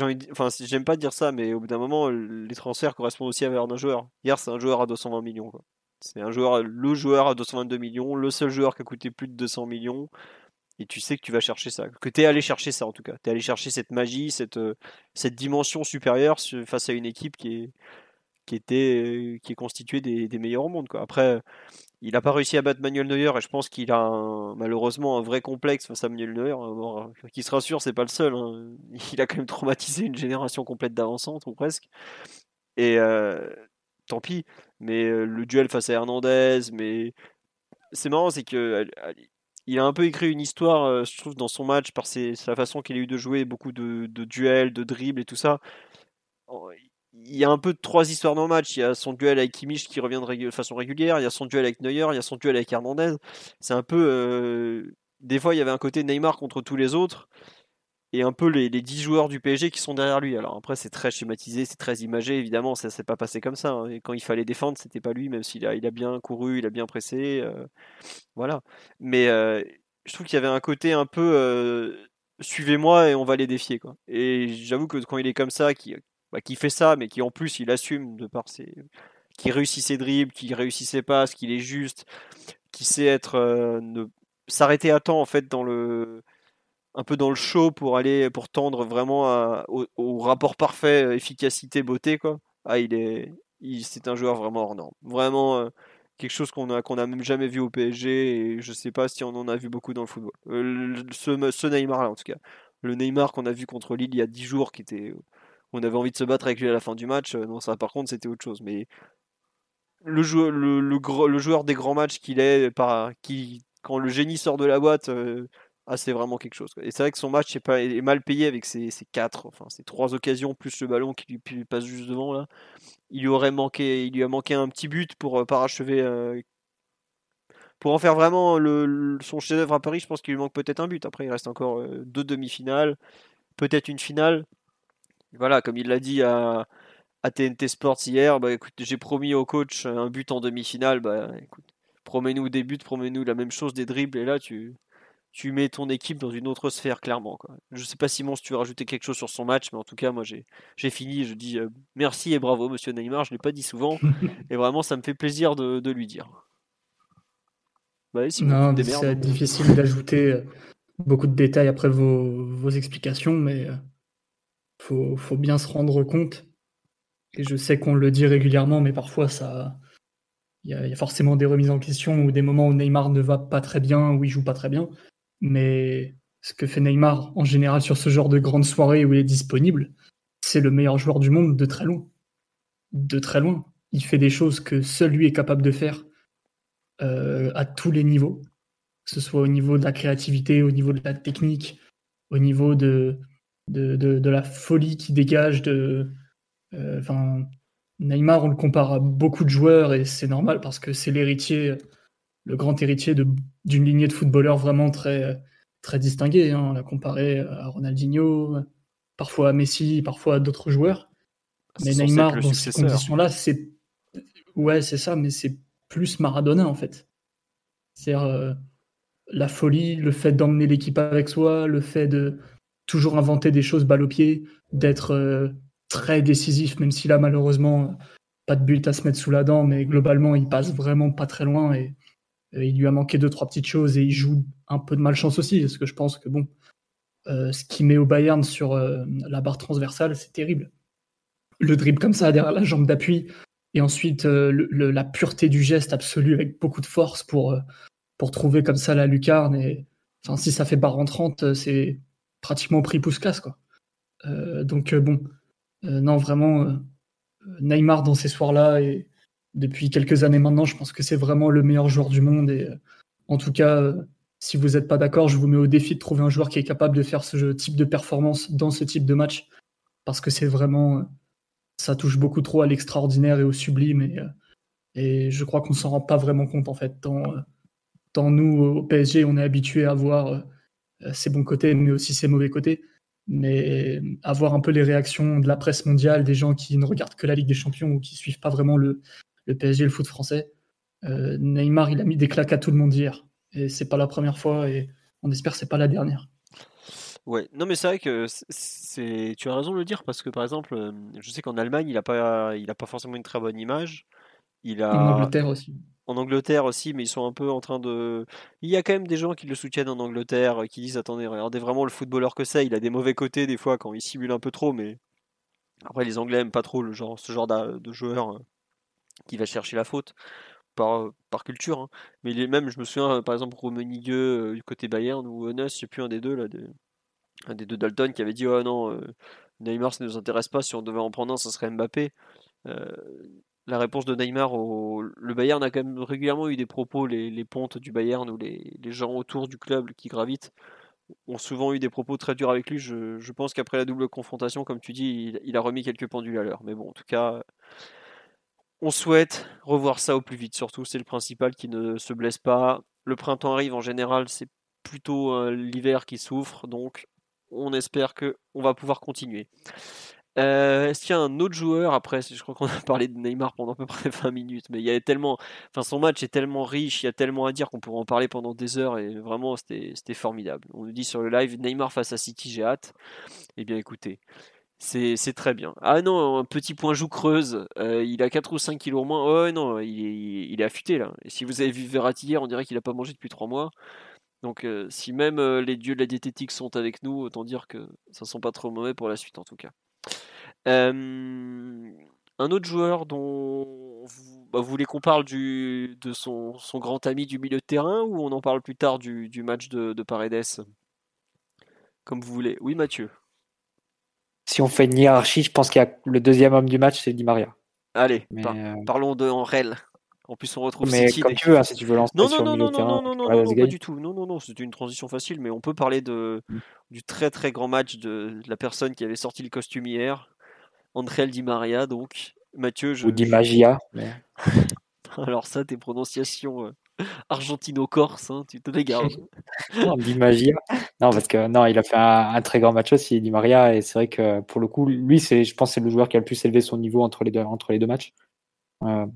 envie j'aime pas dire ça, mais au bout d'un moment, les transferts correspondent aussi à la valeur d'un joueur. Hier, c'est un joueur à 220 millions. quoi. C'est un joueur, le joueur à 222 millions, le seul joueur qui a coûté plus de 200 millions. Et tu sais que tu vas chercher ça, que tu es allé chercher ça en tout cas. Tu es allé chercher cette magie, cette, euh, cette dimension supérieure su- face à une équipe qui est, qui était, qui est constituée des, meilleurs au monde. Quoi. Après, il n'a pas réussi à battre Manuel Neuer et je pense qu'il a malheureusement un vrai complexe face à Manuel Neuer. Bon, qui se rassure, c'est pas le seul. hein. Il a quand même traumatisé une génération complète d'avancentes ou presque. Et euh, tant pis. Mais euh, le duel face à Hernandez, mais c'est marrant, c'est que elle- il a un peu écrit une histoire, euh, je trouve, dans son match par sa façon qu'il a eu de jouer, beaucoup de, duels, de dribbles et tout ça. Il y a un peu trois histoires dans le match. Il y a son duel avec Kimmich qui revient de, façon régulière. Il y a son duel avec Neuer. Il y a son duel avec Hernandez. C'est un peu. euh, Des fois, il y avait un côté Neymar contre tous les autres. Et un peu les, les 10 joueurs du PSG qui sont derrière lui. Alors après, c'est très schématisé, c'est très imagé, évidemment, ça s'est pas passé comme ça. hein. Et quand il fallait défendre, c'était pas lui, même s'il a, il a bien couru, il a bien pressé. euh, voilà. Mais euh, je trouve qu'il y avait un côté un peu euh, suivez-moi et on va les défier. Quoi. Et j'avoue que quand il est comme ça, qui, bah, qui fait ça, mais qui en plus il assume de par ses. qui réussit ses dribbles, qui réussit ses passes, qu'il est juste, qui sait être. ne- s'arrêter à temps en fait dans le un peu dans le show pour aller pour tendre vraiment au, rapport parfait euh, efficacité beauté quoi. Ah il est c'est un joueur vraiment hors norme. Vraiment euh, quelque chose qu'on a qu'on a même jamais vu au PSG et je sais pas si on en a vu beaucoup dans le football. Euh, ce, Neymar là en tout cas. Le Neymar qu'on a vu contre Lille il y a 10 jours qui était on avait envie de se battre avec lui à la fin du match non ça par contre c'était autre chose. Mais le, jou- le, joueur des grands matchs qu'il est par qui quand le génie sort de la boîte ah, c'est vraiment quelque chose. Et c'est vrai que son match est, pas, est mal payé avec ses, ses quatre, enfin ses trois occasions plus le ballon qui lui passe juste devant là. Il lui aurait manqué, il lui a manqué un petit but pour euh, parachever, euh, pour en faire vraiment le, le- son chef-d'œuvre à Paris. Je pense qu'il lui manque peut-être un but. Après, il reste encore euh, deux demi-finales, peut-être une finale. Voilà, comme il l'a dit à, à TNT Sports hier, bah écoute, j'ai promis au coach un but en demi-finale, bah écoute, promets-nous des buts, promets-nous la même chose, des dribbles, et là tu, tu mets ton équipe dans une autre sphère, clairement. Quoi. Je sais pas Simon si tu veux rajouter quelque chose sur son match, mais en tout cas, moi j'ai, fini, je dis euh, merci et bravo monsieur Neymar, je l'ai pas dit souvent, et vraiment ça me fait plaisir de, de lui dire. Bah, non, c'est difficile d'ajouter euh, beaucoup de détails après vos, vos explications, mais euh, faut, faut bien se rendre compte. Et je sais qu'on le dit régulièrement, mais parfois ça, il y, a forcément des remises en question ou des moments où Neymar ne va pas très bien, ou il joue pas très bien. Mais ce que fait Neymar en général sur ce genre de grande soirée où il est disponible, c'est le meilleur joueur du monde de très loin. De très loin. Il fait des choses que seul lui est capable de faire euh, à tous les niveaux, que ce soit au niveau de la créativité, au niveau de la technique, au niveau de, la folie qui dégage de. Euh, Neymar, on le compare à beaucoup de joueurs et c'est normal parce que c'est l'héritier, le grand héritier d'une lignée de footballeurs vraiment très, très distingués. Hein. On l'a comparé à Ronaldinho, parfois à Messi, parfois à d'autres joueurs. Mais Neymar, dans ces conditions-là, c'est. Ouais, c'est ça, mais c'est plus Maradona en fait. C'est-à-dire euh, la folie, le fait d'emmener l'équipe avec soi, le fait de toujours inventer des choses balle au pied, d'être euh, très décisif, même s'il a malheureusement pas de but à se mettre sous la dent, mais globalement il passe vraiment pas très loin et, il lui a manqué deux trois petites choses et il joue un peu de malchance aussi, parce que je pense que bon, euh, ce qu'il met au Bayern sur la barre transversale, c'est terrible. Le dribble comme ça derrière la jambe d'appui, et ensuite euh, la pureté du geste absolu avec beaucoup de force pour, euh, pour trouver comme ça la lucarne. Et enfin, si ça fait barre en 30, euh, c'est pratiquement prix pouce-casse. Quoi. donc, bon, non, vraiment, Neymar dans ces soirs-là, et depuis quelques années maintenant, je pense que c'est vraiment le meilleur joueur du monde. Et en tout cas, si vous n'êtes pas d'accord, je vous mets au défi de trouver un joueur qui est capable de faire ce type de performance dans ce type de match, parce que c'est vraiment ça touche beaucoup trop à l'extraordinaire et au sublime. Et, euh, je crois qu'on s'en rend pas vraiment compte, en fait. Tant, tant nous, au PSG, on est habitué à voir euh, ses bons côtés, mais aussi ses mauvais côtés. Mais avoir un peu les réactions de la presse mondiale, des gens qui ne regardent que la Ligue des Champions ou qui suivent pas vraiment le, le PSG, le foot français, euh, Neymar, il a mis des claques à tout le monde hier. Et c'est pas la première fois et on espère que c'est pas la dernière. Ouais, non mais c'est vrai que c'est tu as raison de le dire parce que par exemple, euh, je sais qu'en Allemagne, il a pas il a pas forcément une très bonne image. Il a En Angleterre aussi. En Angleterre aussi, mais ils sont un peu en train de. Il y a quand même des gens qui le soutiennent en Angleterre, qui disent attendez, regardez vraiment le footballeur que c'est. Il a des mauvais côtés des fois quand il simule un peu trop, mais après les Anglais aiment pas trop le genre, ce genre de joueur euh, qui va chercher la faute par, par culture. Hein. Mais il même, je me souviens par exemple Romenigueux euh, du côté Bayern ou Enes, je sais plus un des deux là, un des deux Dalton qui avait dit oh non euh, Neymar ça ne nous intéresse pas si on devait en prendre un ce serait Mbappé euh, la réponse de Neymar au le Bayern a quand même régulièrement eu des propos les, pontes du Bayern ou les, gens autour du club qui gravitent ont souvent eu des propos très durs avec lui je, pense qu'après la double confrontation comme tu dis il, a remis quelques pendules à l'heure mais bon en tout cas on souhaite revoir ça au plus vite surtout c'est le principal qui ne se blesse pas le printemps arrive en général c'est plutôt euh, l'hiver qui souffre donc on espère que on va pouvoir continuer. Euh, est-ce qu'il y a un autre joueur après? Je crois qu'on a parlé de Neymar pendant à peu près 20 minutes, mais il y a tellement, enfin son match est tellement riche, il y a tellement à dire qu'on pourrait en parler pendant des heures et vraiment c'était formidable. On nous dit sur le live Neymar face à City, j'ai hâte. Eh bien écoutez, c'est très bien. Ah non, un petit point joue creuse, euh, il a 4 ou 5 kilos moins. Oh non, il est, affûté là. Et si vous avez vu Verratti hier, on dirait qu'il n'a pas mangé depuis 3 mois. Donc euh, si même euh, les dieux de la diététique sont avec nous, autant dire que ça sent pas trop mauvais pour la suite en tout cas. un autre joueur dont vous, bah, voulez qu'on parle de son, grand ami du milieu de terrain ou on en parle plus tard du, match de, de, Paredes? Comme vous voulez. Oui Mathieu si on fait une hiérarchie, je pense qu'il y a le deuxième homme du match, c'est Di Maria. Allez, euh, parlons de en. En plus, on retrouve mais City. Comme tu veux, hein, si tu veux lancer. Non, non, non, non, non, non, non, non, non, pas du tout. Non, non, non, une transition facile, mais on peut parler de, mm. du très, très grand match de, la personne qui avait sorti le costume hier. André Di Maria, donc. Mathieu, je. Ou Di Magia. Alors, ça, tes prononciations. Euh, Argentino-Corse, hein, tu te dégages. Di. Non, parce que non, il a fait un, très grand match aussi, Di Maria, et c'est vrai que pour le coup, lui, c'est, je pense, c'est le joueur qui a le plus élevé son niveau entre les deux, entre les deux matchs. Euh,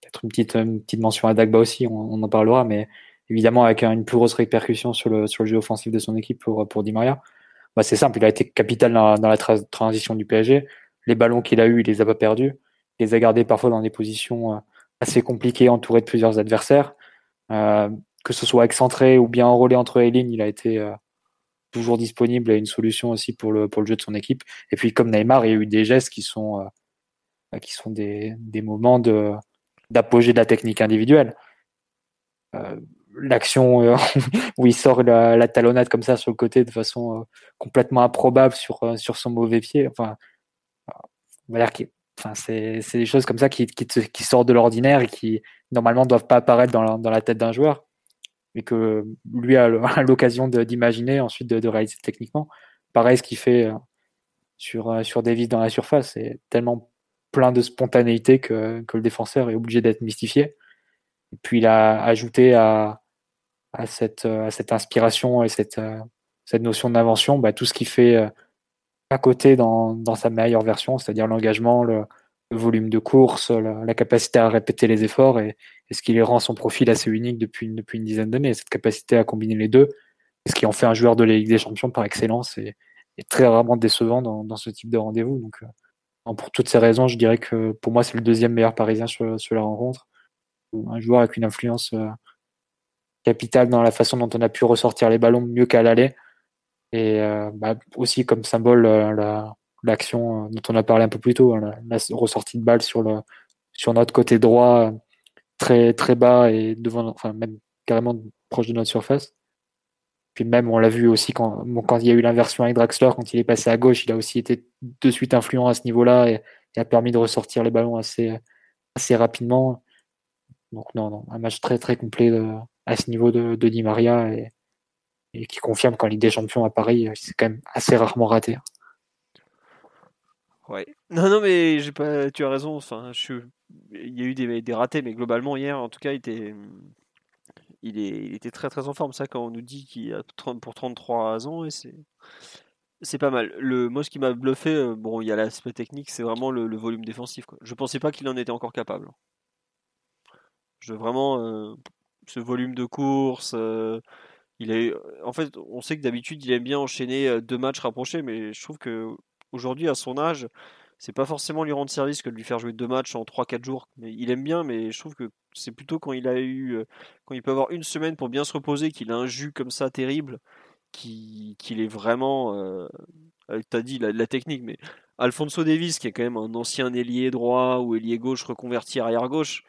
peut-être une petite, petite mention à Dagba aussi, on, en parlera, mais évidemment avec une plus grosse répercussion sur le, sur le jeu offensif de son équipe pour, pour Di Maria. Bah, c'est simple, il a été capital dans, la transition du PSG. Les ballons qu'il a eu, il les a pas perdus. Il les a gardés parfois dans des positions euh, assez compliquées, entouré de plusieurs adversaires. Euh, que ce soit excentré ou bien enrôlé entre les lignes, il a été euh, toujours disponible et une solution aussi pour le, jeu de son équipe. Et puis comme Neymar, il y a eu des gestes qui sont, euh, des, moments d'apogée de la technique individuelle. L'action où il sort la, talonnade comme ça sur le côté de façon complètement improbable sur, son mauvais pied. Enfin, c'est des choses comme ça qui, qui sortent de l'ordinaire et qui normalement doivent pas apparaître dans la, tête d'un joueur, mais que lui a l'occasion d'imaginer, ensuite de, réaliser techniquement. Pareil, ce qu'il fait euh, sur, euh, sur Davis dans la surface, c'est tellement plein de spontanéité que, que le défenseur est obligé d'être mystifié. Et puis il a ajouté à, à, cette, à cette inspiration et cette, euh, cette notion d'invention bah, tout ce qui fait à côté dans, dans sa meilleure version, c'est-à-dire l'engagement, le, volume de course, la, capacité à répéter les efforts et, ce qui les rend son profil assez unique depuis, depuis une dizaine d'années. Cette capacité à combiner les deux, ce qui en fait un joueur de la Ligue des Champions par excellence et, très rarement décevant dans, dans ce type de rendez-vous. Donc, euh, pour toutes ces raisons, je dirais que pour moi, c'est le deuxième meilleur parisien sur, sur la rencontre. Un joueur avec une influence euh, capitale dans la façon dont on a pu ressortir les ballons mieux qu'à l'aller et euh, bah, aussi comme symbole euh, l'action euh, dont on a parlé un peu plus tôt, hein, la, ressortie de balle sur, le, sur notre côté droit, très, très bas et devant, enfin, même carrément proche de notre surface. Puis même, on l'a vu aussi quand, quand il y a eu l'inversion avec Draxler, quand il est passé à gauche, il a aussi été de suite influent à ce niveau-là et, a permis de ressortir les ballons assez, assez rapidement. Donc non, non, un match très très complet à ce niveau de, de Di Maria et, et qui confirme qu'en Ligue des Champions à Paris, euh, c'est quand même assez rarement raté. Non, non, mais. Tu as raison. Il y a eu des, ratés, mais globalement hier, en tout cas, il était, très très en forme. Ça, quand on nous dit qu'il a 30 pour 33 ans, c'est pas mal. Le, moi, ce qui m'a bluffé, euh, bon, il y a l'aspect technique, c'est vraiment le, volume défensif. Quoi. Je pensais pas qu'il en était encore capable. Vraiment euh, ce volume de course. A en fait, on sait que d'habitude, il aime bien enchaîner deux matchs rapprochés, mais je trouve que aujourd'hui, à son âge, c'est pas forcément lui rendre service que de lui faire jouer deux matchs en 3-4 jours. Il aime bien, mais je trouve que c'est plutôt quand il a eu, quand il peut avoir une semaine pour bien se reposer, qu'il a un jus comme ça terrible, qu'il est vraiment, euh, tu as dit la, la, technique, mais Alfonso Davis, qui est quand même un ancien ailier droit ou ailier gauche reconverti arrière gauche,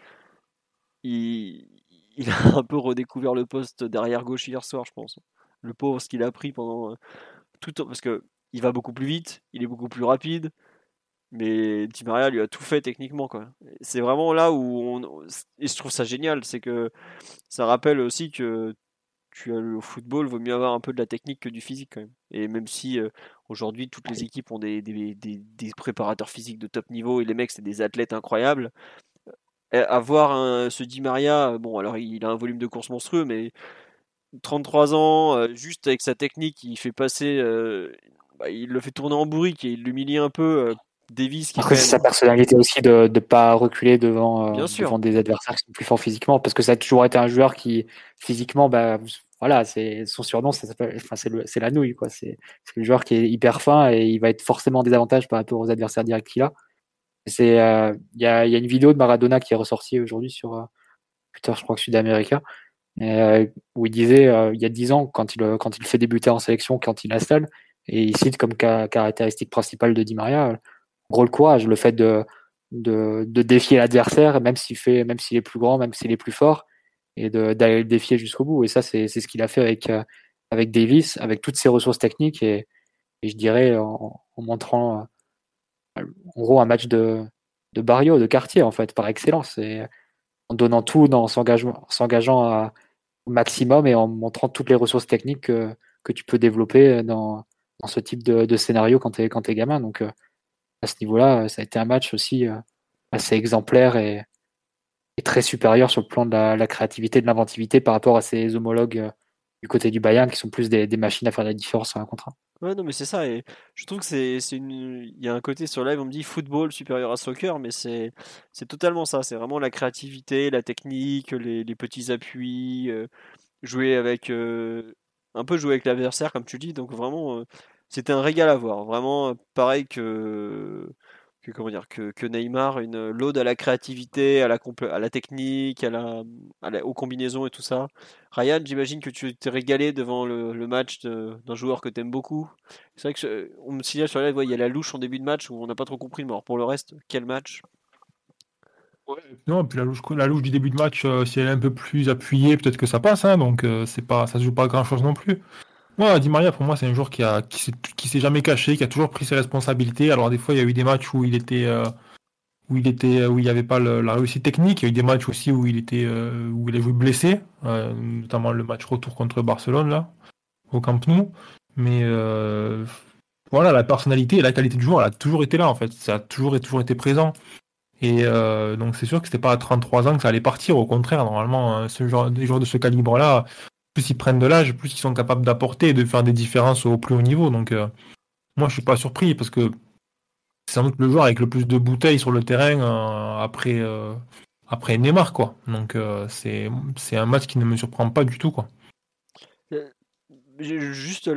il, a un peu redécouvert le poste derrière gauche hier soir, je pense. Le pauvre, ce qu'il a pris pendant euh, tout temps. Parce que il va beaucoup plus vite, il est beaucoup plus rapide. Mais Di Maria lui a tout fait techniquement. C'est vraiment là où on. Et je trouve ça génial. C'est que ça rappelle aussi que tu as le football, vaut mieux avoir un peu de la technique que du physique quand même. Et même si euh, aujourd'hui toutes les équipes ont des, des, des, préparateurs physiques de top niveau et les mecs c'est des athlètes incroyables, avoir ce Di Maria, bon, alors il a un volume de course monstrueux, mais 33 ans, euh, juste avec sa technique, il fait passer, euh, bah, il le fait tourner en bourrique et il l'humilie un peu. Euh, Davis qui Après, c'est sa personnalité aussi de ne pas reculer devant, devant des adversaires qui sont plus forts physiquement, parce que ça a toujours été un joueur qui, physiquement, bah, voilà, c'est son surnom, enfin, c'est la nouille, quoi. C'est le joueur qui est hyper fin et il va être forcément des avantages par rapport aux adversaires directs qu'il a. C'est, euh, il y, a, y, a, une vidéo de Maradona qui est ressortie aujourd'hui sur euh, Twitter, je crois que Sud-América, euh, où il disait il y a dix ans quand il quand il fait débuter en sélection, quand il installe, et il cite comme caractéristique principale de Di Maria, gros le courage, le fait de de, de défier l'adversaire, même s'il fait, même s'il est plus grand, même s'il est plus fort, et d'aller le défier jusqu'au bout. Et ça, c'est ce qu'il a fait avec avec Davis, avec toutes ses ressources techniques et, et je dirais en, en montrant en gros un match de, de barrio, de quartier en fait, par excellence. Et en donnant tout, dans s'engageant au maximum et en montrant toutes les ressources techniques que, que tu peux développer dans, dans ce type de, scénario quand tu es, quand es gamin. Donc euh, à ce niveau-là, ça a été un match aussi euh, assez exemplaire et, très supérieur sur le plan de la, créativité, de l'inventivité par rapport à ses homologues euh, du côté du Bayern qui sont plus des, machines à faire la différence sur un contrat. Ouais, non, mais c'est ça. Et je trouve que c'est. Il y a un côté sur live, on me dit football supérieur à soccer, mais c'est, totalement ça. C'est vraiment la créativité, la technique, les, petits appuis, euh, jouer avec. Euh, un peu jouer avec l'adversaire, comme tu dis. Donc vraiment, c'était un régal à voir. Vraiment, pareil que comment dire, que, Neymar, une l'ode à la créativité, à la, technique, à la, aux combinaisons et tout ça. Ryan, j'imagine que tu t'es régalé devant le, match d'un joueur que tu aimes beaucoup. C'est vrai que on me signale sur la il y a la louche en début de match où on n'a pas trop compris, mais alors pour le reste, quel match? Ouais, Non, puis la louche, la louche du début de match, euh, si elle est un peu plus appuyée, peut-être que ça passe, hein, donc euh, c'est pas, ça se joue pas grand chose non plus. Ouais, Di Maria, pour moi, c'est un joueur qui a qui s'est jamais caché, qui a toujours pris ses responsabilités. Alors des fois, il y a eu des matchs où il était euh, où il était où il n'y avait pas la réussite technique. Il y a eu des matchs aussi où il était euh, où il a joué blessé, euh, notamment le match retour contre Barcelone là au Camp Nou. Mais voilà, la personnalité et la qualité du joueur, elle a toujours été là en fait. Ça a toujours toujours été présent. Et donc c'est sûr que c'était pas à 33 ans que ça allait partir. Au contraire, normalement, ce genre, des joueurs de ce calibre-là, plus ils prennent de l'âge, plus ils sont capables d'apporter et de faire des différences au plus haut niveau. Donc, euh, moi, je suis pas surpris parce que c'est sans doute le joueur avec le plus de bouteilles sur le terrain euh, après, euh, après Neymar, quoi. Donc, c'est, c'est un match qui ne me surprend pas du tout, quoi. Juste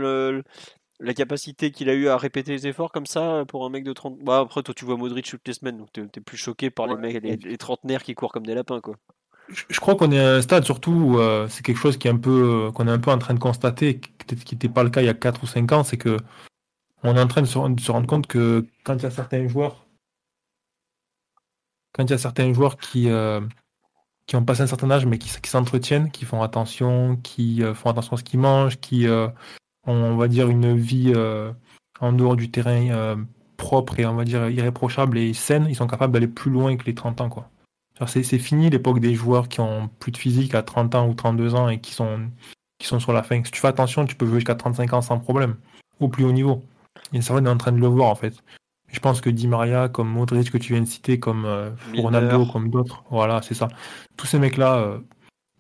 la capacité qu'il a eu à répéter les efforts comme ça pour un mec de 30. Bah, après, toi, tu vois Modric toutes les semaines, donc tu es plus choqué par les mecs, les, les trentenaires qui courent comme des lapins, quoi je crois qu'on est à un stade surtout où euh, c'est quelque chose qui est un peu euh, qu'on est un peu en train de constater, qui n'était pas le cas il y a 4 ou 5 ans, c'est que on est en train de se, rendre compte que quand il y a certains joueurs quand il y a certains joueurs qui euh, qui ont passé un certain âge mais qui, s'entretiennent, qui font attention, qui font attention à ce qu'ils mangent, qui ont on va dire une vie en dehors du terrain propre et on va dire irréprochable et saine, ils sont capables d'aller plus loin que les 30 ans quoi. C'est fini l'époque des joueurs qui ont plus de physique à 30 ans ou 32 ans et qui sont, qui sont sur la fin. Si tu fais attention, tu peux jouer jusqu'à 35 ans sans problème, au plus haut niveau. Et vrai, on est en train de le voir en fait. Je pense que Di Maria, comme Modric que tu viens de citer, comme euh, Ronaldo, comme d'autres, voilà, c'est ça. Tous ces mecs-là, euh,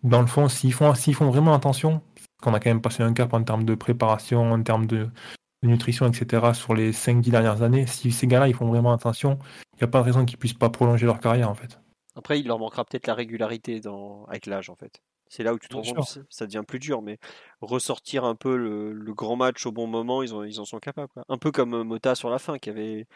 dans le fond, s'ils font, s'ils font vraiment attention, qu'on a quand même passé un cap en termes de préparation, en termes de, nutrition, etc., sur les 5-10 dernières années, si ces gars-là, ils font vraiment attention, il n'y a pas de raison qu'ils puissent pas prolonger leur carrière en fait. Après, il leur manquera peut-être la régularité dans... avec l'âge, en fait. C'est là où tu te rends compte, ça devient plus dur, mais ressortir un peu le, grand match au bon moment, ils, ont, ils en sont capables. Un peu comme euh, Mota sur la fin, qui avait,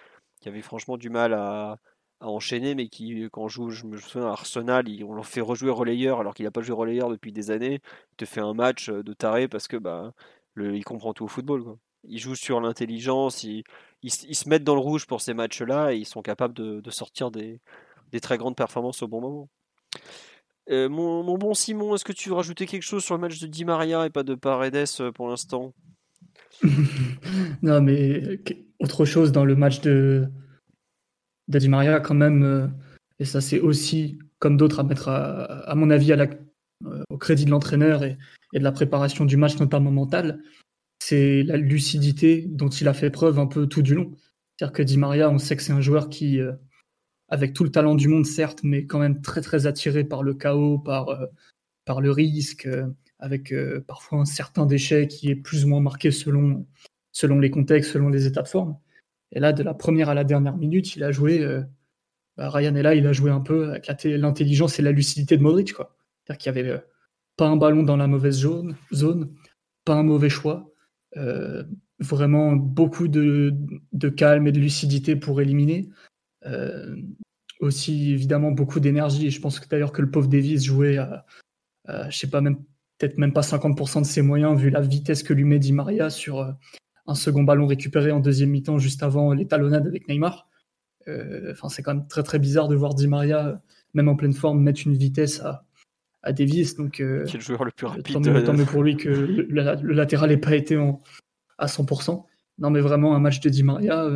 qui avait franchement du mal à, enchaîner, mais qui, quand on joue, je me souviens, à Arsenal, on leur fait rejouer relayeur alors qu'il n'a pas joué relayeur depuis des années. Il te fait un match euh, de taré parce que bah, le, il comprend tout au football. Quoi. Il joue sur l'intelligence, ils, se mettent dans le rouge pour ces matchs-là et ils sont capables de sortir des, des très grandes performances au bon moment. Euh, mon, bon Simon, est-ce que tu veux rajouter quelque chose sur le match de Di Maria et pas de Paredes euh, pour l'instant? Non, mais autre chose dans le match de, Di Maria, quand même, euh, et ça c'est aussi, comme d'autres, à mettre, à, mon avis, au crédit de l'entraîneur et, de la préparation du match, notamment mentale, c'est la lucidité dont il a fait preuve un peu tout du long. C'est-à-dire que Di Maria, on sait que c'est un joueur qui avec tout le talent du monde, certes, mais quand même très très attiré par le chaos, par, euh, par le risque, euh, avec euh, parfois un certain déchet qui est plus ou moins marqué selon, selon les contextes, selon les états de forme. Et là, de la première à la dernière minute, il a joué. Bah, Ryan est là, il a joué un peu avec l'intelligence et la lucidité de Modric. C'est-à-dire qu'il n'y avait pas un ballon dans la mauvaise zone, zone pas un mauvais choix. vraiment beaucoup de, de, calme et de lucidité pour éliminer. Euh, aussi évidemment beaucoup d'énergie. Et je pense que d'ailleurs que le pauvre Davis jouait à, je sais pas, même peut-être même pas 50% de ses moyens vu la vitesse que lui met Di Maria sur euh, un second ballon récupéré en deuxième mi-temps juste avant l'étalonnade avec Neymar. Euh, enfin, c'est quand même très très bizarre de voir Di Maria, même en pleine forme, mettre une vitesse à, à Davis. Donc, Qui est le joueur le plus rapide. Tant mieux, pour lui que le, latéral n'ait pas été en, à 100%. Non, mais vraiment un match de Di Maria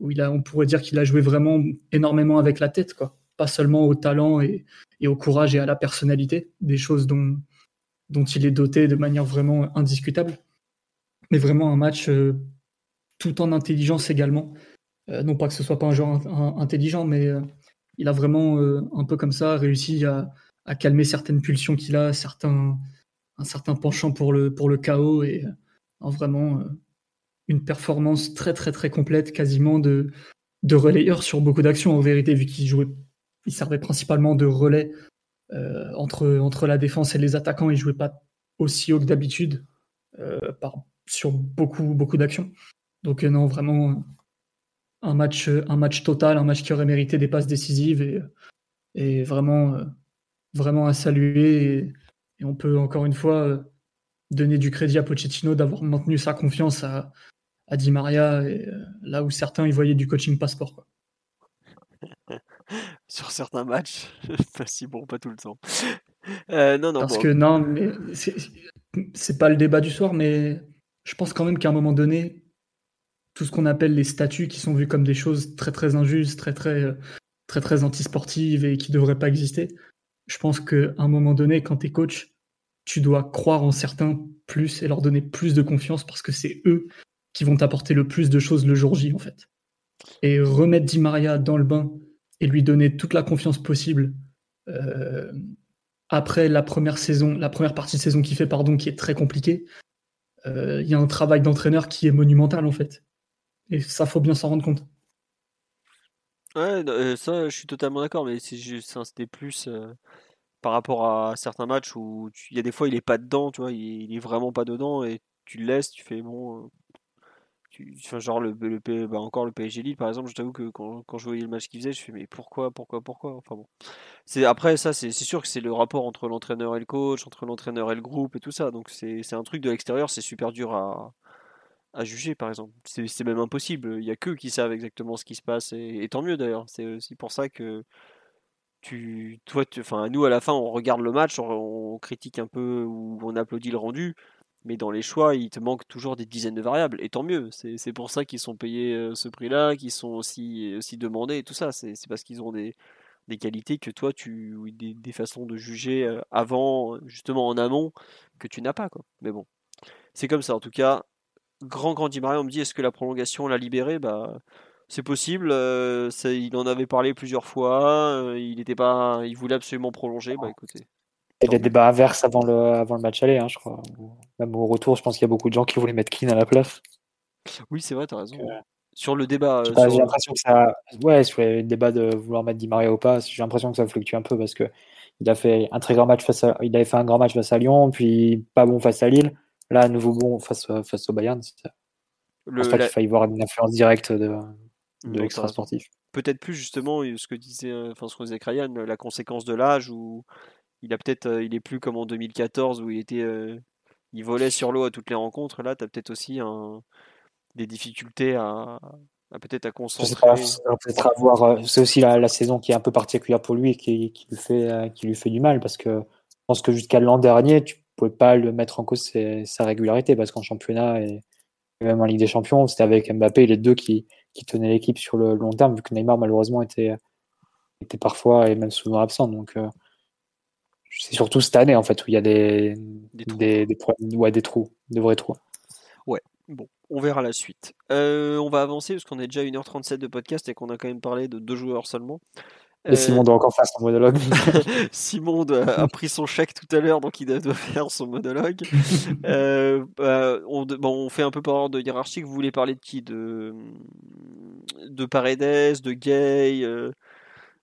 où on pourrait dire qu'il a joué vraiment énormément avec la tête. Pas seulement au talent et, au courage et à la personnalité, des choses dont, il est doté de manière vraiment indiscutable, mais vraiment un match euh, tout en intelligence également. Euh, non pas que ce soit pas un joueur intelligent, mais euh, il a vraiment, un peu comme ça, réussi à, calmer certaines pulsions qu'il a, un certain penchant pour le, pour le chaos et vraiment une performance très très très complète, quasiment de, de relayeur sur beaucoup d'actions en vérité, vu qu'il jouait, il servait principalement de relais entre, entre la défense et les attaquants, il jouait pas aussi haut que d'habitude sur beaucoup beaucoup d'actions. Donc non, vraiment un match, un match total, un match qui aurait mérité des passes décisives et, et vraiment, vraiment à saluer. Et, on peut encore une fois donner du crédit à Pochettino d'avoir maintenu sa confiance à, à Di Maria, et, là où certains y voyaient du coaching passeport. Quoi. Sur certains matchs, pas si bon, pas tout le temps. Euh, non, non, Parce que non, mais c'est pas le débat du soir, mais je pense quand même qu'à un moment donné, tout ce qu'on appelle les statuts qui sont vus comme des choses très très injustes, très très euh, très très antisportives et qui devraient pas exister. Je pense qu'à un moment donné, quand tu es coach, tu dois croire en certains plus et leur donner plus de confiance parce que c'est eux qui vont t'apporter le plus de choses le jour J en fait. Et remettre Di Maria dans le bain et lui donner toute la confiance possible euh, après la première saison, la première partie de saison qu'il fait, pardon, qui est très compliquée, euh, il y a un travail d'entraîneur qui est monumental en fait. Et ça, faut bien s'en rendre compte. Ouais, euh, ça, je suis totalement d'accord, mais c'était plus par rapport à certains matchs où il y a des fois il est pas dedans, tu vois, il, est vraiment pas dedans et tu le laisses, tu fais bon. Enfin, genre le, le, bah, encore le PSG Lille par exemple, je t'avoue que quand, quand, je voyais le match qu'il faisait, je fais mais pourquoi, pourquoi, pourquoi? Enfin bon. Après ça, c'est sûr que c'est le rapport entre l'entraîneur et le coach, entre l'entraîneur et le groupe et tout ça. Donc c'est un truc de l'extérieur, c'est super dur à, à juger, par exemple. C'est même impossible. Il n'y a qu'eux qui savent exactement ce qui se passe. Et, tant mieux d'ailleurs. C'est aussi pour ça que tu, toi, nous à la fin, on regarde le match, on, critique un peu ou on applaudit le rendu. Mais dans les choix, il te manque toujours des dizaines de variables. Et tant mieux. C'est pour ça qu'ils sont payés euh, ce prix-là, qu'ils sont aussi, aussi demandés et tout ça. C'est parce qu'ils ont des, des qualités que toi, tu, des, des façons de juger euh, avant, justement en amont, que tu n'as pas. Quoi. Mais bon, c'est comme ça. En tout cas, grand grand Di Maria, on me dit est-ce que la prolongation l'a libéré Bah c'est possible. Euh, il en avait parlé plusieurs fois. Euh, il était pas, il voulait absolument prolonger. Bah écoutez. Il y a des débats inverses avant le, avant le match aller, hein, je crois. Même au retour, je pense qu'il y a beaucoup de gens qui voulaient mettre Keane à la place. Oui, c'est vrai, tu as raison. sur le débat. Euh, j'ai l'impression que ça. Ouais, sur le débat de vouloir mettre Di Maria ou pas, j'ai l'impression que ça fluctue un peu parce que il a fait un très grand match face à... il avait fait un grand match face à Lyon, puis pas bon face à Lille. Là, à nouveau bon face, face au Bayern. Je pense pas qu'il faille voir une influence directe de, de l'extra sportif. Peut-être plus justement ce que disait, enfin ce que disait Krayan, la conséquence de l'âge où il a peut-être, euh, il est plus comme en 2014 où il était, euh, il volait sur l'eau à toutes les rencontres. Là, tu as peut-être aussi un, des difficultés à, peut-être à concentrer. Euh, c'est aussi la, saison qui est un peu particulière pour lui et qui, qui, lui fait, qui lui fait du mal parce que je pense que jusqu'à l'an dernier, tu pouvait pas le mettre en cause sa régularité parce qu'en championnat et, même en Ligue des Champions, c'était avec Mbappé les deux qui, qui tenaient l'équipe sur le long terme, vu que Neymar malheureusement était, était parfois et même souvent absent. Donc euh, c'est surtout cette année en fait où il y a des, des, trous. Des, ouais, des trous, de vrais trous. Ouais, bon, on verra la suite. Euh, on va avancer parce qu'on est déjà 1h37 de podcast et qu'on a quand même parlé de deux joueurs seulement. Et Simon doit encore faire son monologue. Simon a pris son chèque tout à l'heure, donc il doit faire son monologue. Euh, bah, on, bon, on, fait un peu par ordre de hiérarchique. Vous voulez parler de qui de, de Paredes, de Gay, euh,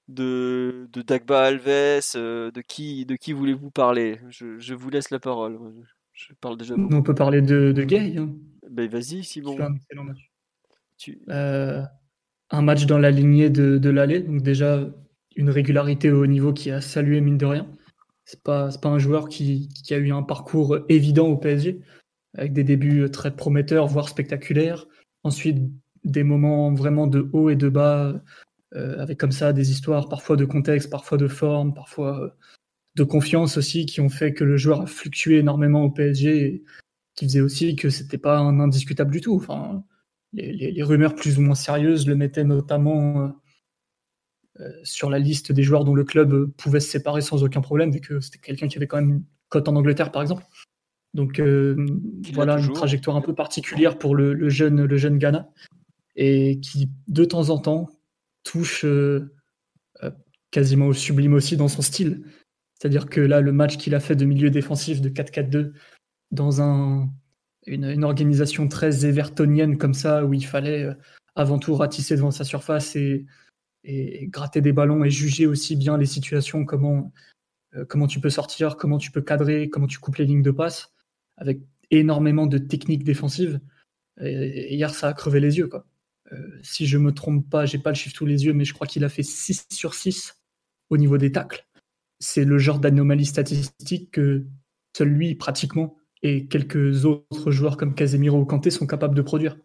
de, de Dagba Alves euh, De qui, de qui voulez-vous parler? Je, je, vous laisse la parole. Je parle déjà. On peut parler de, de Gay. Hein. Ben, Vas-y, Simon. Un excellent match. Tu... un match dans la lignée de, de l'aller. Donc, déjà une régularité au niveau qui a salué mine de rien. C'est pas, pas un joueur qui, qui, a eu un parcours évident au PSG, avec des débuts très prometteurs, voire spectaculaires. Ensuite, des moments vraiment de haut et de bas, euh, avec comme ça des histoires parfois de contexte, parfois de forme, parfois euh, de confiance aussi, qui ont fait que le joueur a fluctué énormément au PSG, et qui faisait aussi que c'était pas un indiscutable du tout. Enfin, les, les, rumeurs plus ou moins sérieuses le mettaient notamment euh, euh, sur la liste des joueurs dont le club pouvait se séparer sans aucun problème, vu que c'était quelqu'un qui avait quand même une cote en Angleterre, par exemple. Donc euh, voilà une trajectoire un peu particulière pour le, jeune, le jeune Ghana, et qui de temps en temps touche, euh, quasiment au sublime aussi dans son style. C'est-à-dire que là, le match qu'il a fait de milieu défensif de 4-4-2 dans un, une, organisation très evertonienne comme ça, où il fallait euh, avant tout ratisser devant sa surface et, gratter des ballons et juger aussi bien les situations, comment, euh, tu peux sortir, comment tu peux cadrer, comment tu coupes les lignes de passe, avec énormément de techniques défensives. Hier, ça a crevé les yeux. Euh, si je me trompe pas, j'ai pas le chiffre tous les yeux, mais je crois qu'il a fait 6 sur 6 au niveau des tacles c'est le genre d'anomalie statistique que seul lui, pratiquement, et quelques autres joueurs comme Casemiro ou Kanté sont capables de produire.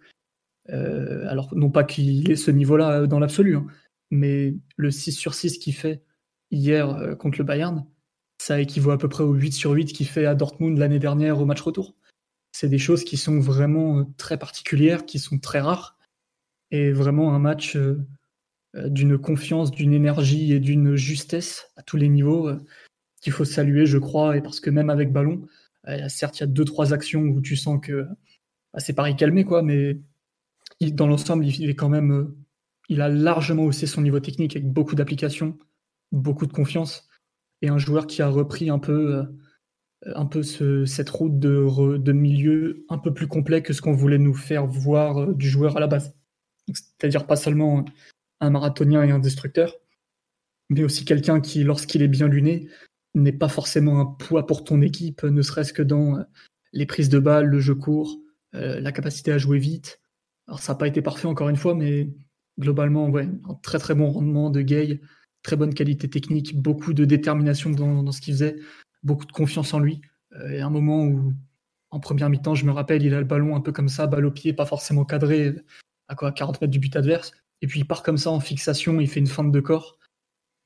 Euh, alors, non pas qu'il ait ce niveau-là dans l'absolu, hein, mais le 6 sur 6 qu'il fait hier euh, contre le Bayern, ça équivaut à peu près au 8 sur 8 qu'il fait à Dortmund l'année dernière au match retour. C'est des choses qui sont vraiment très particulières, qui sont très rares, et vraiment un match euh, d'une confiance, d'une énergie et d'une justesse à tous les niveaux euh, qu'il faut saluer, je crois, et parce que même avec ballon, euh, certes, il y a deux, trois actions où tu sens que bah, c'est pareil calmé, quoi, mais dans l'ensemble, il est quand même. il a largement haussé son niveau technique avec beaucoup d'applications, beaucoup de confiance, et un joueur qui a repris un peu, un peu cette route de, milieu un peu plus complet que ce qu'on voulait nous faire voir du joueur à la base. C'est-à-dire pas seulement un marathonien et un destructeur, mais aussi quelqu'un qui, lorsqu'il est bien luné, n'est pas forcément un poids pour ton équipe, ne serait-ce que dans euh, les prises de balles, le jeu court, euh, la capacité à jouer vite. Alors ça n'a pas été parfait encore une fois, mais globalement, ouais, un très très bon rendement de Gay, très bonne qualité technique, beaucoup de détermination dans, ce qu'il faisait, beaucoup de confiance en lui. Euh, et un moment où, en première mi-temps, je me rappelle, il a le ballon un peu comme ça, balle au pied, pas forcément cadré, à quoi 40 mètres du but adverse. Et puis il part comme ça en fixation, il fait une fente de corps.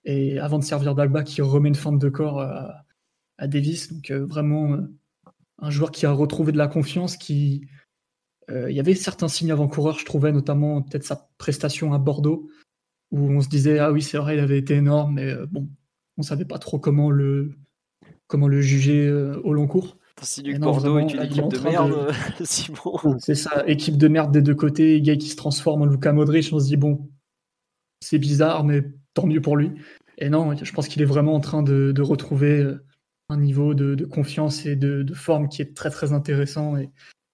Et avant de servir d'Alba, qui remet une fente de corps à, Davis. Donc euh, vraiment euh, un joueur qui a retrouvé de la confiance, qui euh, il y avait certains signes avant-coureurs, je trouvais, notamment peut-être sa prestation à Bordeaux, où on se disait ah oui c'est vrai il avait été énorme, mais bon on savait pas trop comment le comment le juger au long cours. Bordeaux est une équipe de merde, Simon. C'est ça, équipe de merde des deux côtés, gars qui se transforme en Luka Modric, on se dit bon, c'est bizarre, mais tant mieux pour lui. Et non, je pense qu'il est vraiment en train de, retrouver euh, un niveau de, confiance et de, forme qui est très très intéressant et,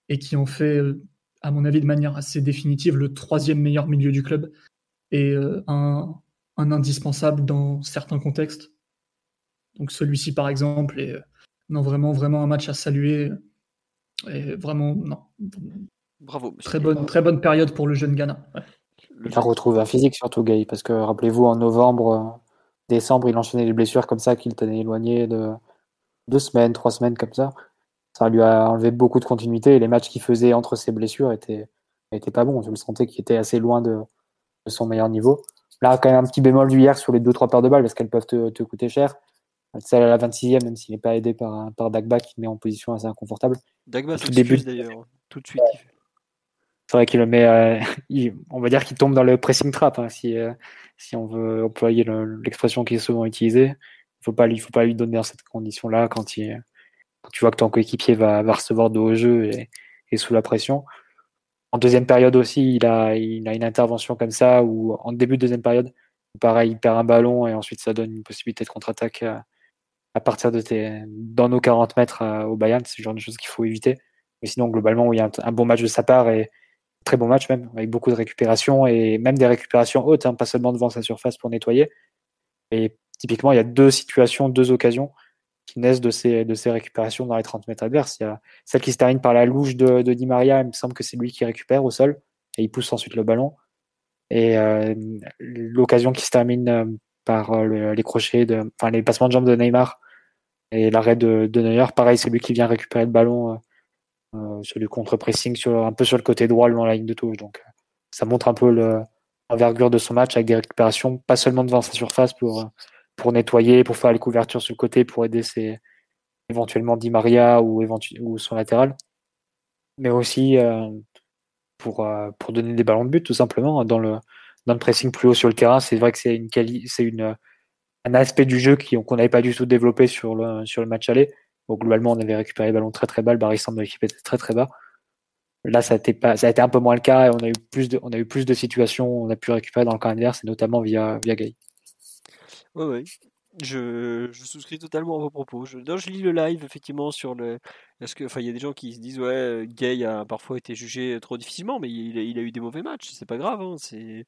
et, qui en fait, euh, à mon avis, de manière assez définitive, le troisième meilleur milieu du club et euh, un, un indispensable dans certains contextes. Donc celui-ci, par exemple, est non, vraiment, vraiment un match à saluer. Et vraiment, non. Bravo. Très bonne, très bonne période pour le jeune Ghana. Il a retrouvé un physique surtout, Gay, parce que rappelez-vous, en novembre, euh, décembre, il enchaînait les blessures comme ça, qu'il tenait éloigné de deux semaines, trois semaines comme ça. Ça lui a enlevé beaucoup de continuité et les matchs qu'il faisait entre ses blessures étaient, étaient pas bons. Je le sentais qu'il était assez loin de, son meilleur niveau. Là, quand même un petit bémol du hier sur les deux trois paires de balles parce qu'elles peuvent te coûter cher. Celle à la 26e, même s'il n'est pas aidé par, par Dagba qui met en position assez inconfortable. Dagba début d'ailleurs, tout de suite. C'est vrai qu'il le met, euh, on va dire qu'il tombe dans le pressing trap, hein, si, euh, si on veut employer l'expression qui est souvent utilisée. Il faut pas, faut pas lui donner dans cette condition-là quand, il, tu vois que ton coéquipier va, va recevoir de hauts jeux et, et, sous la pression. En deuxième période aussi, il a, il a une intervention comme ça, ou en début de deuxième période, pareil, il perd un ballon et ensuite ça donne une possibilité de contre-attaque euh, à partir de tes, dans nos 40 mètres euh, au Bayern, c'est le genre de choses qu'il faut éviter. Mais sinon, globalement, il y a un, bon match de sa part et très bon match même, avec beaucoup de récupération et même des récupérations hautes, hein, pas seulement devant sa surface pour nettoyer. Et typiquement, il y a deux situations, deux occasions qui naissent de ces, de ces récupérations dans les 30 mètres adverses. Il y a celle qui se termine par la louche de, de Di Maria, il me semble que c'est lui qui récupère au sol et il pousse ensuite le ballon. Et euh, l'occasion qui se termine euh, par euh, les crochets, enfin les passements de jambes de Neymar et l'arrêt de, Neuer. Pareil, c'est lui qui vient récupérer le ballon euh, sur du contre-pressing, un peu sur le côté droit, le long de la ligne de touche. Donc, ça montre un peu l'envergure de son match avec des récupérations, pas seulement devant sa surface pour, pour nettoyer, pour faire les couvertures sur le côté, pour aider ses, éventuellement Di Maria ou, son latéral, mais aussi euh, pour, pour donner des ballons de but, tout simplement, dans le, dans le pressing plus haut sur le terrain. C'est vrai que c'est une c'est une un aspect du jeu qu'on n'avait pas du tout développé sur le le match aller. Donc, globalement, on avait récupéré les ballons très très bas. Le Barry de l'équipe était très très bas. Là, ça a, été pas, ça a été un peu moins le cas et on a eu plus de, on a eu plus de situations. On a pu récupérer dans le camp adverse et notamment via via Gay. Ouais, ouais. Je, je souscris totalement à vos propos. Je, non, je lis le live effectivement sur le. Est-ce que, enfin, il y a des gens qui se disent ouais, Gay a parfois été jugé trop difficilement, mais il, a, il a eu des mauvais matchs. C'est pas grave. Hein, c'est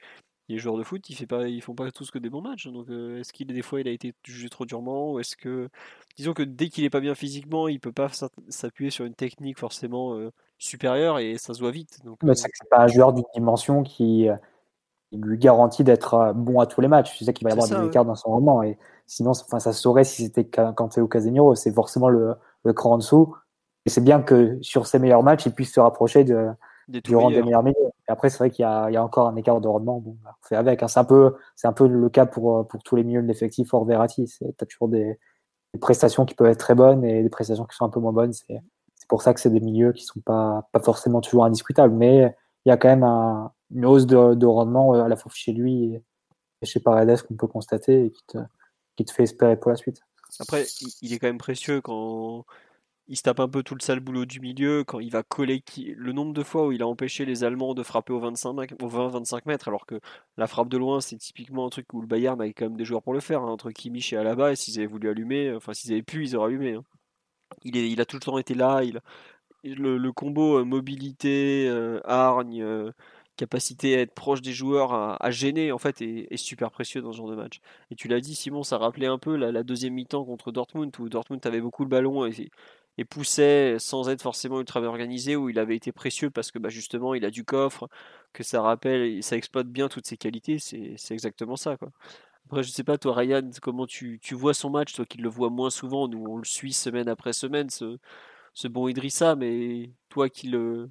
les joueurs de foot, ils, fait pas, ils font pas tous que des bons matchs. Donc, euh, est-ce qu'il des fois il a été jugé trop durement ou est-ce que, disons que dès qu'il est pas bien physiquement, il peut pas s'appuyer sur une technique forcément euh, supérieure et ça se voit vite. Donc, euh, c'est pas un joueur d'une dimension qui, lui garantit d'être bon à tous les matchs. Tu sais qu'il va y avoir des écarts dans son rendement et sinon, enfin, ça se saurait si c'était ou Casemiro. C'est forcément le, le cran en dessous. Et c'est bien que sur ses meilleurs matchs, il puisse se rapprocher de, des du rang des meilleurs milieux. Et après, c'est vrai qu'il y, y, a encore un écart de rendement. Bon, bah, on fait avec. Hein. C'est un peu, c'est un peu le cas pour, pour tous les milieux de l'effectif hors Verratti. Tu as toujours des, des, prestations qui peuvent être très bonnes et des prestations qui sont un peu moins bonnes. C'est pour ça que c'est des milieux qui sont pas, pas forcément toujours indiscutables. Mais il y a quand même un, une hausse de, de, rendement euh, à la fois chez lui et chez Paredes qu'on peut constater et qui te, qui te fait espérer pour la suite. Après, il est quand même précieux quand il se tape un peu tout le sale boulot du milieu quand il va coller le nombre de fois où il a empêché les Allemands de frapper au 20-25 mètres alors que la frappe de loin c'est typiquement un truc où le Bayern avait quand même des joueurs pour le faire hein, entre Kimmich et Alaba et s'ils avaient voulu allumer enfin s'ils avaient pu ils auraient allumé hein. il, est, il a tout le temps été là il, le, combo euh, mobilité euh, hargne euh, capacité à être proche des joueurs, à, gêner en fait, est, super précieux dans ce genre de match. Et tu l'as dit, Simon, ça rappelait un peu la, deuxième mi-temps contre Dortmund, où Dortmund avait beaucoup le ballon et, et poussait sans être forcément ultra bien organisé, où il avait été précieux parce que bah, justement il a du coffre, que ça rappelle, ça exploite bien toutes ses qualités, c'est exactement ça. Quoi. Après, je sais pas, toi Ryan, comment tu, tu, vois son match, toi qui le vois moins souvent, nous on le suit semaine après semaine, ce, ce bon Idrissa, mais toi qui le,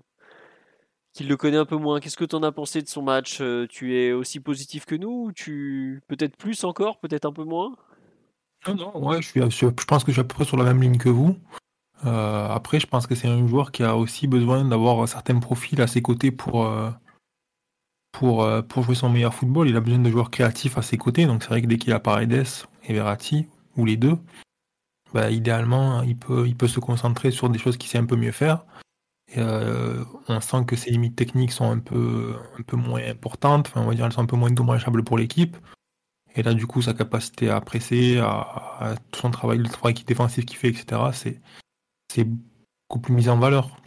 qui le connais un peu moins, qu'est-ce que tu en as pensé de son match? Euh, Tu es aussi positif que nous ou tu peut-être plus encore, peut-être un peu moins? Non, non, ouais, je, suis, je pense que je suis à peu près sur la même ligne que vous. Euh, après, je pense que c'est un joueur qui a aussi besoin d'avoir certains profils à ses côtés pour, euh, pour, euh, pour jouer son meilleur football. Il a besoin de joueurs créatifs à ses côtés. Donc c'est vrai que dès qu'il a Paredes et Verratti, ou les deux, bah, idéalement, il peut, il peut se concentrer sur des choses qu'il sait un peu mieux faire. Et, on sent que ses limites techniques sont un peu, moins importantes. Enfin, on va elles sont un peu moins dommageables pour l'équipe. Et là, du coup, sa capacité à presser, à, tout son travail, le travail défensif qu'il fait, etc., c'est, beaucoup plus mis en valeur.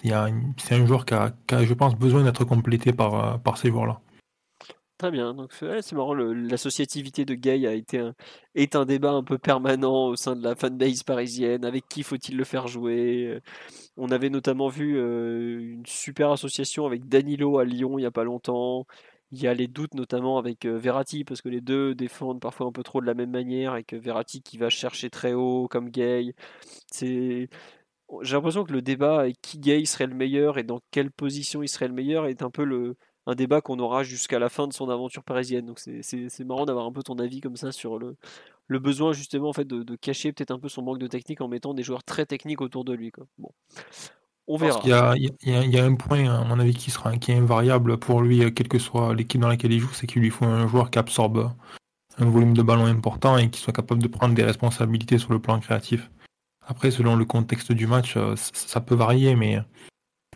C'est un joueur qui a, je pense, besoin d'être complété par, euh, par ces joueurs-là. Très bien, donc c'est marrant, l'associativité de Gay a été est un débat un peu permanent au sein de la fanbase parisienne. Avec qui faut-il le faire jouer On avait notamment vu une super association avec Danilo à Lyon il n'y a pas longtemps. Il y a les doutes notamment avec euh, Verratti parce que les deux défendent parfois un peu trop de la même manière avec Verratti qui va chercher très haut comme Gay. J'ai l'impression que le débat avec qui Gay serait le meilleur et dans quelle position il serait le meilleur est un peu le, un débat qu'on aura jusqu'à la fin de son aventure parisienne. Donc c'est marrant d'avoir un peu ton avis comme ça sur le, le besoin justement en fait de, cacher peut-être un peu son manque de technique en mettant des joueurs très techniques autour de lui. Quoi. Bon. On verra. Il y, a, il, y a, un point, à mon avis, qui sera qui est invariable pour lui, quelle que soit l'équipe dans laquelle il joue, c'est qu'il lui faut un joueur qui absorbe un volume de ballon important et qui soit capable de prendre des responsabilités sur le plan créatif. Après, selon le contexte du match, euh, ça peut varier, mais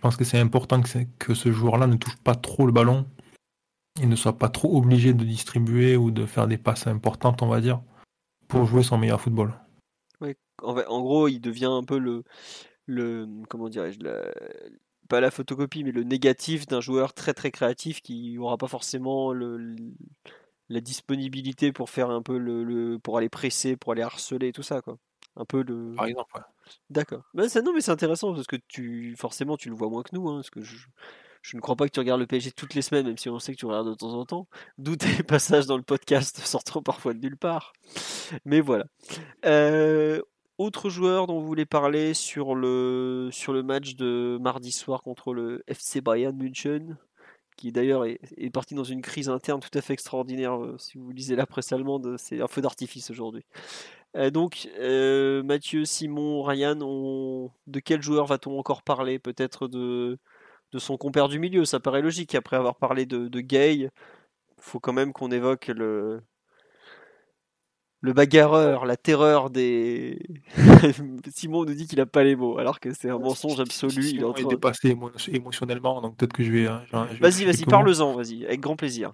je pense que c'est important que, ce joueur-là ne touche pas trop le ballon et ne soit pas trop obligé de distribuer ou de faire des passes importantes, on va dire, pour jouer son meilleur football. Oui, en, gros, il devient un peu le, le comment dirais-je, pas la photocopie, mais le négatif d'un joueur très très créatif qui n'aura pas forcément le, la disponibilité pour faire un peu le, pour aller presser, pour aller harceler, tout ça quoi un peu le. Par exemple, ouais. D'accord. non, mais c'est intéressant parce que tu, forcément, tu le vois moins que nous, hein, parce que je, je ne crois pas que tu regardes le PSG toutes les semaines, même si on sait que tu regardes de temps en temps. D'où tes passages dans le podcast sortent parfois de nulle part. Mais voilà. Euh, autre joueur dont vous voulez parler sur le, sur le match de mardi soir contre le FC Bayern München, qui d'ailleurs est, est, parti dans une crise interne tout à fait extraordinaire. Euh, si vous lisez la presse allemande, c'est un feu d'artifice aujourd'hui. Euh, donc, euh, Mathieu, Simon, Ryan, de quel joueur va-t-on encore parler Peut-être de... de son compère du milieu, ça paraît logique. Après avoir parlé de, de Gay, il faut quand même qu'on évoque le... le bagarreur, la terreur des. Simon nous dit qu'il n'a pas les mots, alors que c'est un mensonge absolu. il est, dépassé émotionnellement, donc peut-être que je vais. vas-y, vas-y, parle-en, vas-y, avec grand plaisir.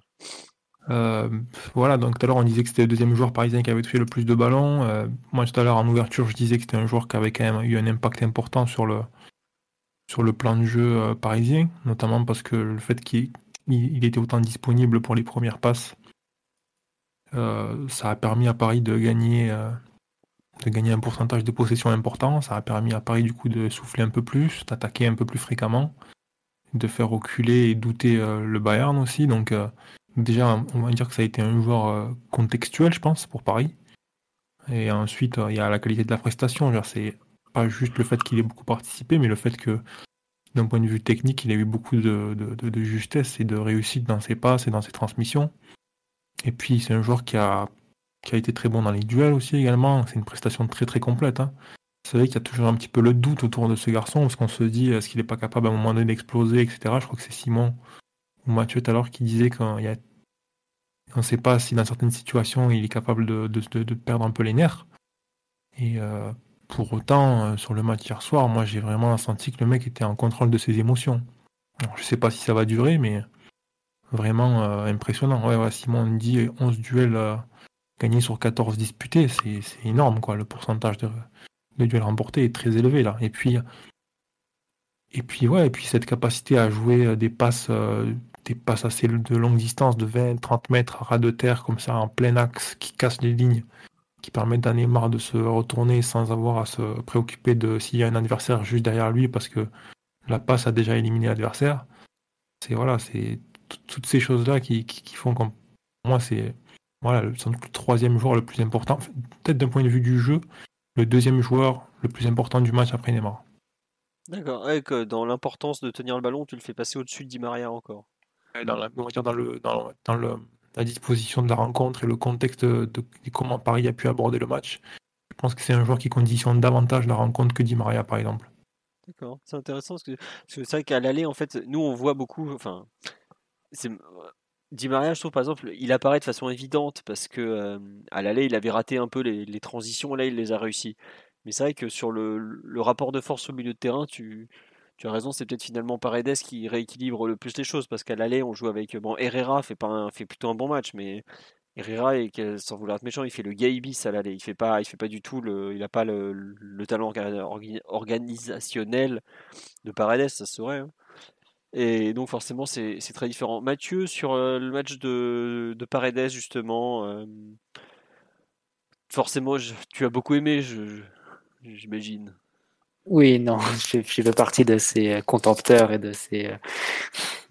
Euh, voilà, donc tout à l'heure on disait que c'était le deuxième joueur parisien qui avait touché le plus de ballons. Euh, moi tout à l'heure en ouverture je disais que c'était un joueur qui avait quand même eu un impact important sur le, sur le plan de jeu euh, parisien, notamment parce que le fait qu'il il était autant disponible pour les premières passes, ça a permis à Paris de gagner, de gagner un pourcentage de possession important, ça a permis à Paris du coup de souffler un peu plus, d'attaquer un peu plus fréquemment, de faire reculer et douter le Bayern aussi. Donc Déjà, on va dire que ça a été un joueur euh, contextuel, je pense, pour Paris. Et ensuite, euh, il y a la qualité de la prestation. C'est pas juste le fait qu'il ait beaucoup participé, mais le fait que, d'un point de vue technique, il a eu beaucoup de, justesse et de réussite dans ses passes et dans ses transmissions. Et puis, c'est un joueur qui a, été très bon dans les duels aussi également. C'est une prestation très très complète. Hein. C'est vrai qu'il y a toujours un petit peu le doute autour de ce garçon, parce qu'on se dit, est-ce qu'il n'est pas capable à un moment donné d'exploser, etc. Je crois que c'est Simon Mathieu tout à l'heure qui disait qu'on ne sait pas si dans certaines situations il est capable de, perdre un peu les nerfs. Et euh, pour autant, euh, sur le match hier soir, moi j'ai vraiment senti que le mec était en contrôle de ses émotions. Je je sais pas si ça va durer, mais vraiment euh, impressionnant. Simon dit 11 duels gagnés sur 14 disputés, c'est énorme. Le pourcentage de, duels remportés est très élevé là. Et puis et puis et puis cette capacité à jouer des passes des passes assez de longue distance, de 20-30 mètres à ras de terre, comme ça, en plein axe, qui cassent les lignes, qui permettent à Neymar de se retourner sans avoir à se préoccuper de s'il y a un adversaire juste derrière lui, parce que la passe a déjà éliminé l'adversaire. C'est voilà, c'est toutes ces choses-là qui, font qu'en moi, c'est voilà, le troisième joueur le plus important, peut-être d'un point de vue du jeu, le deuxième joueur le plus important du match après Neymar. D'accord, dans l'importance de tenir le ballon, tu le fais passer au-dessus de encore dans la, dans la disposition de la rencontre et le contexte de, comment Paris a pu aborder le match. Je pense que c'est un joueur qui conditionne davantage la rencontre que Di Maria, par exemple. D'accord, c'est intéressant parce que c'est vrai qu'à l'aller, en fait, nous on voit beaucoup. Enfin, Di Maria, je trouve par exemple, il apparaît de façon évidente parce que euh, à l'aller, il avait raté un peu les, transitions, là il les a réussi. Mais c'est vrai que sur le, rapport de force au milieu de terrain, tu, tu as raison, c'est peut-être finalement Paredes qui rééquilibre le plus les choses parce qu'à l'aller, on joue avec bon Herrera fait fait plutôt un bon match, mais Herrera et sans vouloir être méchant, il fait le gaibis à l'aller. Il fait pas, il fait pas du tout le, il pas le, talent organisationnel de Paredes, ça serait. Hein. Et donc forcément, c'est très différent. Mathieu, sur euh, le match de, de Paredes justement, euh, forcément, tu as beaucoup aimé, j'imagine. Oui, non, je, je, fais partie de ces contempteurs et de ces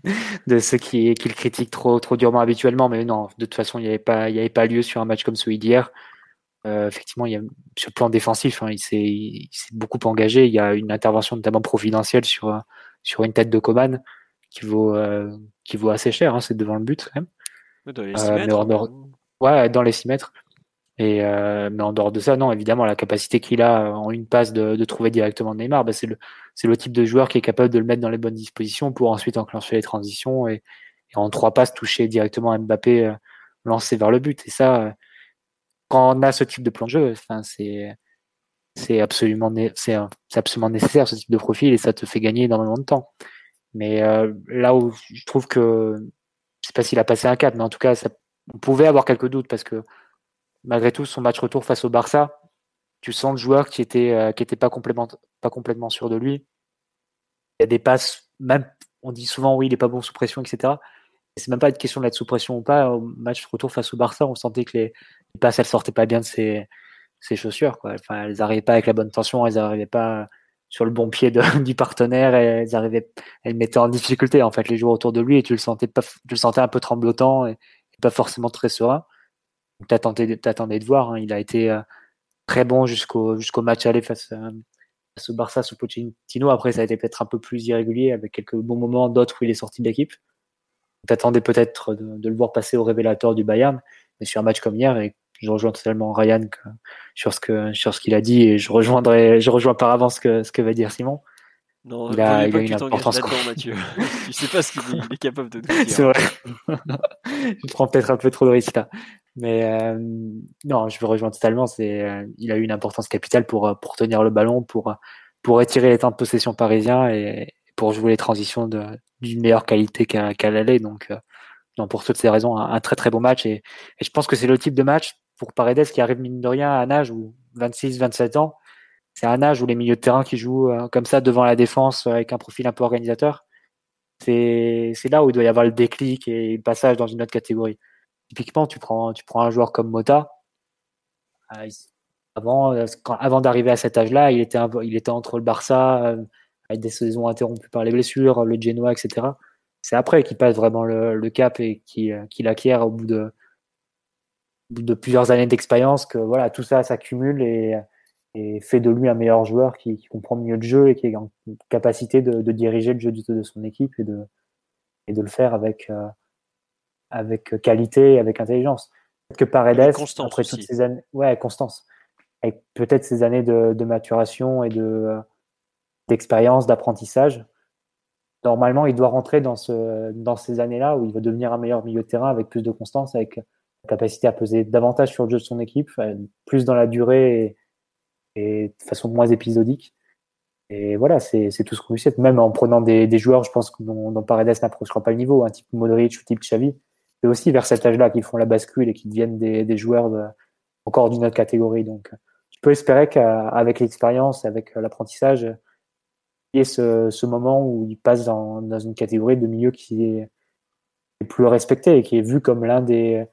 de ceux qui, qui le critiquent trop trop durement habituellement, mais non, de toute façon, il n'y avait pas il y avait pas lieu sur un match comme celui d'hier. Euh, effectivement, il y a, sur le plan défensif, hein, il s'est beaucoup engagé. Il y a une intervention notamment providentielle sur sur une tête de Coman qui vaut euh, qui vaut assez cher. Hein, c'est devant le but quand même. Dans les 6 euh, mètres, ouais, dans les 6 mètres. Et euh, mais en dehors de ça, non, évidemment, la capacité qu'il a en une passe de, de trouver directement Neymar, bah, c'est le, c'est le type de joueur qui est capable de le mettre dans les bonnes dispositions pour ensuite enclencher les transitions et, et en trois passes toucher directement Mbappé, euh, lancer vers le but. Et ça, euh, quand on a ce type de plan de jeu, enfin, c'est c'est absolument c'est absolument nécessaire ce type de profil et ça te fait gagner énormément de temps. Mais euh, là où je trouve que je sais pas s'il a passé un cap, mais en tout cas, ça, on pouvait avoir quelques doutes parce que malgré tout, son match retour face au Barça, tu sens le joueur qui était, euh, qui était pas, complètement, sûr de lui. Il y a des passes, même, on dit souvent, oui, il est pas bon sous pression, etc. C'est même pas une question d'être sous pression ou pas. Au match retour face au Barça, on sentait que les, passes, elles sortaient pas bien de ses, chaussures. Quoi. Enfin, elles n'arrivaient pas avec la bonne tension, elles n'arrivaient pas sur le bon pied du partenaire, elles arrivaient, elles mettaient en difficulté en fait les joueurs autour de lui et tu le sentais pas, tu le sentais un peu tremblotant et pas forcément très serein t'attendais, t'attendais de voir. Hein. Il a été euh, très bon jusqu'au match aller face, face au Barça sous Pochettino. Après, ça a été peut-être un peu plus irrégulier avec quelques bons moments, d'autres où il est sorti de l'équipe. T'attendais peut-être de, le voir passer au révélateur du Bayern, mais sur un match comme hier, et je rejoins totalement Ryan sur ce qu'il a dit, et je rejoindrai, je rejoins par avance ce que ce que va dire Simon. Non, il a, il a une importance. Mathieu? tu sais pas ce qu'il est, capable de dire. C'est vrai. je prends peut-être un peu trop de risques là. Mais euh, non, je veux rejoindre totalement. C'est, euh, il a eu une importance capitale pour, euh, pour tenir le ballon, pour, pour étirer les temps de possession parisiens et pour jouer les transitions d'une meilleure qualité qu'à, l'aller. Donc, non, pour toutes ces raisons, un, très très beau match. Et, je pense que c'est le type de match pour Paredes qui arrive mine de rien à un âge où 26-27 ans, c'est un âge où les milieux de terrain qui jouent euh, comme ça devant la défense avec un profil un peu organisateur, c'est là où il doit y avoir le déclic et le passage dans une autre catégorie. Typiquement, tu prends, tu prends un joueur comme Mota. Euh, avant, euh, avant d'arriver à cet âge-là, il était, il était entre le Barça, avec des saisons interrompues par les blessures, le Genoa, etc. C'est après qu'il passe vraiment le, cap et qu'il acquiert au bout de, de plusieurs années d'expérience que voilà tout ça s'accumule et, et, fait de lui un meilleur joueur qui, comprend mieux le jeu et qui est en capacité de, diriger le jeu de son équipe et de, et de le faire avec, euh, avec qualité et avec intelligence. Peut-être que Paredes, après toutes ces années, ouais, constance, avec peut-être ces années de, maturation et de d'expérience, d'apprentissage, normalement, il doit rentrer dans, ce, dans ces années-là où il va devenir un meilleur milieu de terrain avec plus de constance, avec capacité à peser davantage sur le jeu de son équipe, euh, plus dans la durée et, de façon moins épisodique. Et voilà, c'est tout ce qu'on souhaite. Même en prenant des, joueurs, je pense, dont, dont Paredes n'approchera pas le niveau, un type Modric ou type Xavi. C'est aussi vers cet âge-là qu'ils font la bascule et qu'ils deviennent des, joueurs encore d'une autre catégorie. Donc, je peux espérer qu'avec l'expérience, avec l'apprentissage, il y ait ce, moment où il passe dans, une catégorie de milieu qui est plus respecté et qui est vu comme l'un des,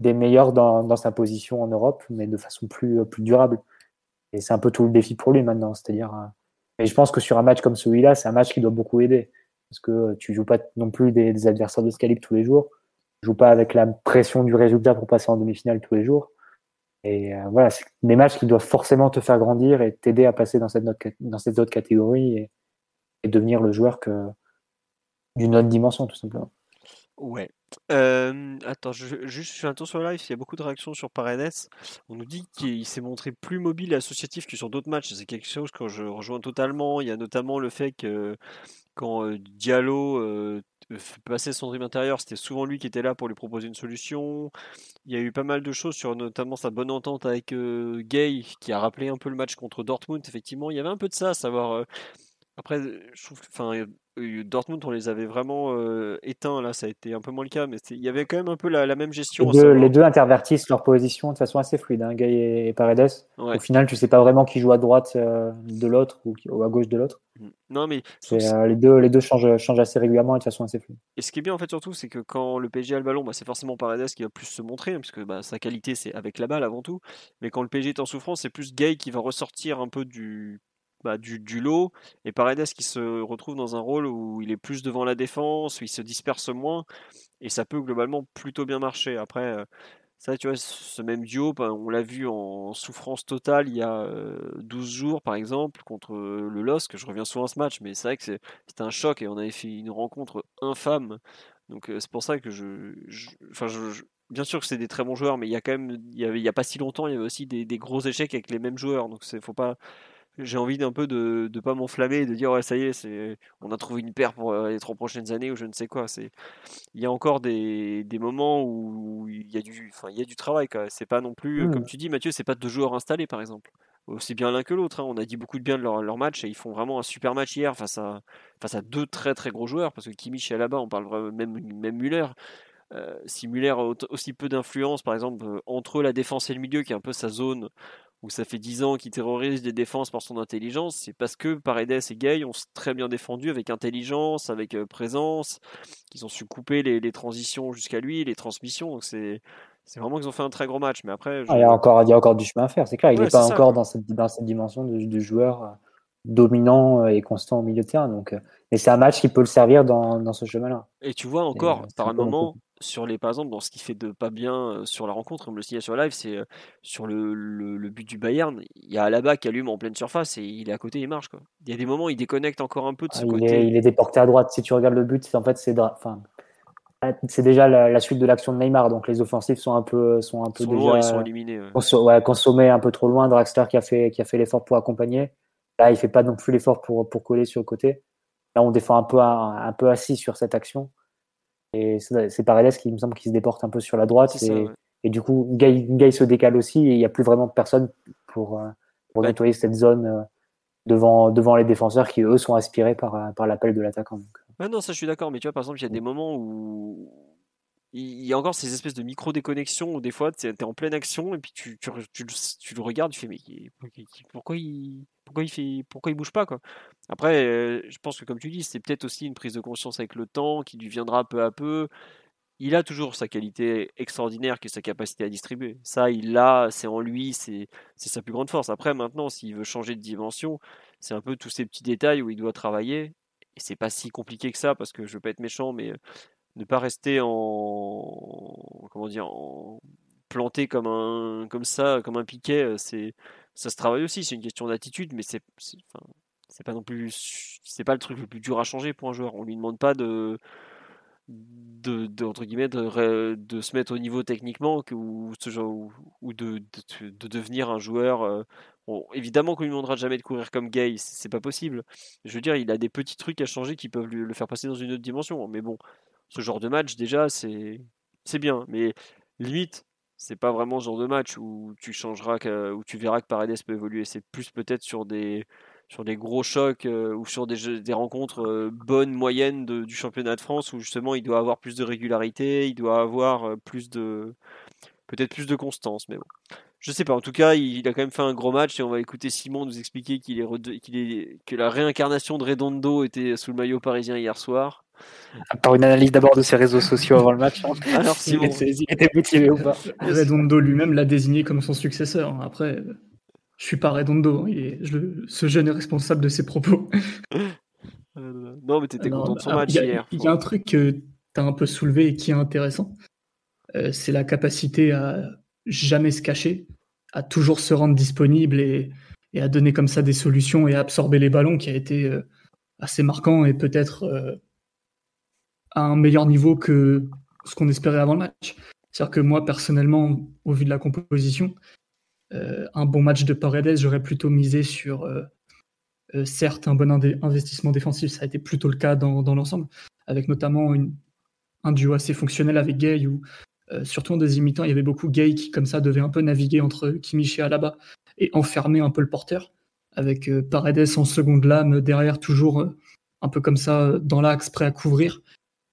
des meilleurs dans, dans, sa position en Europe, mais de façon plus, plus durable. Et c'est un peu tout le défi pour lui maintenant. C'est-à-dire, euh, et je pense que sur un match comme celui-là, c'est un match qui doit beaucoup aider. Parce que tu joues pas non plus des, adversaires de ce calibre tous les jours. Tu joues pas avec la pression du résultat pour passer en demi-finale tous les jours. Et euh, voilà, c'est des matchs qui doivent forcément te faire grandir et t'aider à passer dans cette, autre, dans cette autre catégorie et, et devenir le joueur que d'une autre dimension, tout simplement. Ouais. Euh, attends, je, juste je fais un tour sur live. Il y a beaucoup de réactions sur Paredes. On nous dit qu'il s'est montré plus mobile et associatif que sur d'autres matchs. C'est quelque chose que je rejoins totalement. Il y a notamment le fait que quand Diallo euh, passait son dream intérieur, c'était souvent lui qui était là pour lui proposer une solution. Il y a eu pas mal de choses sur notamment sa bonne entente avec Gay, qui a rappelé un peu le match contre Dortmund. Effectivement, il y avait un peu de ça, à savoir. Après, je trouve, enfin, Dortmund, on les avait vraiment euh, éteints. Là, ça a été un peu moins le cas, mais il y avait quand même un peu la, même gestion. Les deux, intervertissent leur position de façon assez fluide, hein, Gay et Paredes. Au final, tu sais pas vraiment qui joue à droite euh, de l'autre ou, à gauche de l'autre. Mm. Non, mais euh, les deux, les deux changent, changent, assez régulièrement et de façon assez fluide. Et ce qui est bien en fait surtout, c'est que quand le PSG a le ballon, bah, c'est forcément Paredes qui va plus se montrer, hein, puisque bah, sa qualité c'est avec la balle avant tout. Mais quand le PSG est en souffrance, c'est plus Gay qui va ressortir un peu du bah, du, lot et Paredes qui se retrouve dans un rôle où il est plus devant la défense, où il se disperse moins et ça peut globalement plutôt bien marcher. Après, euh, ça, tu vois, ce même duo, bah, on l'a vu en souffrance totale il y a 12 jours par exemple contre le LOSC. Je reviens souvent à ce match, mais c'est vrai que c'était un choc et on avait fait une rencontre infâme. Donc c'est pour ça que je, bien sûr que c'est des très bons joueurs, mais il y a quand même, il y, il a pas si longtemps, il y avait aussi des, gros échecs avec les mêmes joueurs. Donc c'est faut pas j'ai envie d'un peu de ne pas m'enflammer et de dire ouais ça y est c'est on a trouvé une paire pour euh, les trois prochaines années ou je ne sais quoi c'est il y a encore des, des moments où il y a du enfin il y a du travail c'est pas non plus mmh. comme tu dis Mathieu c'est pas deux joueurs installés par exemple aussi bien l'un que l'autre hein. on a dit beaucoup de bien de leur, leur, match et ils font vraiment un super match hier face à face à deux très très gros joueurs parce que Kimmich est là-bas on parle même même Muller euh, si Muller a aussi peu d'influence par exemple euh, entre la défense et le milieu qui est un peu sa zone où ça fait 10 ans qu'il terrorise des défenses par son intelligence, c'est parce que Paredes et Gay ont très bien défendu avec intelligence, avec euh, présence, qu'ils ont su couper les, transitions jusqu'à lui, les transmissions. Donc c'est c'est vraiment qu'ils ont fait un très gros match. Mais après, ah, il, y a encore, il y a encore du chemin à faire, c'est clair. Il n'est pas encore dans cette, dans cette dimension de, joueur euh, dominant et constant au milieu de terrain. Donc, mais c'est un match qui peut le servir dans, dans ce chemin-là. Et tu vois encore, par un moment, sur les, par exemple, dans ce qui fait de pas bien sur la rencontre, comme le signale sur live, c'est sur le, le, but du Bayern, il y a Alaba qui allume en pleine surface et il est à côté, il marche. Quoi. Il y a des moments, il déconnecte encore un peu de ce ah, côté. Il est, il est, déporté à droite. Si tu regardes le but, en fait, c'est enfin, c'est déjà la, suite de l'action de Neymar. Donc les offensifs sont un peu, sont un peu déjà loin, ils sont éliminés. Ouais. consommés un peu trop loin. Draxler qui a fait, qui a fait l'effort pour accompagner. Là, il fait pas non plus l'effort pour, pour coller sur le côté. Là, on défend un peu, un, un peu assis sur cette action. Et c'est Paredes qui me semble qui se déporte un peu sur la droite. Et, du coup, Gay, se décale aussi et il n'y a plus vraiment personne pour, euh, nettoyer cette zone euh, devant, devant les défenseurs qui, eux, sont aspirés par, euh, par l'appel de l'attaquant. Ouais, non, ça je suis d'accord, mais tu vois, par exemple, il y a des moments où il y a encore ces espèces de micro-déconnexions où des fois tu es en pleine action et puis tu, tu, le regardes, tu fais mais pourquoi il, pourquoi il, fait, pourquoi il bouge pas quoi? Après, euh, je pense que comme tu dis, c'est peut-être aussi une prise de conscience avec le temps qui lui viendra peu à peu. Il a toujours sa qualité extraordinaire qui est sa capacité à distribuer. Ça, il l'a, c'est en lui, c'est sa plus grande force. Après, maintenant, s'il veut changer de dimension, c'est un peu tous ces petits détails où il doit travailler. Et c'est pas si compliqué que ça parce que je veux pas être méchant, mais ne pas rester en comment dire en planté comme un comme ça comme un piquet euh, c'est ça se travaille aussi c'est une question d'attitude mais c'est c'est pas non plus c'est pas le truc le plus dur à changer pour un joueur. On lui demande pas de de, entre guillemets de, de, se mettre au niveau techniquement ou ce genre ou, de, de, devenir un joueur euh, évidemment qu'on lui demandera jamais de courir comme Gay c'est pas possible. Je veux dire il a des petits trucs à changer qui peuvent lui, le faire passer dans une autre dimension mais bon ce genre de match, déjà, c'est bien. Mais limite, c'est pas vraiment ce genre de match où tu changeras, où tu verras que Paredes peut évoluer. C'est plus peut-être sur des, sur des gros chocs euh, ou sur des, des rencontres euh, bonnes, moyennes du championnat de France où justement il doit avoir plus de régularité, il doit avoir euh, plus de. peut-être plus de constance. Mais bon. Je sais pas, en tout cas, il, a quand même fait un gros match et on va écouter Simon nous expliquer qu'il est, qu'il est, que la réincarnation de Redondo était sous le maillot parisien hier soir. Par une analyse d'abord de ses réseaux sociaux avant le match. Hein. Alors, Simon, il était motivé ou pas Redondo lui-même l'a désigné comme son successeur. Hein. Après, je suis pas Redondo. Je, ce jeune est responsable de ses propos. non, mais t'étais content de son match hier. Il y a un truc que tu as un peu soulevé et qui est intéressant. Euh, c'est la capacité à jamais se cacher, à toujours se rendre disponible et, à donner comme ça des solutions et à absorber les ballons qui a été euh, assez marquant et peut-être euh, à un meilleur niveau que ce qu'on espérait avant le match. C'est-à-dire que moi, personnellement, au vu de la composition, euh, un bon match de Paredes, j'aurais plutôt misé sur, certes, un bon investissement défensif. Ça a été plutôt le cas dans, l'ensemble, avec notamment un duo assez fonctionnel avec Gay, où euh, surtout en deuxième mi-temps, il y avait beaucoup Gay qui, comme ça, devait un peu naviguer entre Kimmich et Alaba et enfermer un peu le porteur, avec euh, Paredes en seconde lame derrière, toujours euh, un peu comme ça, dans l'axe, prêt à couvrir,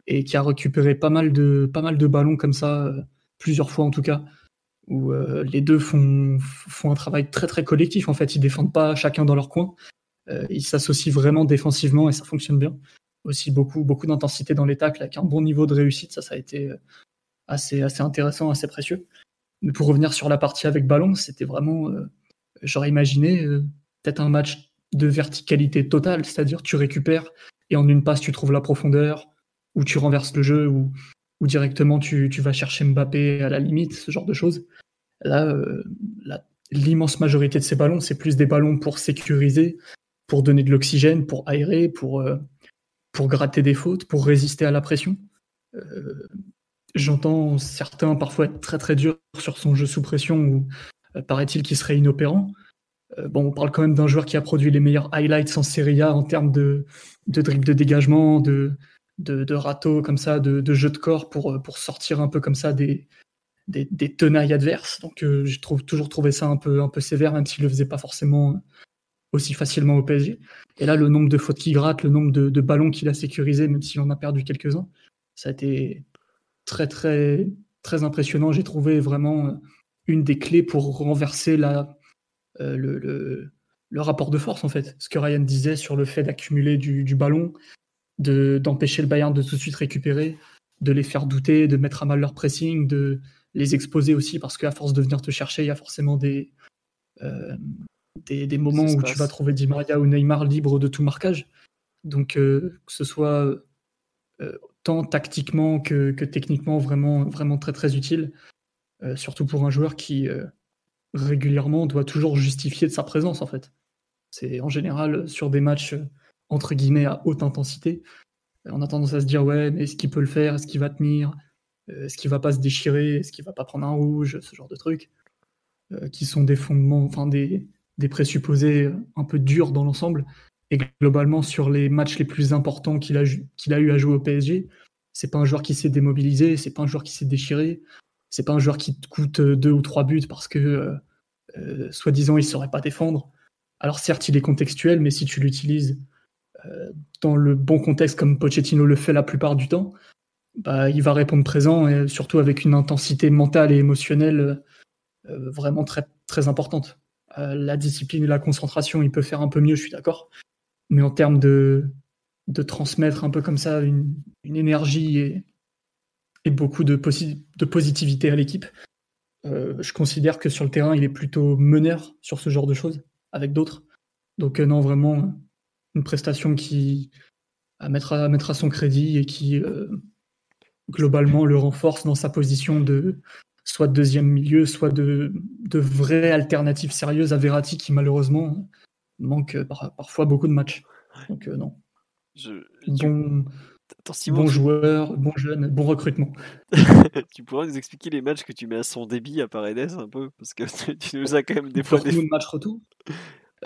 et qui a récupéré pas mal de, pas mal de ballons comme ça, plusieurs fois en tout cas, où les deux font, font un travail très très collectif. En fait, ils défendent pas chacun dans leur coin, ils s'associent vraiment défensivement et ça fonctionne bien. Aussi beaucoup, beaucoup d'intensité dans les tacles avec un bon niveau de réussite, ça, ça a été assez, assez intéressant, assez précieux. Pour revenir sur la partie avec ballon, c'était vraiment, euh, j'aurais imaginé euh, peut-être un match de verticalité totale, c'est-à-dire tu récupères et en une passe tu trouves la profondeur, ou tu renverses le jeu, ou, ou directement tu, vas chercher Mbappé à la limite, ce genre de choses. Là, euh, l'immense majorité de ces ballons, c'est plus des ballons pour sécuriser, pour donner de l'oxygène, pour aérer, pour, pour gratter des fautes, pour résister à la pression. J'entends certains parfois être très très durs sur son jeu sous pression ou euh, paraît-il qu'il serait inopérant. Euh, bon, on parle quand même d'un joueur qui a produit les meilleurs highlights en Serie A en termes de, de dribble de dégagement, de, de, de comme ça, de, de, jeu de corps pour, euh, pour sortir un peu comme ça des, des, tenailles adverses. Donc je trouve toujours trouvé ça un peu, un peu sévère, même s'il le faisait pas forcément aussi facilement au PSG. Et là, le nombre de fautes qu'il gratte, le nombre de, ballons qu'il a sécurisé, même s'il en a perdu quelques-uns, ça a été très très très impressionnant. J'ai trouvé vraiment euh, une des clés pour renverser la, euh, le, le, rapport de force en fait. Ce que Ryan disait sur le fait d'accumuler du, ballon, de d'empêcher le Bayern de tout de suite récupérer, de les faire douter, de mettre à mal leur pressing, de les exposer aussi parce qu'à force de venir te chercher, il y a forcément des euh, des, des, moments où tu vas trouver Di Maria ou Neymar libre de tout marquage. Donc que ce soit tant tactiquement que, techniquement vraiment, vraiment très très utile, euh, surtout pour un joueur qui euh, régulièrement doit toujours justifier de sa présence en fait. C'est en général sur des matchs euh, entre guillemets à haute intensité, on a tendance à se dire ouais mais est-ce qu'il peut le faire, est-ce qu'il va tenir, est-ce qu'il va pas se déchirer, est-ce qu'il va pas prendre un rouge, ce genre de trucs, qui sont des fondements, enfin des, présupposés un peu durs dans l'ensemble. Et globalement, sur les matchs les plus importants qu'il a, eu à jouer au PSG, c'est pas un joueur qui s'est démobilisé, c'est pas un joueur qui s'est déchiré, c'est pas un joueur qui te coûte deux ou trois buts parce que, euh, euh, soi-disant, il saurait pas défendre. Alors certes, il est contextuel, mais si tu l'utilises euh, dans le bon contexte comme Pochettino le fait la plupart du temps, bah, il va répondre présent surtout avec une intensité mentale et émotionnelle euh, vraiment très, très importante. Euh, la discipline et la concentration, il peut faire un peu mieux, je suis d'accord. Mais en termes de, de transmettre un peu comme ça une, une énergie et, et, beaucoup de, positivité à l'équipe, euh, je considère que sur le terrain, il est plutôt meneur sur ce genre de choses avec d'autres. Donc non, vraiment une prestation qui à mettre à, mettre à son crédit et qui globalement le renforce dans sa position de soit de deuxième milieu, soit de, de vraie alternative sérieuse à Verratti qui malheureusement manque parfois beaucoup de matchs. Donc euh, non. bon, bon joueur, bon jeune, bon recrutement. tu pourrais nous expliquer les matchs que tu mets à son débit à Paredes un peu Parce que tu nous as quand même des fois... Des... match retour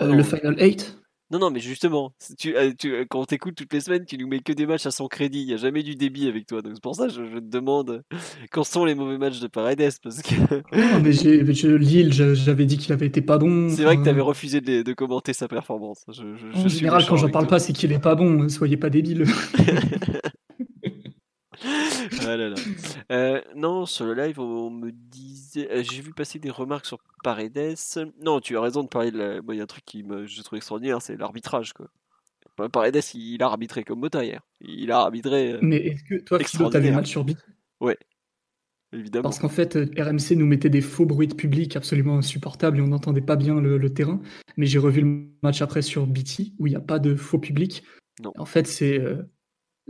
euh, Le Final 8 non, non, mais justement, tu, euh, tu, euh, quand on t'écoute toutes les semaines, tu nous mets que des matchs à son crédit. Il n'y a jamais du débit avec toi. Donc c'est pour ça que je, te demande quand sont les mauvais matchs de Paredes? Parce que... non, mais je, Lille, j'avais dit qu'il avait été pas bon. C'est vrai que tu avais refusé de, commenter sa performance. Je, en général, quand j'en parle pas, c'est qu'il est pas bon. Soyez pas débile. ah là là. Euh, non, sur le live, on me disait. Euh, j'ai vu passer des remarques sur Paredes. Non, tu as raison de parler de la. il y a un truc qui me, je trouve extraordinaire, c'est l'arbitrage. Quoi. Paredes, il, a arbitré comme Mota hier. Il a arbitré. Euh, Mais est-ce que toi, tu avais mal sur BT Ouais. Évidemment. Parce qu'en fait, RMC nous mettait des faux bruits de public absolument insupportables et on n'entendait pas bien le, terrain. Mais j'ai revu le match après sur BT où il n'y a pas de faux public. Non. En fait, c'est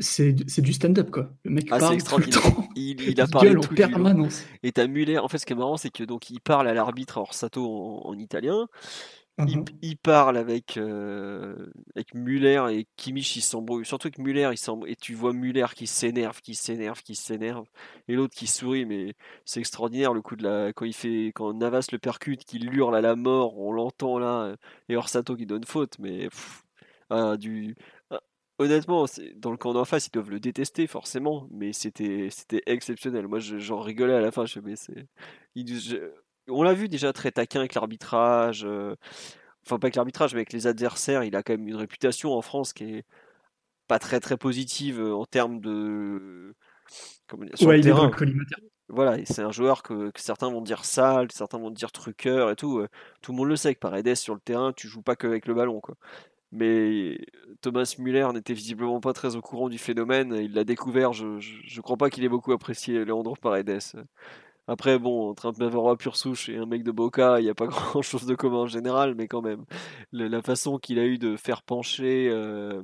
c'est du stand-up quoi. Le mec ah, parle tout le temps. Il, il a parlé en permanence. Et t'as Muller. En fait, ce qui est marrant, c'est que donc il parle à l'arbitre Orsato en, en italien. Il, parle avec euh, avec Muller et Kimmich il s'embrouille. Surtout que Muller il et tu vois Muller qui s'énerve, qui s'énerve, qui s'énerve, et l'autre qui sourit. Mais c'est extraordinaire le coup de la quand il fait quand Navas le percute, qu'il hurle à la mort, on l'entend là, et Orsato qui donne faute. Mais ah, du honnêtement, dans le camp d'en face, ils doivent le détester forcément, mais c'était c'était exceptionnel. Moi, j'en rigolais à la fin. Je mais c'est, on l'a vu déjà très taquin avec l'arbitrage. Euh, enfin, pas avec l'arbitrage, mais avec les adversaires. Il a quand même une réputation en France qui est pas très très positive euh, en termes de sur le terrain. Voilà, c'est un joueur que, certains vont dire sale, certains vont dire truqueur et tout. Euh, tout le monde le sait que Paredes sur le terrain, tu joues pas que avec le ballon. Quoi mais Thomas Müller n'était visiblement pas très au courant du phénomène. Il l'a découvert. Je ne crois pas qu'il ait beaucoup apprécié Leandro Paredes. Après, bon, entre un Navarro pure souche et un mec de Boca, il n'y a pas grand chose de commun en général, mais quand même, la façon qu'il a eu de faire pencher, euh,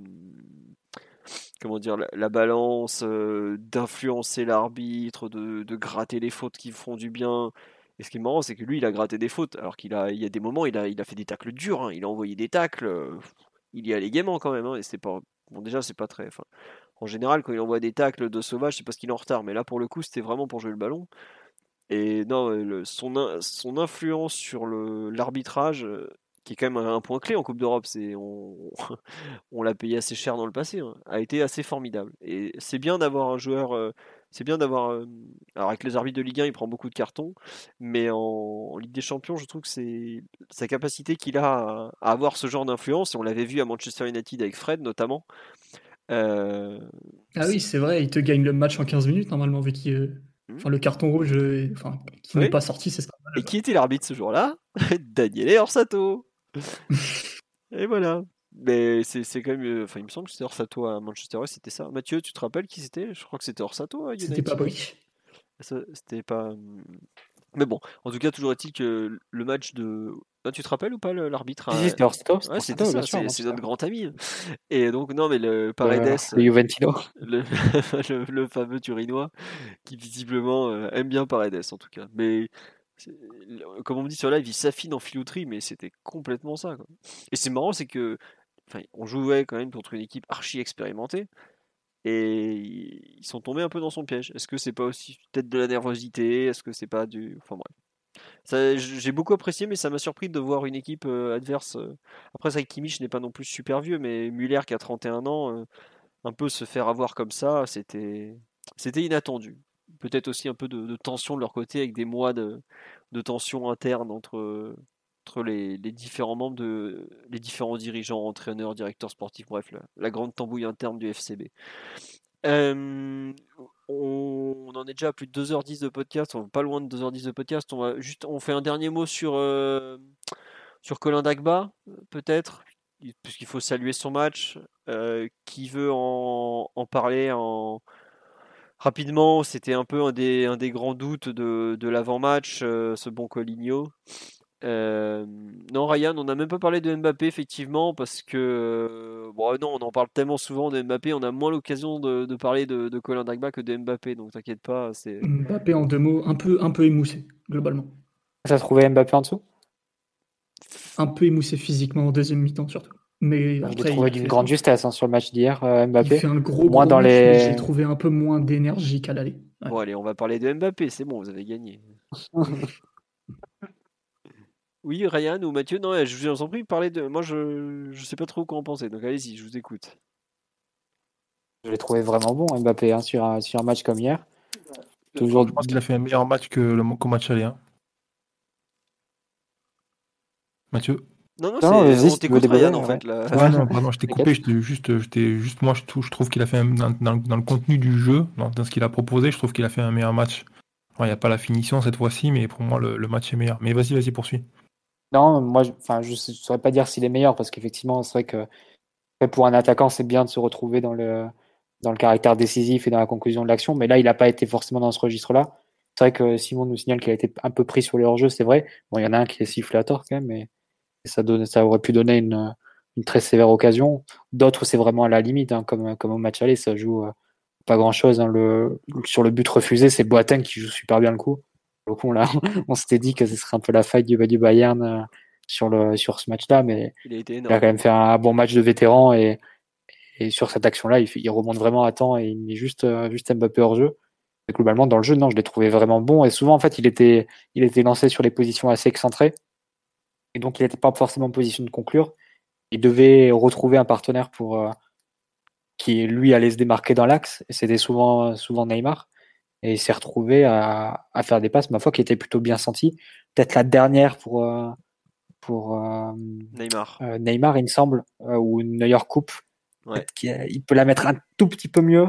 comment dire, la, balance, euh, d'influencer l'arbitre, de, gratter les fautes qui font du bien, et ce qui est marrant, c'est que lui, il a gratté des fautes, alors qu'il a, il y a des moments, il a, fait des tacles durs, hein. il a envoyé des tacles, euh, il y allait gaiement quand même. Hein, et c'est pas. Bon, déjà, c'est pas très. Enfin, en général, quand il envoie des tacles de sauvage, c'est parce qu'il est en retard. Mais là, pour le coup, c'était vraiment pour jouer le ballon. Et non, son, son influence sur l'arbitrage, euh, qui est quand même un, point clé en Coupe d'Europe, c'est on, on l'a payé assez cher dans le passé, hein, a été assez formidable. Et c'est bien d'avoir un joueur euh, c'est bien d'avoir. Euh, alors, avec les arbitres de Ligue 1, il prend beaucoup de cartons, mais en, Ligue des Champions, je trouve que c'est sa capacité qu'il a à, avoir ce genre d'influence, et on l'avait vu à Manchester United avec Fred notamment. Euh, ah oui, c'est vrai, il te gagne le match en 15 minutes normalement, vu qu'il. Euh, hmm. Enfin, le carton rouge enfin, qui n'est pas sorti, c'est ça. Et qui était l'arbitre ce jour-là? Daniele Orsato Et voilà. Mais c'est quand même. Euh, enfin, il me semble que c'était Orsato à Manchester c'était ça. Mathieu, tu te rappelles qui c'était? Je crois que c'était Orsato à C'était pas Brie. C'était pas. Mais bon, en tout cas, toujours est-il que le match de. Ah, tu te rappelles ou pas l'arbitre C'était Orsato. Ouais, c'était ça, c'est notre grand ami. Et donc, non, mais le Paredes. le Juventino. Le, le, fameux Turinois, qui visiblement euh, aime bien Paredes en tout cas. Mais comme on me dit sur live, il s'affine en filouterie, mais c'était complètement ça. Quoi. Et c'est marrant, c'est que on jouait quand même contre une équipe archi expérimentée. Et ils sont tombés un peu dans son piège. Est-ce que c'est pas aussi peut-être de la nervosité? Est-ce que c'est pas du. Enfin bref. J'ai beaucoup apprécié, mais ça m'a surpris de voir une équipe euh, adverse. Euh. Après, ça, Kimmich n'est pas non plus super vieux, mais Muller qui a 31 ans, euh, un peu se faire avoir comme ça, c'était inattendu. Peut-être aussi un peu de, tension de leur côté, avec des mois de, de tension interne entre, entre les, différents membres de les différents dirigeants, entraîneurs, directeurs sportifs, bref, la, grande tambouille interne du FCB. on, en est déjà à plus de 2h10 de podcast, on pas loin de 2h10 de podcast. On va juste, on fait un dernier mot sur, euh, sur Colin Dagba, peut-être, puisqu'il faut saluer son match. Euh, qui veut en, parler en... rapidement? C'était un peu un des, grands doutes de, de l'avant-match, euh, ce bon Coligno. Euh, non, Ryan, on n'a même pas parlé de Mbappé, effectivement, parce que. Euh, bon, non, on en parle tellement souvent de Mbappé, on a moins l'occasion de, parler de, Colin Dagba que de Mbappé, donc t'inquiète pas. c'est Mbappé, en deux mots, un peu, un peu émoussé, globalement. Ça trouvé Mbappé en dessous? Un peu émoussé physiquement en deuxième mi-temps, surtout. Mais J'ai trouvé d'une grande justesse hein, sur le match d'hier, euh, Mbappé. Il fait un gros, moins dans les... J'ai trouvé un peu moins d'énergie qu'à l'aller. Bon, allez, on va parler de Mbappé, c'est bon, vous avez gagné. Oui, Ryan ou Mathieu, non, je vous en prie, parler de. Moi, je ne sais pas trop quoi en penser, donc allez-y, je vous écoute. Je l'ai trouvé vraiment bon, Mbappé, hein, sur, un, sur un match comme hier. Toujours... Je pense qu'il a fait un meilleur match que le match aller. Hein. Mathieu? Non, non, c'est on t'écoute Ryan en fait. Là. Ouais, non, pardon, je t'ai coupé, juste, juste, moi, je trouve, je trouve qu'il a fait, un, dans, dans, le contenu du jeu, dans, ce qu'il a proposé, je trouve qu'il a fait un meilleur match. Il n'y a pas la finition cette fois-ci, mais pour moi, le, le match est meilleur. Mais vas-y, vas-y, poursuis. Non, moi, je, enfin, je ne saurais pas dire s'il est meilleur parce qu'effectivement, c'est vrai que pour un attaquant, c'est bien de se retrouver dans le, dans le caractère décisif et dans la conclusion de l'action. Mais là, il n'a pas été forcément dans ce registre-là. C'est vrai que Simon nous signale qu'il a été un peu pris sur les hors-jeu, c'est vrai. Bon, il y en a un qui est sifflé à tort quand même, mais ça, donne, ça aurait pu donner une, une très sévère occasion. D'autres, c'est vraiment à la limite, hein, comme, comme au match aller, ça joue euh, pas grand-chose. Hein. Le, sur le but refusé, c'est Boateng qui joue super bien le coup on s'était dit que ce serait un peu la faille du, du Bayern euh, sur, le, sur ce match-là, mais il a, quand même fait un bon match de vétéran et, et sur cette action-là, il, il, remonte vraiment à temps et il met juste, euh, juste Mbappé hors jeu. Et globalement, dans le jeu, non, je l'ai trouvé vraiment bon. Et souvent, en fait, il était, il était lancé sur les positions assez excentrées. Et donc, il n'était pas forcément en position de conclure. Il devait retrouver un partenaire pour, euh, qui, lui, allait se démarquer dans l'axe. Et c'était souvent, souvent Neymar et il s'est retrouvé à, faire des passes, ma foi, qui étaient plutôt bien senties. Peut-être la dernière pour, euh, pour euh, Neymar. Euh, Neymar, il me semble, ou Neuer coupe. Il peut la mettre un tout petit peu mieux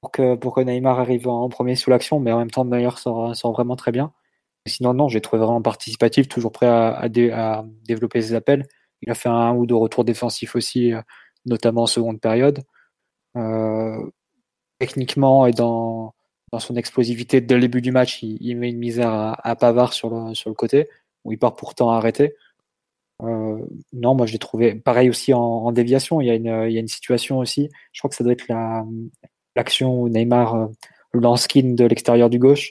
pour que, pour que Neymar arrive en premier sous l'action, mais en même temps, Neuer sort, sort vraiment très bien. Sinon, non, j'ai trouvé vraiment participatif, toujours prêt à, à, développer ses appels. Il a fait un ou deux retours défensifs aussi, notamment en seconde période. techniquement et dans, dans son explosivité dès le début du match, il, met une misère à, Pavard sur le, côté, où il part pourtant arrêter. Euh, non, moi je l'ai trouvé pareil aussi en, déviation. Il y, a une, situation aussi, je crois que ça doit être l'action où Neymar euh, lance de l'extérieur du gauche.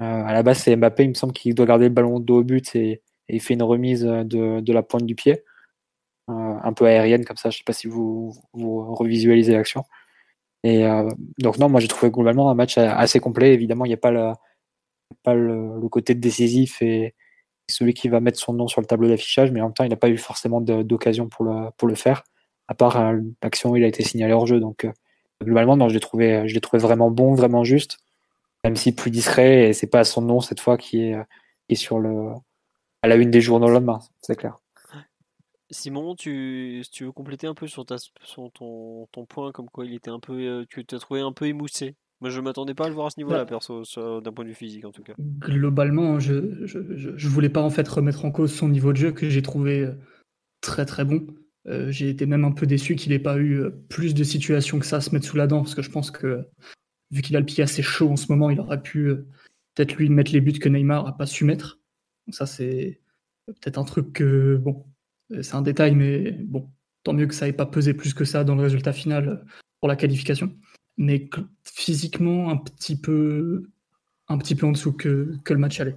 Euh, à la base, c'est Mbappé, il me semble qu'il doit garder le ballon dos au but et, il fait une remise de, la pointe du pied, un peu aérienne comme ça. Je ne sais pas si vous revisualisez l'action. Et euh, donc non, moi j'ai trouvé globalement un match assez complet. Évidemment, il n'y a pas, le, pas le, côté décisif et celui qui va mettre son nom sur le tableau d'affichage, mais en même temps, il n'a pas eu forcément d'occasion pour le, pour le faire, à part euh, l'action où il a été signalé hors jeu. Donc euh, globalement, non, je l'ai trouvé, je l'ai trouvé vraiment bon, vraiment juste, même si plus discret. Et c'est pas son nom cette fois qui est, qui est sur le à la une des journaux le lendemain, c'est clair. Simon, tu, si tu veux compléter un peu sur, ta, ton, ton, point, comme quoi il était un peu, euh, tu t'as trouvé un peu émoussé. Moi, je m'attendais pas à le voir à ce niveau-là, bah perso, d'un point de vue physique en tout cas. Globalement, je, je, je, voulais pas en fait remettre en cause son niveau de jeu que j'ai trouvé euh, très très bon. Euh, j'ai été même un peu déçu qu'il n'ait pas eu plus de situations que ça à se mettre sous la dent, parce que je pense que vu qu'il a le pied assez chaud en ce moment, il aurait pu peut-être lui mettre les buts que Neymar a pas su mettre. Donc ça, c'est peut-être un truc que bon, c'est un détail, mais bon, tant mieux que ça n'ait pas pesé plus que ça dans le résultat final euh, pour la qualification. Mais physiquement, un petit peu, un petit peu en dessous que, que le match allait.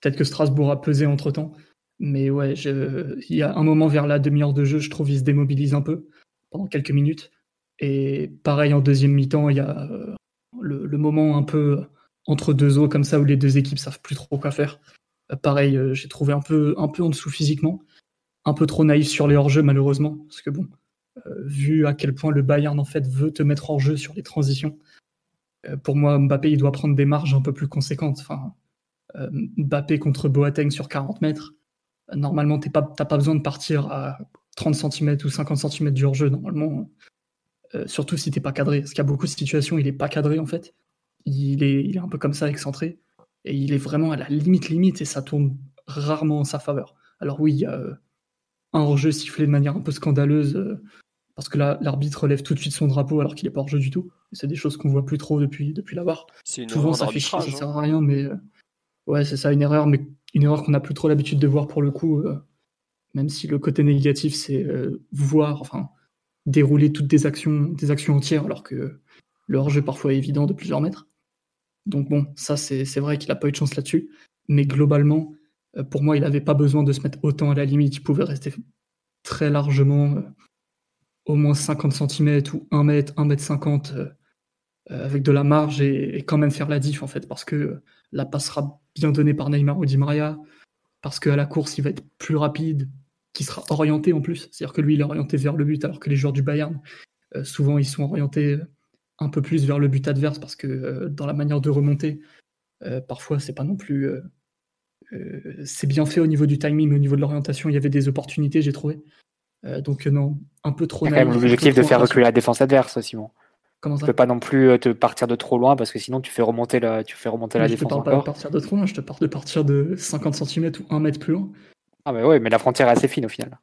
Peut-être que Strasbourg a pesé entre temps. Mais ouais, il y a un moment vers la demi-heure de jeu, je trouve, il se démobilise un peu pendant quelques minutes. Et pareil, en deuxième mi-temps, il y a euh, le, le, moment un peu entre deux eaux, comme ça, où les deux équipes savent plus trop quoi faire. pareil, j'ai trouvé un peu, un peu en dessous physiquement un peu trop naïf sur les hors-jeux, malheureusement. Parce que bon, euh, vu à quel point le Bayern en fait veut te mettre hors jeu sur les transitions, euh, pour moi, Mbappé, il doit prendre des marges un peu plus conséquentes. Enfin, euh, Mbappé contre Boateng sur 40 mètres, normalement, tu n'as pas, pas besoin de partir à 30 cm ou 50 cm du hors-jeu, normalement. surtout si t'es pas cadré. Parce qu'il y a beaucoup de situations, il est pas cadré en fait. il est, il est un peu comme ça, excentré. Et il est vraiment à la limite, limite, et ça tourne rarement en sa faveur. Alors oui, il y a un hors-jeu sifflé de manière un peu scandaleuse, euh, parce que là, l'arbitre lève tout de suite son drapeau alors qu'il n'est pas hors-jeu du tout. C'est des choses qu'on voit plus trop depuis, depuis la barre. Souvent, ça fait chier, ça sert à rien, mais ouais, c'est ça, une erreur, mais une erreur qu'on n'a plus trop l'habitude de voir pour le coup, même si le côté négatif, c'est voir, enfin, dérouler toutes des actions, des actions entières, alors que le hors-jeu parfois est évident de plusieurs mètres. Donc bon, ça c'est vrai qu'il n'a pas eu de chance là-dessus. Mais globalement, euh, pour moi, il n'avait pas besoin de se mettre autant à la limite. Il pouvait rester très largement euh, au moins 50 cm ou 1 mètre, 1 mètre 50 euh, avec de la marge et, quand même faire la diff en fait parce que la passe sera bien donnée par Neymar ou Di Maria parce qu'à la course il va être plus rapide, qui sera orienté en plus. C'est-à-dire que lui, il est orienté vers le but, alors que les joueurs du Bayern, euh, souvent, ils sont orientés euh, un peu plus vers le but adverse, parce que euh, dans la manière de remonter, parfois, c'est pas non plus. C'est bien fait au niveau du timing, mais au niveau de l'orientation, il y avait des opportunités, j'ai trouvé. donc, non, un peu trop. Il y a quand même l'objectif de faire reculer la défense adverse, Simon. Comment ça Tu peux pas non plus te partir de trop loin parce que sinon tu fais remonter la, tu fais remonter la défense. Je te parle pas de partir de trop loin, je te parle de partir de 50 cm ou 1 mètre plus loin. Ah mais ouais, mais la frontière est assez fine au final.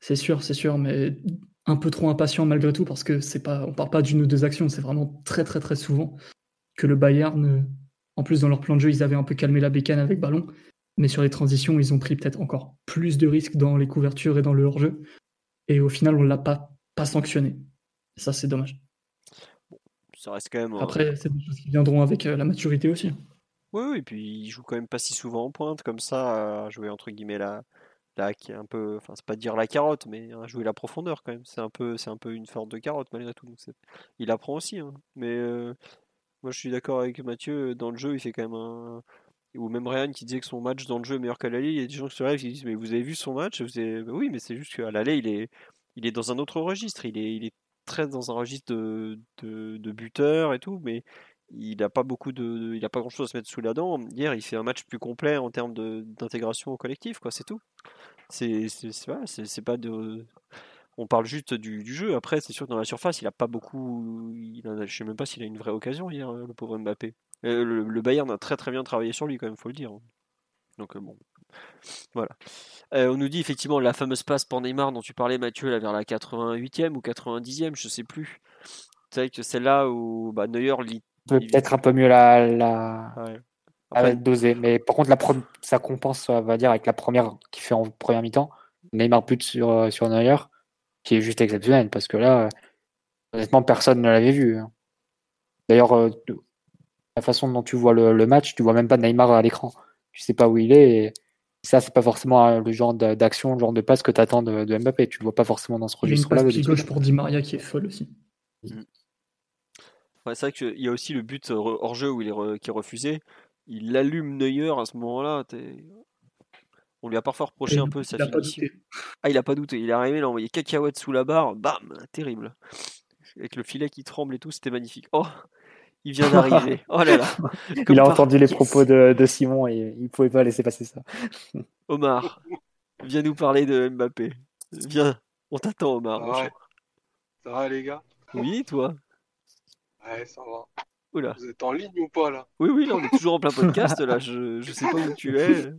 C'est sûr, c'est sûr, mais un peu trop impatient malgré tout parce que c'est pas, on parle pas d'une ou deux actions, c'est vraiment très très très souvent que le Bayern, en plus dans leur plan de jeu, ils avaient un peu calmé la bécane avec ballon, mais sur les transitions, ils ont pris peut-être encore plus de risques dans les couvertures et dans le hors-jeu, et au final, on l'a pas pas sanctionné. ça, c'est dommage. ça reste quand même. Après, c'est des choses qui viendront avec euh, la maturité aussi. Oui, oui, et puis il joue quand même pas si souvent en pointe comme ça, à jouer entre guillemets la, la qui est un peu, enfin c'est pas dire la carotte, mais à jouer la profondeur quand même. C'est un peu, c'est un peu une sorte de carotte malgré tout. Donc il apprend aussi, hein. mais euh, moi je suis d'accord avec Mathieu. Dans le jeu, il fait quand même un, ou même Ryan qui disait que son match dans le jeu est meilleur qu'à l'aller. Il y a des gens qui se rêvent qui disent mais vous avez vu son match? Vous avez... Bah oui, mais c'est juste qu'à l'aller il est, il est dans un autre registre. Il est, il est très dans un registre de, de, buteur et tout, mais il n'a pas beaucoup de, pas grand chose à se mettre sous la dent. Hier, il fait un match plus complet en termes d'intégration au collectif, quoi. C'est tout. C'est, pas on parle juste du, jeu. Après, c'est sûr que dans la surface, il a pas beaucoup. Il a, je sais même pas s'il a une vraie occasion hier, le pauvre Mbappé. Euh, le, Bayern a très très bien travaillé sur lui, quand même, faut le dire. Donc euh, bon, voilà. Euh, on nous dit effectivement la fameuse passe pour Neymar dont tu parlais, Mathieu, là vers la 88e ou 90e, je sais plus. C'est vrai que c'est là où bah, Neuer lit peut-être un peu mieux la, la... doser. Mais par contre, la ça compense, on va dire, avec la première qui fait en première mi-temps. Neymar pute sur, sur Neuer, qui est juste exceptionnel parce que là, honnêtement, personne ne l'avait vu. Hein. D'ailleurs, la façon dont tu vois le, match, tu vois même pas Neymar à l'écran. Tu sais pas où il est. Et ça, c'est pas forcément euh, le genre d'action, le genre de passe que tu attends de, Mbappé. Tu le vois pas forcément dans ce registre-là. Il y a une passe gauche pour Di Maria qui est folle aussi. C'est vrai qu'il y a aussi le but hors jeu où il est qui est refusé. Il allume Neuer à ce moment-là. On lui a parfois reproché un peu sa finition. Ah, il a pas douté. Il est arrivé, il a envoyé cacahuète sous la barre. Bam Terrible. Avec le filet qui tremble et tout, c'était magnifique. Oh il vient d'arriver. Oh là là. il a entendu les propos de, Simon et il pouvait pas laisser passer ça. Omar, viens nous parler de Mbappé. Viens, on t'attend, Omar. Ça va, les gars? Oui, toi? Ouais, ça va. Oula. Vous êtes en ligne ou pas là? Oui, oui, là on est toujours en plein podcast. Là, je, je sais pas où tu es.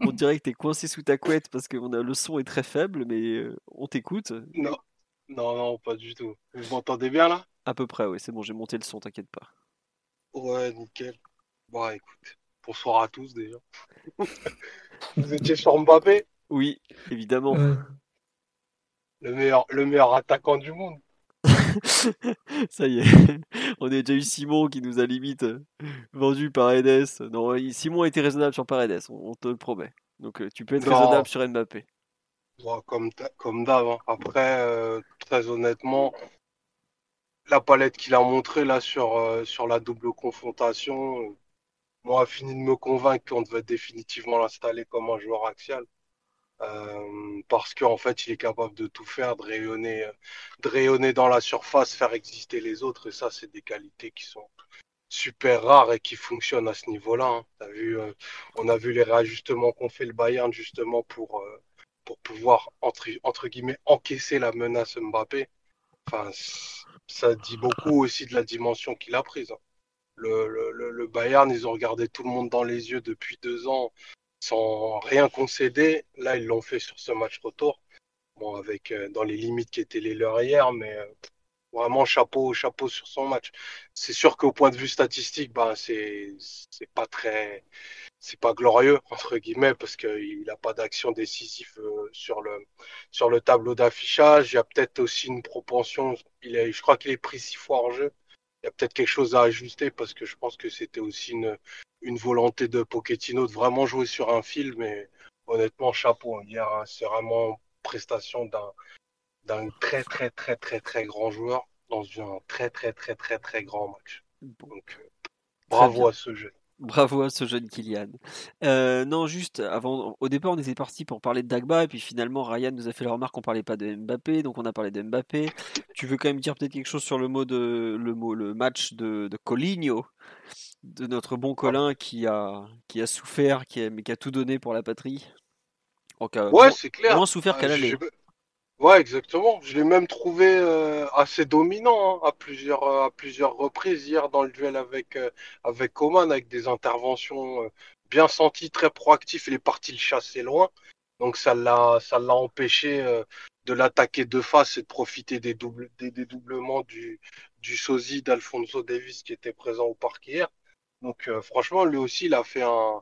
On dirait que t'es coincé sous ta couette parce que a, le son est très faible, mais euh, on t'écoute. Non, non, non, pas du tout. Vous m'entendez bien là? À peu près, oui, c'est bon, j'ai monté le son, t'inquiète pas. Ouais, nickel. Bon, écoute, bonsoir à tous déjà. Vous étiez sur Mbappé? Oui, évidemment. Le meilleur, le meilleur attaquant du monde. Ça y est, on a déjà eu Simon qui nous a limite euh, vendu Paredes. Non, Simon a été raisonnable sur Paredes, on, te le promet. Donc euh, tu peux être raisonnable sur Mbappé. comme comme d'hab. Hein. Après, euh, très honnêtement, la palette qu'il a montrée là sur, sur la double confrontation, moi, a fini de me convaincre qu'on devait définitivement l'installer comme un joueur axial. Euh, parce qu'en fait, il est capable de tout faire, de rayonner, euh, de rayonner dans la surface, faire exister les autres. Et ça, c'est des qualités qui sont super rares et qui fonctionnent à ce niveau-là. Hein. vu, euh, on a vu les réajustements qu'ont fait le Bayern justement pour, pour pouvoir, entre, entre guillemets, encaisser la menace Mbappé. Enfin, ça dit beaucoup aussi de la dimension qu'il a prise. Hein. le, le, le, Bayern, ils ont regardé tout le monde dans les yeux depuis deux ans sans rien concéder. Là, ils l'ont fait sur ce match retour. Bon, avec euh, dans les limites qui étaient les leurs hier, mais euh, vraiment chapeau, chapeau sur son match. C'est sûr qu'au point de vue statistique, bah, c'est, pas très, c'est pas glorieux entre guillemets parce qu'il n'a pas d'action décisive euh, sur le sur le tableau d'affichage. Il y a peut-être aussi une propension. Il est, je crois qu'il est pris six fois en jeu. Il y a peut-être quelque chose à ajuster parce que je pense que c'était aussi une une volonté de Pochettino de vraiment jouer sur un fil, mais honnêtement chapeau. Hier, hein, c'est vraiment prestation d'un d'un très très très très très grand joueur dans un très très très très très grand match. Donc euh, bravo à ce jeu. Bravo à ce jeune Kylian. Euh, non, juste avant, au départ, on était parti pour parler de Dagba, et puis finalement, Ryan nous a fait la remarque qu'on parlait pas de Mbappé, donc on a parlé de Mbappé. Tu veux quand même dire peut-être quelque chose sur le mot de le mot le match de, de Coligno, de notre bon Colin qui a qui a souffert, qui a, mais qui a tout donné pour la patrie. ouais, c'est clair. Moins souffert qu'elle allait. Ouais, exactement. Je l'ai même trouvé euh, assez dominant hein, à plusieurs euh, à plusieurs reprises hier dans le duel avec euh, avec Coman, avec des interventions bien senties, très proactives. Il est parti le chasser loin, donc ça l'a ça l'a empêché de l'attaquer de face et de profiter des doubles des dédoublements du du sosie d'Alfonso Davis qui était présent au parc hier. Donc franchement, lui aussi, il a fait un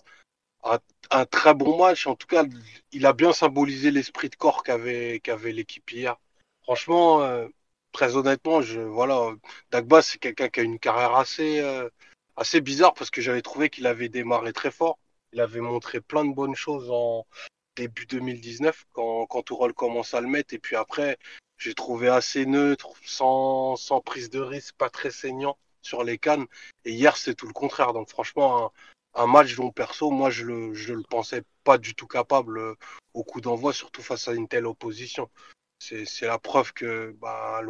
un, très bon match. En tout cas, il a bien symbolisé l'esprit de corps qu'avait qu'avait l'équipe hier. Franchement, euh, très honnêtement, je voilà, Dagba c'est quelqu'un qui a une carrière assez euh, assez bizarre parce que j'avais trouvé qu'il avait démarré très fort. Il avait montré plein de bonnes choses en début 2019 quand quand Tourelle commence à le mettre et puis après j'ai trouvé assez neutre, sans sans prise de risque, pas très saignant sur les cannes. Et hier c'est tout le contraire. Donc franchement un match dont perso, moi, je le, je le pensais pas du tout capable euh, au coup d'envoi, surtout face à une telle opposition. C'est la preuve que bah,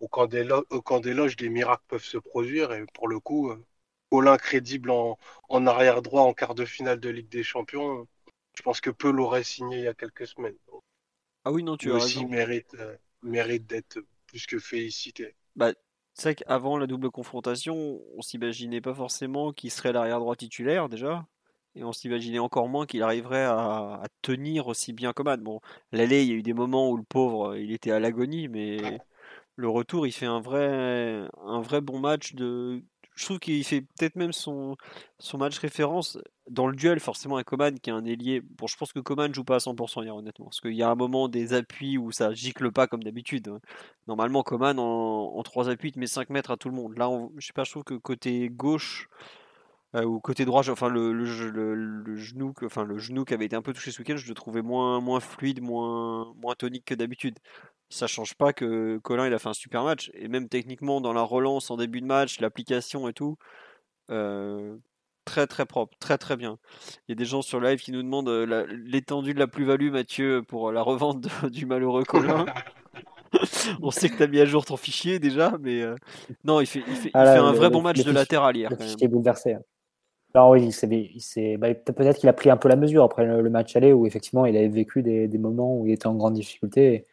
au, camp des, au camp des loges, des miracles peuvent se produire. Et pour le coup, euh, Colin crédible en, en arrière droit en quart de finale de Ligue des Champions, je pense que peu l'aurait signé il y a quelques semaines. Ah oui, non, tu as aussi mérite, euh, mérite d'être plus que félicité. Bah, c'est vrai qu'avant la double confrontation, on s'imaginait pas forcément qu'il serait l'arrière droit titulaire déjà. Et on s'imaginait encore moins qu'il arriverait à, tenir aussi bien qu'Oman. Bon, l'aller, il y a eu des moments où le pauvre, il était à l'agonie, mais le retour, il fait un vrai, un vrai bon match de, je trouve qu'il fait peut-être même son, son match référence dans le duel, forcément, avec Coman, qui est un ailier. Bon, je pense que Coman joue pas à 100% hier, honnêtement. Parce qu'il y a un moment des appuis où ça gicle pas comme d'habitude. Hein. Normalement, Coman, en, en 3 appuis, il met 5 mètres à tout le monde. Là, je sais pas, je trouve que côté gauche. Euh, ou côté droit, enfin le, genou, enfin le genou qui avait été un peu touché ce week-end, je le trouvais moins, moins fluide, moins, moins tonique que d'habitude ça change pas que Colin il a fait un super match et même techniquement dans la relance en début de match, l'application et tout, euh, très très propre, très très bien. Il y a des gens sur live qui nous demandent euh, l'étendue de la plus-value, Mathieu, pour la revente du malheureux Colin. On sait que tu as mis à jour ton fichier déjà, mais euh, non, il fait, il fait, ah un vrai bon match de latéral hier. Le fichier bouleversé. Hein. Alors oui, il bah, peut-être qu'il a pris un peu la mesure après le, match aller où effectivement il avait vécu des, des, moments où il était en grande difficulté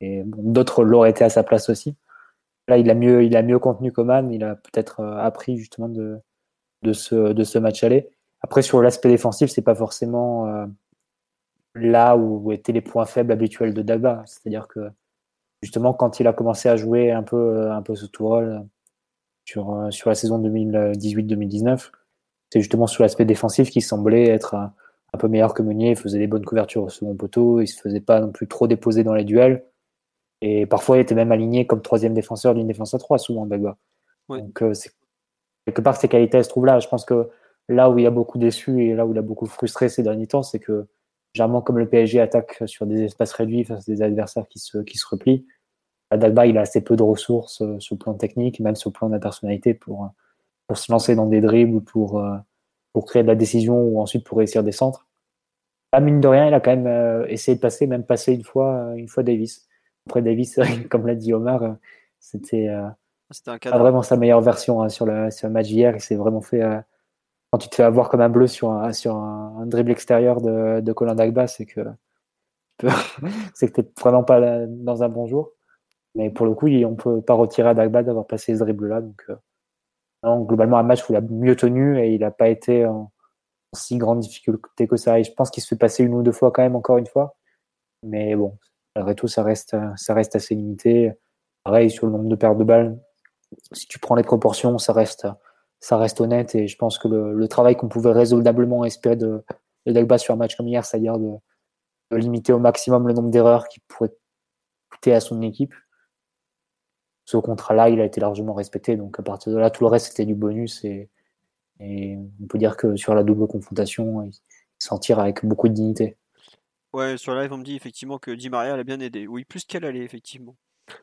et d'autres l'auraient été à sa place aussi. Là, il a mieux, il a mieux contenu Coman, il a peut-être euh, appris justement de, de, ce, de ce match aller. Après, sur l'aspect défensif, c'est pas forcément euh, là où étaient les points faibles habituels de Dagba. C'est-à-dire que justement, quand il a commencé à jouer un peu, un peu ce tour sur, sur la saison 2018-2019, c'est justement sur l'aspect défensif qui semblait être un, un, peu meilleur que Meunier. Il faisait des bonnes couvertures au second poteau, il se faisait pas non plus trop déposer dans les duels. Et parfois, il était même aligné comme troisième défenseur d'une défense à trois, souvent, Bagua. Donc, euh, quelque part, ses qualités se trouvent là. Je pense que là où il a beaucoup déçu et là où il a beaucoup frustré ces derniers temps, c'est que, généralement, comme le PSG attaque sur des espaces réduits face à des adversaires qui se, qui se replient, Dagba, il a assez peu de ressources euh, sur le plan technique, même sur le plan de la personnalité, pour, pour se lancer dans des dribbles, pour, euh, pour créer de la décision ou ensuite pour réussir des centres. Là, mine de rien, il a quand même essayé de passer, même passer une fois, une fois Davis. Après, Davis, comme l'a dit Omar, euh, c'était euh, pas vraiment sa meilleure version hein, sur, le, sur le match hier. Il s'est vraiment fait. Euh, quand tu te fais avoir comme un bleu sur un, sur un, dribble extérieur de, de Colin Dagba, c'est que c'est que tu vraiment pas dans un bon jour. Mais pour le coup, on peut pas retirer à Dagba d'avoir passé ce dribble-là. Donc, globalement, un match où il a mieux tenu et il n'a pas été en, si grande difficulté que ça. Et je pense qu'il se fait passer une ou deux fois quand même, encore une fois. Mais bon, malgré tout, ça reste, ça reste assez limité. Pareil, sur le nombre de pertes de balles, si tu prends les proportions, ça reste, ça reste honnête. Et je pense que le, travail qu'on pouvait raisonnablement espérer de, de Delba sur un match comme hier, c'est-à-dire de, limiter au maximum le nombre d'erreurs qui pourraient coûter à son équipe, ce contrat-là, il a été largement respecté. Donc à partir de là, tout le reste, c'était du bonus. Et, et on peut dire que sur la double confrontation, il s'en tire avec beaucoup de dignité. Ouais, sur live, on me dit effectivement que Di Maria l'a bien aidé. Oui, plus qu'elle allait, effectivement.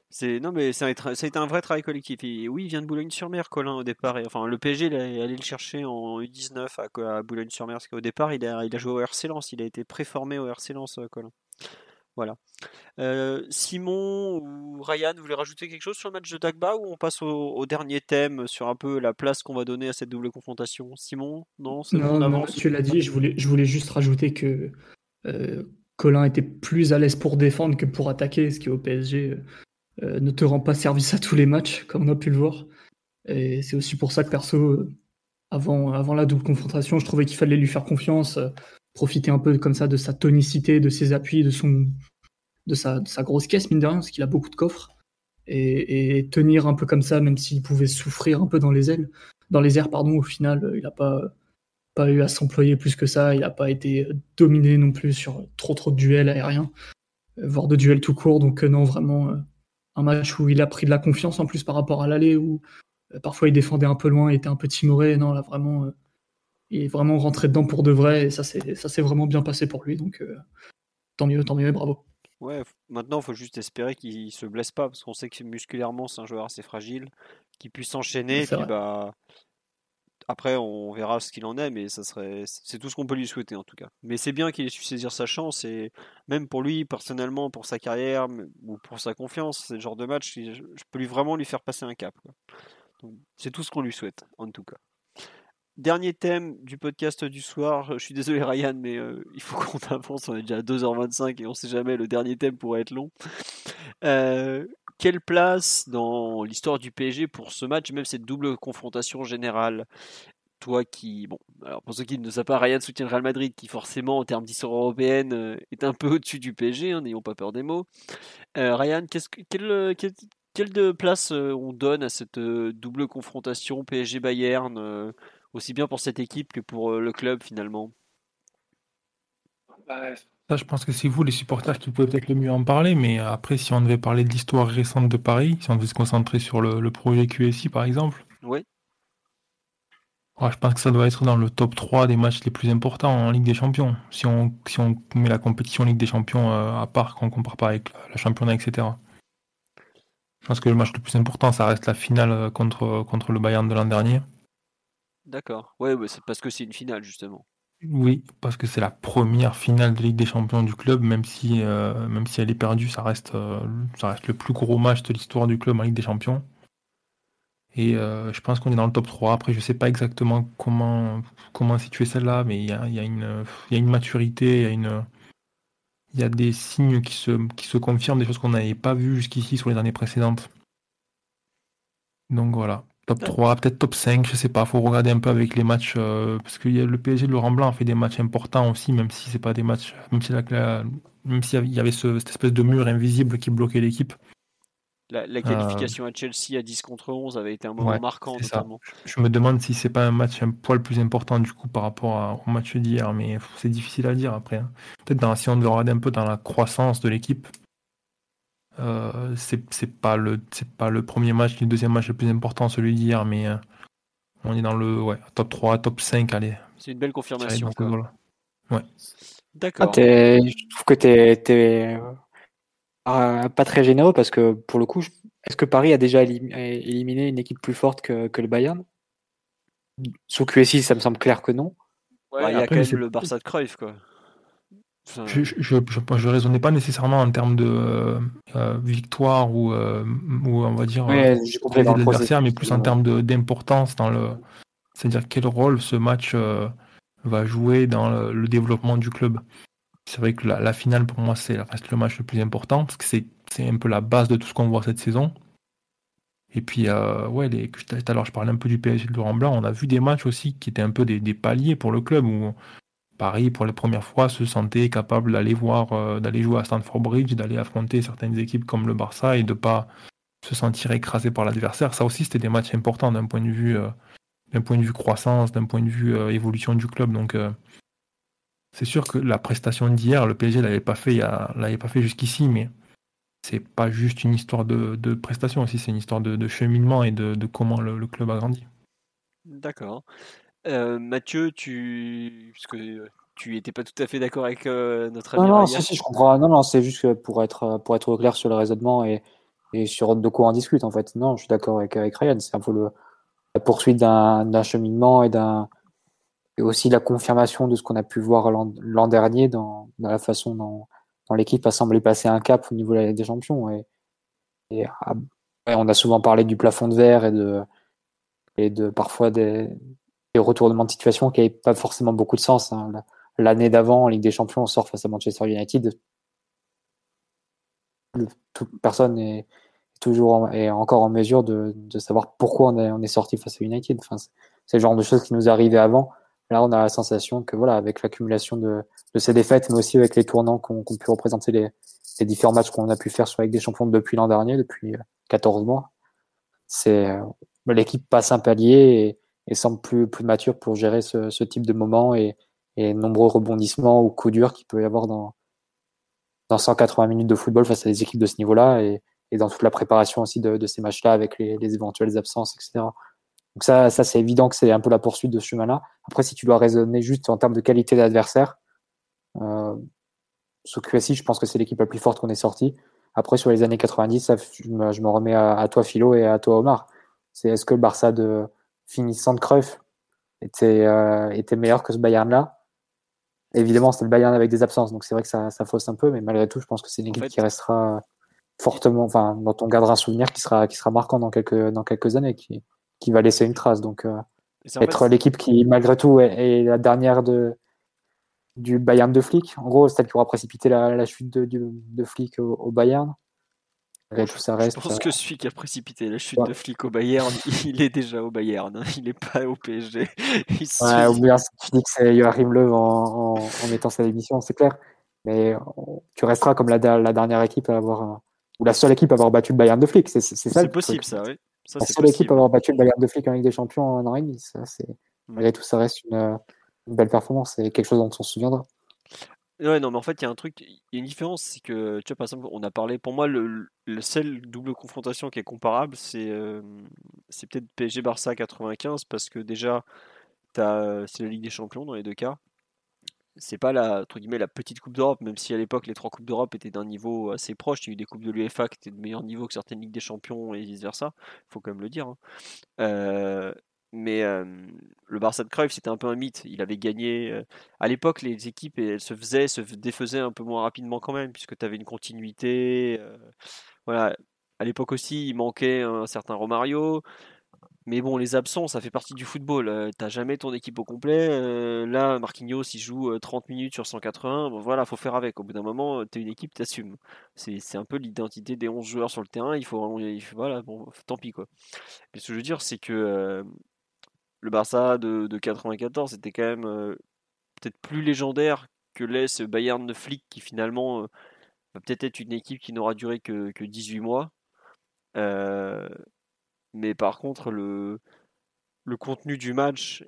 C'est non mais ça a, été, un vrai travail collectif. Et oui, il vient de Boulogne-sur-Mer, Colin au départ. Et, enfin, le PSG, il est allé le chercher en U19 à, Boulogne-sur-Mer, parce qu'au départ, il a, il a joué au RC Lens. Il a été préformé au RC Lens, euh, Colin. Voilà. Euh, Simon ou Ryan, vous voulez rajouter quelque chose sur le match de Dagba ou on passe au, dernier thème sur un peu la place qu'on va donner à cette double confrontation? Simon Non, non, non tu l'as dit, je voulais, je voulais juste rajouter que euh, Colin était plus à l'aise pour défendre que pour attaquer, ce qui au PSG ne te rend pas service à tous les matchs, comme on a pu le voir. Et c'est aussi pour ça que perso, avant, avant la double confrontation, je trouvais qu'il fallait lui faire confiance profiter un peu comme ça de sa tonicité, de ses appuis, de, son, de, sa, sa grosse caisse, mine de rien, parce qu'il a beaucoup de coffres. Et, tenir un peu comme ça, même s'il pouvait souffrir un peu dans les ailes, dans les airs, pardon, au final, il n'a pas, pas eu à s'employer plus que ça, il n'a pas été dominé non plus sur trop trop de duels aériens, voire de duels tout court, donc euh, non, vraiment euh, un match où il a pris de la confiance en plus par rapport à l'aller, où euh, parfois il défendait un peu loin, il était un peu timoré, non, là vraiment il est vraiment rentré dedans pour de vrai et ça s'est vraiment bien passé pour lui. Donc euh, tant mieux, tant mieux et bravo. Ouais, maintenant il faut juste espérer qu'il se blesse pas parce qu'on sait que musculairement c'est un joueur assez fragile, qu'il puisse s'enchaîner. bah après on verra ce qu'il en est, mais ça serait c'est tout ce qu'on peut lui souhaiter en tout cas. Mais c'est bien qu'il ait su saisir sa chance et même pour lui personnellement, pour sa carrière ou pour sa confiance, c'est le genre de match je, peux lui vraiment lui faire passer un cap. C'est tout ce qu'on lui souhaite en tout cas. Dernier thème du podcast du soir. Je suis désolé Ryan, mais euh, il faut qu'on avance. On est déjà à 2h25 et on sait jamais, le dernier thème pourrait être long. Euh, quelle place dans l'histoire du PSG pour ce match, même cette double confrontation générale? Toi qui, bon, alors pour ceux qui ne savent pas, Ryan soutient le Real Madrid, qui forcément en termes d'histoire européenne euh, est un peu au-dessus du PSG, hein, n'ayons pas peur des mots. Ryan, qu'est-ce que, quelle, place on donne à cette double confrontation PSG-Bayern aussi bien pour cette équipe que pour euh, le club finalement? Ça, je pense que c'est vous, les supporters, qui pouvez peut-être le mieux en parler, mais après, si on devait parler de l'histoire récente de Paris, si on devait se concentrer sur le, projet QSI par exemple. Oui. je pense que ça doit être dans le top 3 des matchs les plus importants en Ligue des Champions. Si on, si on met la compétition Ligue des Champions euh, à part, qu'on ne compare pas avec la championnat, etc. Je pense que le match le plus important, ça reste la finale euh, contre, contre le Bayern de l'an dernier. D'accord. Ouais, c'est parce que c'est une finale, justement. Oui, parce que c'est la première finale de Ligue des Champions du club, même si, euh, même si elle est perdue, ça reste, euh, ça reste le plus gros match de l'histoire du club en Ligue des Champions. Et euh, je pense qu'on est dans le top 3. Après, je sais pas exactement comment, comment situer celle-là, mais il y a, y, a une, y a une maturité, il y a, y a des signes qui se, qui se confirment, des choses qu'on n'avait pas vues jusqu'ici sur les années précédentes. Donc voilà. Top 3, peut-être top 5, je sais pas, faut regarder un peu avec les matchs, euh, parce que le PSG de Laurent Blanc a fait des matchs importants aussi, même si c'est pas des matchs, même s'il y avait cette espèce de mur invisible qui bloquait l'équipe. La, euh, qualification à Chelsea à 10 contre 11 avait été un moment marquant notamment. Je, me demande si c'est pas un match un poil plus important du coup par rapport au match d'hier, mais c'est difficile à dire après. Hein. Peut-être si on devait regarder un peu dans la croissance de l'équipe, euh, c'est pas le c'est pas le premier match le deuxième match le plus important celui d'hier mais euh, on est dans le ouais, top 3 top 5 allez. C'est une belle confirmation ouais. D'accord. ah, je trouve que t'es es, euh, pas très généreux parce que pour le coup est-ce que Paris a déjà éliminé une équipe plus forte que, que le Bayern? Sous QSI ça me semble clair que non. Ouais, il y a quand même le Barça de Cruyff quoi je, je, je, raisonnais pas nécessairement en termes de euh, euh, victoire ou, euh, ou, on va dire l'adversaire, mais plus en termes d'importance dans le. C'est-à-dire quel rôle ce match va jouer dans le, développement du club. C'est vrai que la, finale pour moi c'est reste le match le plus important parce que c'est un peu la base de tout ce qu'on voit cette saison. Et puis, ouais, les, tout à l'heure, je parlais un peu du PSG de Laurent Blanc. On a vu des matchs aussi qui étaient un peu des, paliers pour le club où Paris, pour les premières fois, se sentait capable d'aller voir, euh, d'aller jouer à Stanford Bridge, d'aller affronter certaines équipes comme le Barça et de pas se sentir écrasé par l'adversaire. Ça aussi, c'était des matchs importants d'un point de vue, euh, d'un point de vue croissance, d'un point de vue évolution du club. Donc, c'est sûr que la prestation d'hier, le PSG l'avait pas fait, l'avait pas fait jusqu'ici, mais c'est pas juste une histoire de, prestation aussi, c'est une histoire de, cheminement et de, comment le, club a grandi. D'accord. Euh, Mathieu, tu. Parce que tu n'étais pas tout à fait d'accord avec euh, notre ami. Non, non, si, si, je comprends. Non, non, c'est juste pour être, pour être clair sur le raisonnement et, et sur de quoi on discute, en fait. Non, je suis d'accord avec, avec Ryan. C'est un peu le, la poursuite d'un cheminement et d'un et aussi la confirmation de ce qu'on a pu voir l'an dernier dans, dans, la façon dont, l'équipe a semblé passer un cap au niveau des champions. Et, ah, on a souvent parlé du plafond de verre et de, et de parfois des, retournements de situation qui n'avaient pas forcément beaucoup de sens. Hein. L'année d'avant, en Ligue des Champions, on sort face à Manchester United. Toute personne est toujours est encore en mesure de, savoir pourquoi on est, on est sorti face à United. Enfin, c'est le genre de choses qui nous arrivaient avant Là, on a la sensation que voilà, avec l'accumulation de, ces défaites, mais aussi avec les tournants qu'ont pu représenter les, différents matchs qu'on a pu faire sur avec des champions depuis l'an dernier, depuis 14 euh, mois, c'est euh, l'équipe passe un palier et, semble plus, mature pour gérer ce, type de moments et, nombreux rebondissements ou coups durs qu'il peut y avoir dans, dans 180 minutes de football face à des équipes de ce niveau-là et, dans toute la préparation aussi de, ces matchs-là avec les, les, éventuelles absences, etc. Donc ça, ça c'est évident que c'est un peu la poursuite de ce chemin-là. Après, si tu dois raisonner juste en termes de qualité d'adversaire, euh, QSI, je pense que c'est l'équipe la plus forte qu'on ait sortie. Après, sur les années 90, je, me, remets à, toi Philo et à toi Omar. C'est est-ce que le Barça de finissant de Cruyff était, euh, était meilleur que ce Bayern-là Évidemment, c'était le Bayern avec des absences, donc c'est vrai que ça, ça, fausse un peu, mais malgré tout, je pense que c'est une équipe qui restera fortement, enfin, dont on gardera un souvenir qui sera, qui sera marquant dans quelques, dans quelques années, qui, qui va laisser une trace. Donc, euh, être l'équipe qui, malgré tout, est, la dernière de, du Bayern de Flick. En gros, celle qui aura précipité la, chute de, de, Flick au, Bayern. Tout, ça reste, je pense que celui qui a précipité la chute de Flick au Bayern, il est déjà au Bayern, hein. il n'est pas au PSG. ouais, ou bien tu dis que c'est Joachim Löw en, en, mettant sa démission, c'est clair. Mais tu resteras comme la, la dernière équipe à avoir, ou la seule équipe à avoir battu le Bayern de Flick. C'est ça. C'est possible, ça, oui. Ça, la seule équipe à avoir battu le Bayern de Flick en Ligue des Champions en an et demi. Ça, c'est... Malgré tout, ça reste une, belle performance et quelque chose dont on se souviendra. Ouais, non, mais en fait, il y a un truc, il y a une différence, c'est que, tu vois, par exemple, on a parlé, pour moi, le, le seul double confrontation qui est comparable, c'est, peut-être PSG-Barça 95, parce que déjà, c'est la Ligue des Champions dans les deux cas c'est pas la, entre guillemets, la petite Coupe d'Europe, même si à l'époque les trois Coupes d'Europe étaient d'un niveau assez proche. Il y a eu des Coupes de l'UEFA qui étaient de meilleur niveau que certaines Ligues des Champions et vice-versa. Faut quand même le dire. Euh, mais euh, le Barça de Cruyff, c'était un peu un mythe. Il avait gagné. Euh, à l'époque, les équipes elles se faisaient, se défaisaient un peu moins rapidement quand même, puisque tu avais une continuité. voilà. À l'époque aussi, il manquait un certain Romario. Mais bon, les absents, ça fait partie du football. Tu euh, T'as jamais ton équipe au complet. Euh, là, Marquinhos, il joue 30 euh, minutes sur 180. Bon, voilà, faut faire avec. Au bout d'un moment, tu es une équipe, t'assumes. C'est, c'est un peu l'identité des 11 joueurs sur le terrain. Il faut vraiment. voilà, bon, tant pis, quoi. Mais ce que je veux dire, c'est que le Barça de, de 94, c'était quand même peut-être plus légendaire que l'est ce Bayern de Flick qui finalement va peut-être être une équipe qui n'aura duré que, que 18 mois. Euh, mais par contre, le, contenu du match,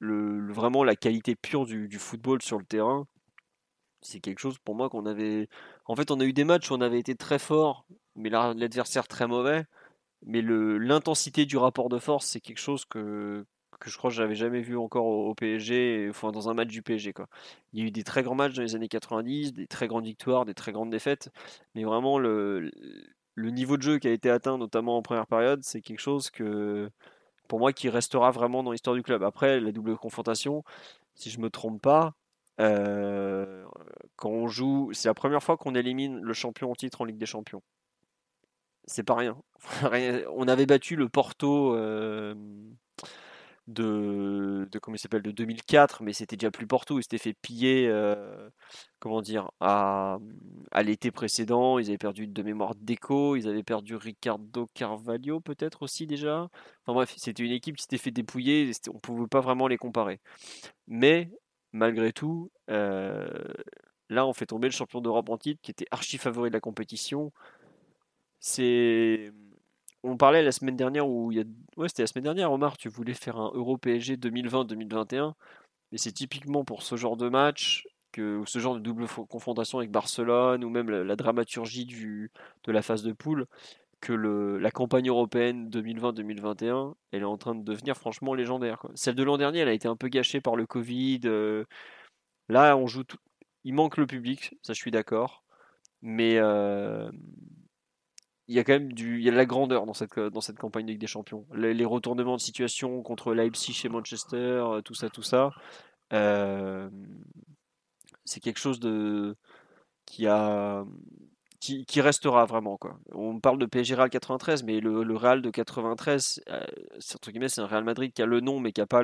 vraiment la qualité pure du, du, football sur le terrain, c'est quelque chose pour moi qu'on avait. En fait, on a eu des matchs où on avait été très fort, mais l'adversaire très mauvais. Mais l'intensité du rapport de force, c'est quelque chose que, que je crois que j'avais jamais vu encore au, PSG, enfin dans un match du PSG. Quoi. Il y a eu des très grands matchs dans les années 90, des très grandes victoires, des très grandes défaites, mais vraiment le, niveau de jeu qui a été atteint, notamment en première période, c'est quelque chose que, pour moi, qui restera vraiment dans l'histoire du club. Après, la double confrontation, si je me trompe pas, euh, quand on joue, c'est la première fois qu'on élimine le champion en titre en Ligue des Champions. C'est pas rien. on avait battu le Porto. Euh, de, de comment il s'appelle de 2004 mais c'était déjà plus Porto ils s'étaient fait piller euh, comment dire à, à l'été précédent. Ils avaient perdu de mémoire Deco. Ils avaient perdu Ricardo Carvalho peut-être aussi déjà. Enfin bref c'était une équipe qui s'était fait dépouiller. On pouvait pas vraiment les comparer. Mais malgré tout euh, là on fait tomber le champion d'Europe en titre qui était archi favori de la compétition. C'est on parlait la semaine dernière où il y a... ouais c'était la semaine dernière Omar tu voulais faire un Euro PSG 2020-2021 mais c'est typiquement pour ce genre de match que ce genre de double confrontation avec Barcelone ou même la, dramaturgie de la phase de poule que la campagne européenne 2020-2021 elle est en train de devenir franchement légendaire celle de l'an dernier elle a été un peu gâchée par le Covid euh, là on joue tout... il manque le public ça je suis d'accord mais euh, il y a quand même du, il y a de la grandeur dans cette, dans cette campagne des Champions. Les, retournements de situation contre Leipzig et Manchester, euh, tout ça, tout ça, euh, c'est quelque chose de qui a qui, qui, restera vraiment quoi. On parle de PSG Real 93, mais le, le Real de 93, euh, c'est un Real Madrid qui a le nom, mais qui a pas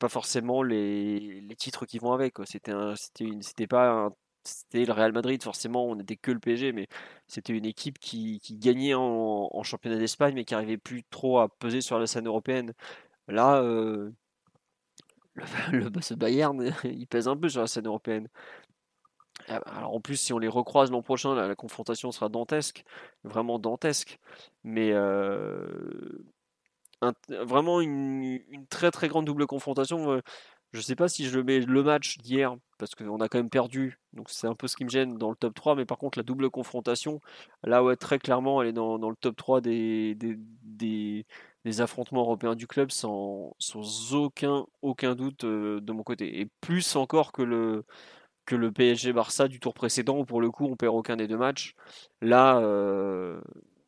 pas forcément les, les titres qui vont avec. C'était pas un c'était le Real Madrid, forcément, on n'était que le PSG, mais c'était une équipe qui, gagnait en, championnat d'Espagne, mais qui n'arrivait plus trop à peser sur la scène européenne. Là, euh, le, Bayern, il pèse un peu sur la scène européenne. Ah, alors en plus, si on les recroise l'an prochain, la, confrontation sera dantesque, vraiment dantesque. Mais euh, vraiment une, une, très très grande double confrontation. Je sais pas si je le mets le match d'hier, parce qu'on a quand même perdu, donc c'est un peu ce qui me gêne dans le top 3, mais par contre la double confrontation, là ouais très clairement elle est dans, le top 3 des, des, des, affrontements européens du club sans, sans aucun, aucun doute euh, de mon côté. Et plus encore que le, que le PSG Barça du tour précédent, où pour le coup on perd aucun des deux matchs. Là, euh,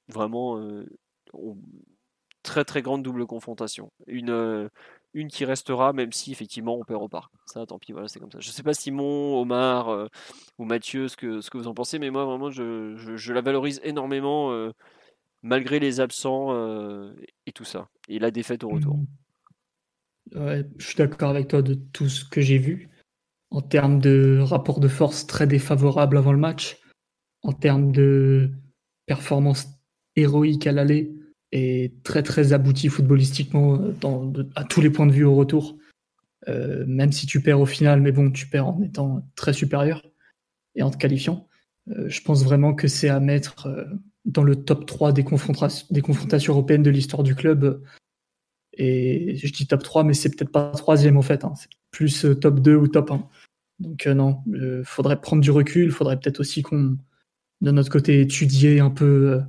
vraiment, euh, très très grande double confrontation. Une, une qui restera, même si effectivement on perd au parc. Ça, tant pis, voilà, c'est comme ça. Je sais pas Simon, Omar euh, ou Mathieu ce que, ce que vous en pensez, mais moi vraiment je, je, la valorise énormément euh, malgré les absents euh, et tout ça. Et la défaite au retour. Mmh. Je suis d'accord avec toi de tout ce que j'ai vu. En termes de rapport de force très défavorable avant le match, en termes de performance héroïque à l'aller, est très très abouti footballistiquement euh, dans, à tous les points de vue au retour. Euh, même si tu perds au final, mais bon, tu perds en étant très supérieur et en te qualifiant. Euh, je pense vraiment que c'est à mettre dans le top 3 des, confrontations, des confrontations européennes de l'histoire du club. Et je dis top 3, mais c'est peut-être pas troisième en fait. Hein. C'est plus top 2 ou top 1. Donc non, faudrait prendre du recul. Faudrait peut-être aussi qu'on, de notre côté, étudier un peu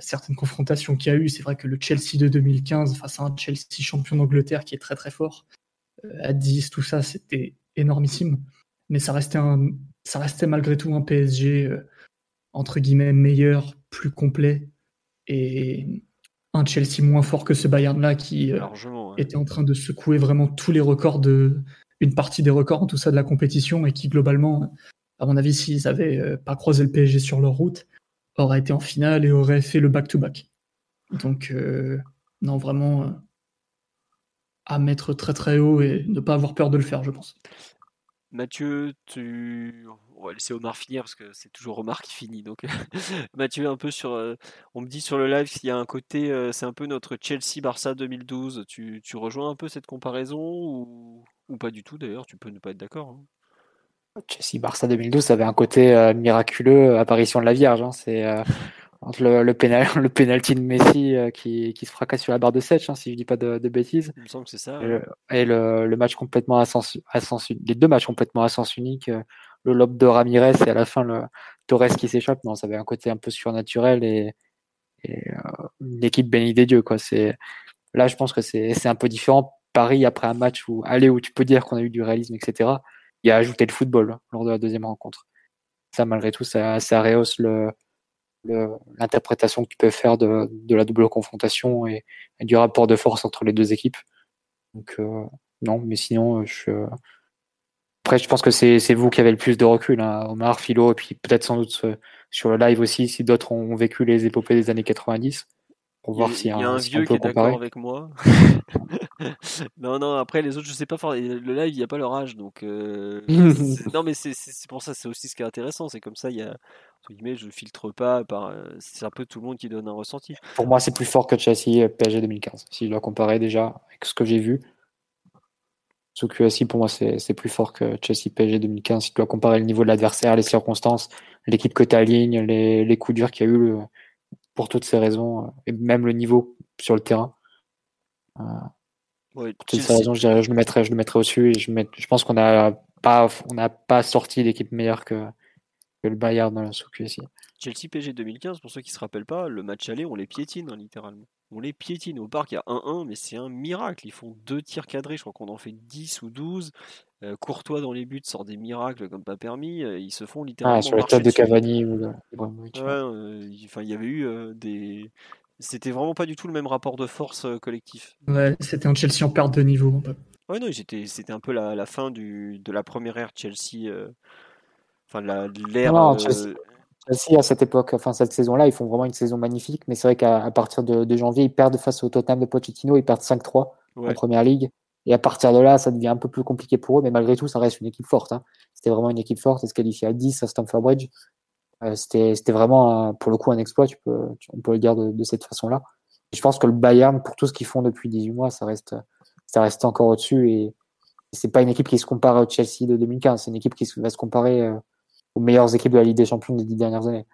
certaines confrontations qu'il y a eu. C'est vrai que le Chelsea de 2015 face à un Chelsea champion d'Angleterre qui est très très fort, euh, à 10, tout ça, c'était énormissime. Mais ça restait, un, ça restait malgré tout un PSG euh, entre guillemets meilleur, plus complet et un Chelsea moins fort que ce Bayern-là qui était en train de secouer vraiment tous les records de une partie des records en tout ça de la compétition et qui globalement, à mon avis, s'ils avaient pas croisé le PSG sur leur route, aurait été en finale et aurait fait le back-to-back. Donc, euh, non, vraiment euh, à mettre très très haut et ne pas avoir peur de le faire, je pense. Mathieu, tu... on va laisser Omar finir parce que c'est toujours Omar qui finit. Donc, Mathieu, un peu sur. Euh, on me dit sur le live qu'il y a un côté, c'est un peu notre Chelsea-Barça 2012. Tu, tu, rejoins un peu cette comparaison ou, ou pas du tout d'ailleurs Tu peux ne pas être d'accord. Hein. Chelsea Barça 2012, ça avait un côté euh, miraculeux, euh, apparition de la Vierge. Hein. C'est euh, le, le, pénal, le penalty de Messi qui, qui, se fracasse sur la barre de Sèche, hein, si je dis pas de, de, bêtises. Il me semble que c'est ça. Et, le, le, match complètement à sens, à sens, les deux matchs complètement à sens unique, le lob de Ramirez et à la fin le Torres qui s'échappe. Non, ça avait un côté un peu surnaturel et, et une équipe bénie des dieux. Quoi. C'est là, je pense que c'est un peu différent. Paris après un match où aller où tu peux dire qu'on a eu du réalisme, etc il a ajouté le football lors de la deuxième rencontre. Ça, malgré tout, ça, ça rehausse le, l'interprétation que tu peux faire de, de la double confrontation et, du rapport de force entre les deux équipes. Donc euh, non, mais sinon, je, après, je pense que c'est, c'est vous qui avez le plus de recul, hein, Omar, Philo, et puis peut-être sans doute euh, sur le live aussi, si d'autres ont vécu les épopées des années 90. Pour voir s'il y a, un si vieux qui est d'accord avec moi. non, non, après les autres, je sais pas. Le live, il n'y a pas leur âge, donc. euh, non, mais c'est pour ça, c'est aussi ce qui est intéressant. C'est comme ça, il y a. Guillemets, je filtre pas par. euh, C'est un peu tout le monde qui donne un ressenti. Pour moi, c'est plus fort que Chelsea euh, PSG 2015. Si je dois comparer déjà avec ce que j'ai vu, ce QSI pour moi c'est c'est plus fort que Chelsea PSG 2015. Si tu dois comparer le niveau de l'adversaire, les circonstances, l'équipe que tu alignes, les, les coups durs qu'il y a eu le- pour toutes ces raisons, euh, et même le niveau sur le terrain. Ouais, Pour toutes ces raisons, je, dirais, je le mettrais, je le mettrais au-dessus et je, pense qu'on n'a pas, on n'a pas sorti d'équipe meilleure que, que le Bayern sous QSI. Chelsea PSG 2015, pour ceux qui se rappellent pas, le match aller, on les piétine hein, littéralement. On les piétine. Au parc, il y a 1-1, mais c'est un miracle. Ils font deux tirs cadrés, je crois qu'on en fait 10 ou 12. Euh, Courtois dans les buts sort des miracles comme pas permis. Euh, ils se font littéralement. Ah, sur la marcher tête de. Cavani ou euh, il enfin, il y avait eu euh, des. C'était vraiment pas du tout le même rapport de force euh, collectif. Ouais, c'était un Chelsea en perte de niveau. un peu. Ouais, non, c'était un peu la, la fin du, de la première ère Chelsea. euh, Enfin, de la- de l'ère. Non, euh, Chelsea- Chelsea, à cette époque, enfin cette saison-là, ils font vraiment une saison magnifique, mais c'est vrai qu'à à partir de, de janvier, ils perdent face au Tottenham de Pochettino, ils perdent 5-3 en première ligue. Et à partir de là, ça devient un peu plus compliqué pour eux, mais malgré tout, ça reste une équipe forte. hein. C'était vraiment une équipe forte, et se qualifier à 10 à Stamford Bridge, euh, c'était vraiment, pour le coup, un exploit, tu peux, on peut le dire de, cette façon-là. Et je pense que le Bayern, pour tout ce qu'ils font depuis 18 mois, ça reste, ça reste encore au-dessus, et c'est pas une équipe qui se compare au Chelsea de 2015, c'est une équipe qui va se comparer euh, aux meilleures équipes de la Ligue des Champions des dix dernières années.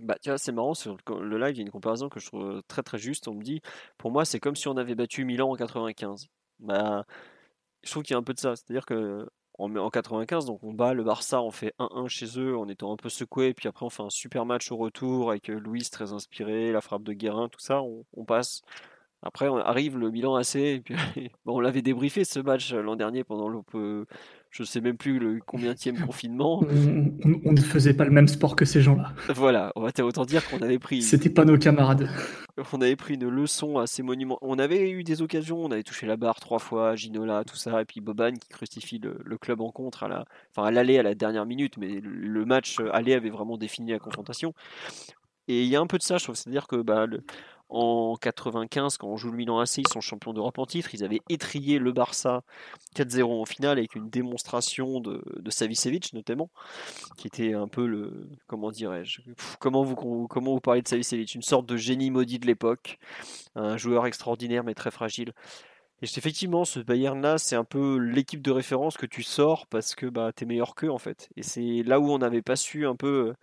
Bah, c'est marrant, sur le live, il y a une comparaison que je trouve très très juste. On me dit, pour moi, c'est comme si on avait battu Milan en 95. Bah, je trouve qu'il y a un peu de ça. C'est-à-dire que en, en 95, donc on bat le Barça, on fait 1-1 chez eux en étant un peu secoué, puis après on fait un super match au retour avec euh, Luis très inspiré, la frappe de Guérin, tout ça, on, passe. Après, on arrive le Milan AC, on l'avait débriefé ce match euh, l'an dernier pendant le, je sais même plus le combienième confinement. On, ne faisait pas le même sport que ces gens-là. Voilà, on va autant dire qu'on avait pris C'était pas nos camarades. on avait pris une leçon à ces monuments. On avait eu des occasions, on avait touché la barre trois fois, Ginola, tout ça, et puis Boban qui crucifie le, le club en contre à la, enfin à l'aller à la dernière minute, mais le- match aller avait vraiment défini la confrontation. Et il y a un peu de ça, je trouve, c'est-à-dire que bah, le- en 95, quand on joue le Milan AC, ils sont champions d'Europe en titre, ils avaient étrié le Barça 4-0 en finale avec une démonstration de, de Savicevic notamment, qui était un peu le, comment dirais-je, comment vous, comment vous parlez de Savicevic, une sorte de génie maudit de l'époque, un joueur extraordinaire mais très fragile. Et effectivement, ce Bayern-là, c'est un peu l'équipe de référence que tu sors parce que bah, tu es meilleur qu'eux en fait. Et c'est là où on n'avait pas su un peu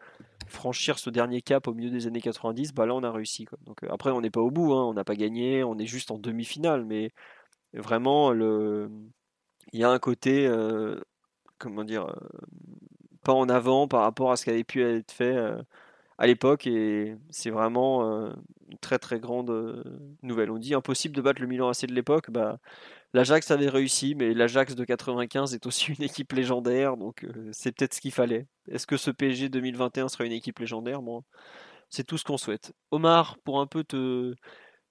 franchir ce dernier cap au milieu des années 90, bah là on a réussi. Donc, euh, après, on n'est pas au bout, hein, on n'a pas gagné, on est juste en demi-finale, mais vraiment, le... il y a un côté, euh, comment dire, euh, pas en avant par rapport à ce qui avait pu être fait à l'époque, et c'est vraiment une très très grande nouvelle. On dit impossible de battre le Milan AC de l'époque, bah, l'Ajax avait réussi, mais l'Ajax de 95 est aussi une équipe légendaire, donc euh, c'est peut-être ce qu'il fallait. Est-ce que ce PSG 2021 sera une équipe légendaire? Moi, c'est tout ce qu'on souhaite. Omar, pour un peu te,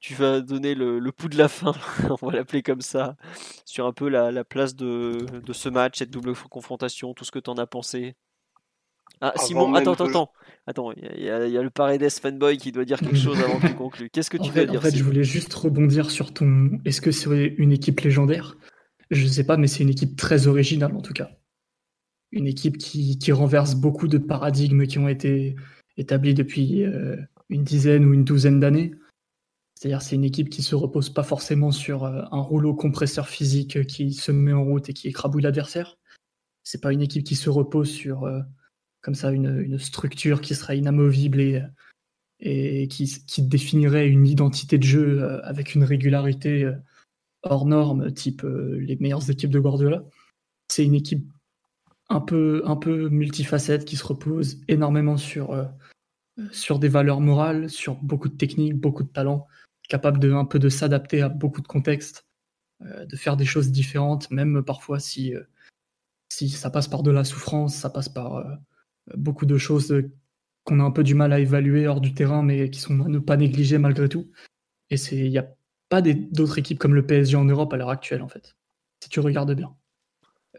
tu vas donner le, le pouls de la fin, on va l'appeler comme ça, sur un peu la, la place de, de ce match, cette double confrontation, tout ce que tu en as pensé? Ah, Avant Simon, attends, de- attends, attends, il y, a- y le Paredes fanboy qui doit dire quelque chose avant que tu conclues. Qu'est-ce que En tu fait, veux en dire fait, je voulais juste rebondir sur ton. Est-ce que c'est une équipe légendaire? Je sais pas, mais c'est une équipe très originale en tout cas. Une équipe qui, qui renverse beaucoup de paradigmes qui ont été établis depuis euh, une dizaine ou une douzaine d'années. C'est-à-dire, c'est une équipe qui se repose pas forcément sur euh, un rouleau compresseur physique qui se met en route et qui écrabouille l'adversaire. C'est pas une équipe qui se repose sur euh, comme ça une, une structure qui serait inamovible et, et qui, qui définirait une identité de jeu euh, avec une régularité euh, hors norme, type euh, les meilleures équipes de Guardiola. C'est une équipe un peu, un peu multifacette qui se repose énormément sur, sur des valeurs morales, sur beaucoup de techniques, beaucoup de talent, capable de un peu de s'adapter à beaucoup de contextes, de faire des choses différentes, même parfois si, si ça passe par de la souffrance, ça passe par beaucoup de choses euh, qu'on a un peu du mal à évaluer hors du terrain, mais qui sont ne pas négliger malgré tout. Et il n'y a pas d'autres équipes comme le PSG en Europe à l'heure actuelle, en fait. Si tu regardes bien.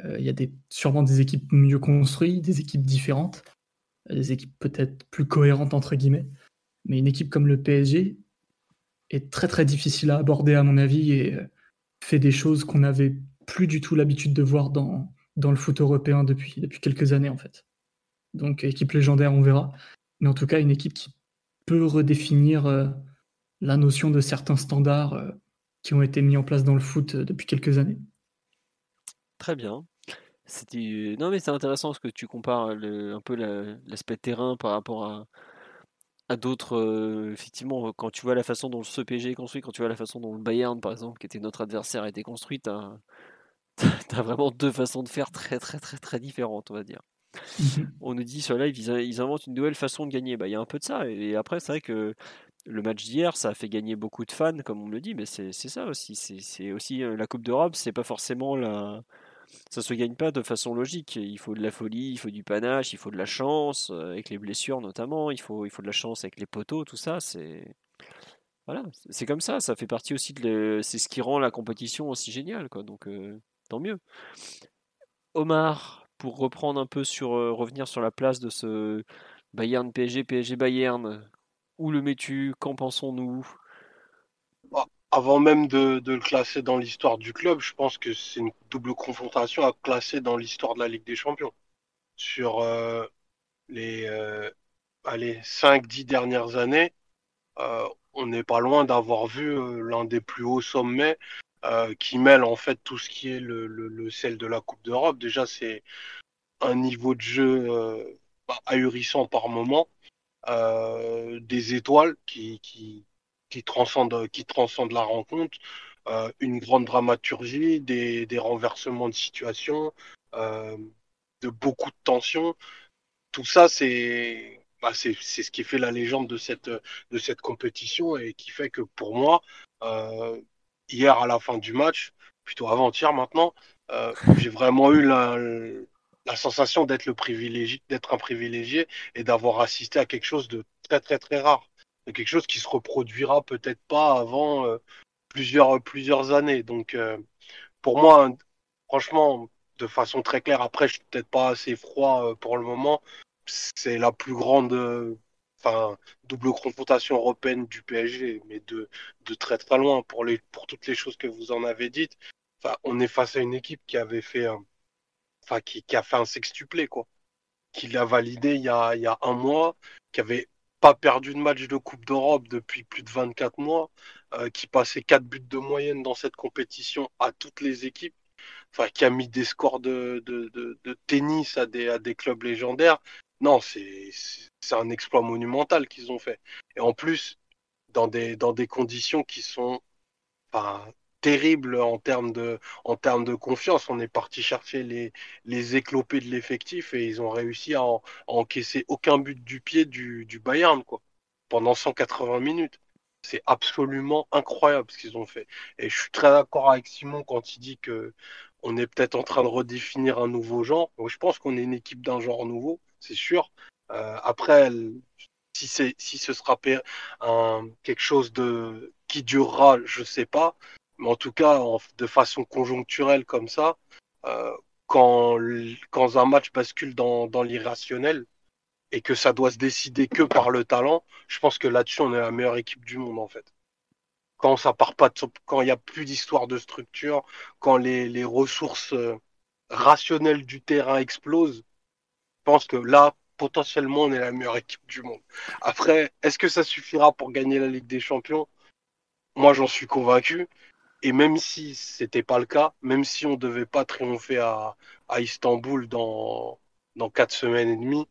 Euh, Il y a des, sûrement des équipes mieux construites, des équipes différentes, des équipes peut-être plus cohérentes, entre guillemets. Mais une équipe comme le PSG, est très très difficile à aborder à mon avis et fait des choses qu'on n'avait plus du tout l'habitude de voir dans, dans le foot européen depuis, depuis quelques années en fait. Donc équipe légendaire, on verra. Mais en tout cas, une équipe qui peut redéfinir la notion de certains standards qui ont été mis en place dans le foot depuis quelques années. Très bien. Non mais c'est intéressant ce que tu compares un peu l'aspect terrain par rapport à, d'autres. effectivement, quand tu vois la façon dont ce PSG est construit, quand tu vois la façon dont le Bayern par exemple, qui était notre adversaire, a été construit, tu as, vraiment deux façons de faire très très très très différentes, on va dire. Mmh on nous dit sur live, ils, inventent une nouvelle façon de gagner. Bah, il y a un peu de ça. Et après, c'est vrai que le match d'hier, ça a fait gagner beaucoup de fans, comme on me le dit, mais c'est ça aussi. C'est aussi la Coupe d'Europe, c'est pas forcément la. Ça se gagne pas de façon logique. Il faut de la folie, il faut du panache, il faut de la chance, avec les blessures notamment. Il faut, il faut de la chance avec les poteaux, tout ça. C'est voilà, c'est comme ça. Ça fait partie aussi de. C'est ce qui rend la compétition aussi géniale. Donc tant mieux. Omar, pour reprendre un peu sur revenir sur la place de ce Bayern PSG, PSG Bayern, où le mets-tu Qu'en pensons-nous? Bah, Avant même de, le classer dans l'histoire du club, je pense que c'est une double confrontation à classer dans l'histoire de la Ligue des Champions. Sur euh, les euh, 5-10 dernières années, euh, on n'est pas loin d'avoir vu euh, l'un des plus hauts sommets qui mêle en fait tout ce qui est le, sel de la Coupe d'Europe. Déjà, c'est un niveau de jeu ahurissant par moment. Euh, des étoiles qui, transcendent, la rencontre, euh, une grande dramaturgie, des, renversements de situation, euh, de beaucoup de tensions. Tout ça, c'est bah, c'est ce qui fait la légende de cette compétition et qui fait que pour moi, hier à la fin du match, plutôt avant-hier maintenant, j'ai vraiment eu la, la sensation d'être le privilégié, d'être un privilégié et d'avoir assisté à quelque chose de très très très rare, de quelque chose qui se reproduira peut-être pas avant euh, plusieurs plusieurs années. Donc euh, pour moi, franchement, de façon très claire, après je suis peut-être pas assez froid euh, pour le moment, c'est la plus grande enfin double confrontation européenne du PSG, mais de, de très très loin pour les pour toutes les choses que vous en avez dites. Enfin, on est face à une équipe qui avait fait un qui, a fait un sextuplé, quoi. Qui l'a validé il y, a, il y a un mois, qui avait pas perdu de match de Coupe d'Europe depuis plus de 24 mois, euh, qui passait 4 buts de moyenne dans cette compétition à toutes les équipes, enfin, qui a mis des scores de, de, de, tennis à des, à des clubs légendaires. Non, c'est un exploit monumental qu'ils ont fait. Et en plus, dans des, conditions qui sont enfin, terrible en termes de, confiance. On est parti chercher les, les éclopés de l'effectif et ils ont réussi à, encaisser aucun but du pied du, du Bayern quoi, pendant 180 minutes. C'est absolument incroyable ce qu'ils ont fait. Et je suis très d'accord avec Simon quand il dit que on est peut-être en train de redéfinir un nouveau genre. Je pense qu'on est une équipe d'un genre nouveau, c'est sûr. Euh, après, si, c'est, si ce sera un, quelque chose de qui durera, je sais pas mais en tout cas, de façon conjoncturelle comme ça, euh, quand, quand un match bascule dans, dans l'irrationnel et que ça doit se décider que par le talent, je pense que là-dessus, on est la meilleure équipe du monde, en fait. Quand ça part pas, quand il n'y a plus d'histoire de structure, quand les, les ressources euh, rationnelles du terrain explosent, que là, potentiellement, on est la meilleure équipe du monde. Après, est-ce que ça suffira pour gagner la Ligue des Champions? Moi, j'en suis convaincu. Et même si c'était pas le cas, même si on devait pas triompher à, à Istanbul dans, dans quatre semaines et demie,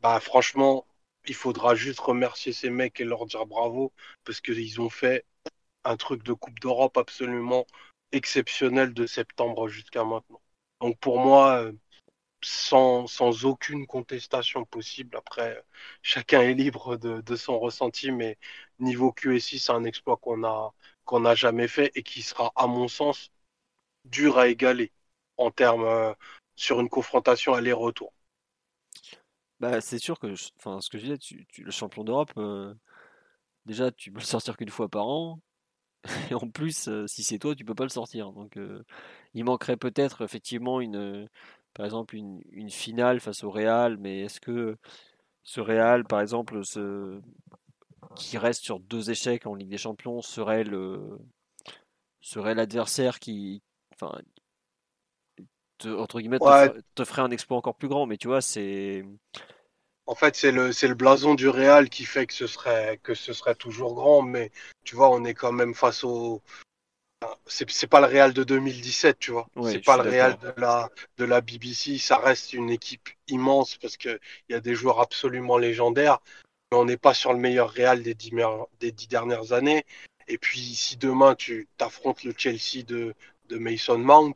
bah franchement, il faudra juste remercier ces mecs et leur dire bravo parce qu'ils ont fait un truc de Coupe d'Europe absolument exceptionnel de septembre jusqu'à maintenant. Donc pour moi, euh, sans, sans aucune contestation possible, après, chacun est libre de, de son ressenti, mais niveau QSI, c'est un exploit qu'on n'a jamais fait et qui sera, à mon sens, dur à égaler en termes euh, sur une confrontation aller-retour. Bah, c'est sûr que, enfin, ce que je disais, le champion d'Europe, euh, déjà, tu peux le sortir qu'une fois par an. Et en plus, euh, si c'est toi, tu peux pas le sortir. Donc, il manquerait peut-être effectivement une, par exemple, une, une, finale face au Real. Mais est-ce que ce Real, par exemple, se qui reste sur deux échecs en Ligue des Champions serait le serait l'adversaire qui, enfin, entre guillemets, te, ferait un exploit encore plus grand? Mais tu vois, c'est. En fait, c'est le, c'est le blason du Real qui fait que ce serait, que ce serait toujours grand. Mais tu vois, on est quand même face au. C'est, pas le Real de 2017, tu vois. c'est pas le Real de la, de la BBC. Ça reste une équipe immense parce qu'il y a des joueurs absolument légendaires. Mais on n'est pas sur le meilleur Real des dix, des dix dernières années. Et puis, si demain tu t'affrontes le Chelsea de, de Mason Mount,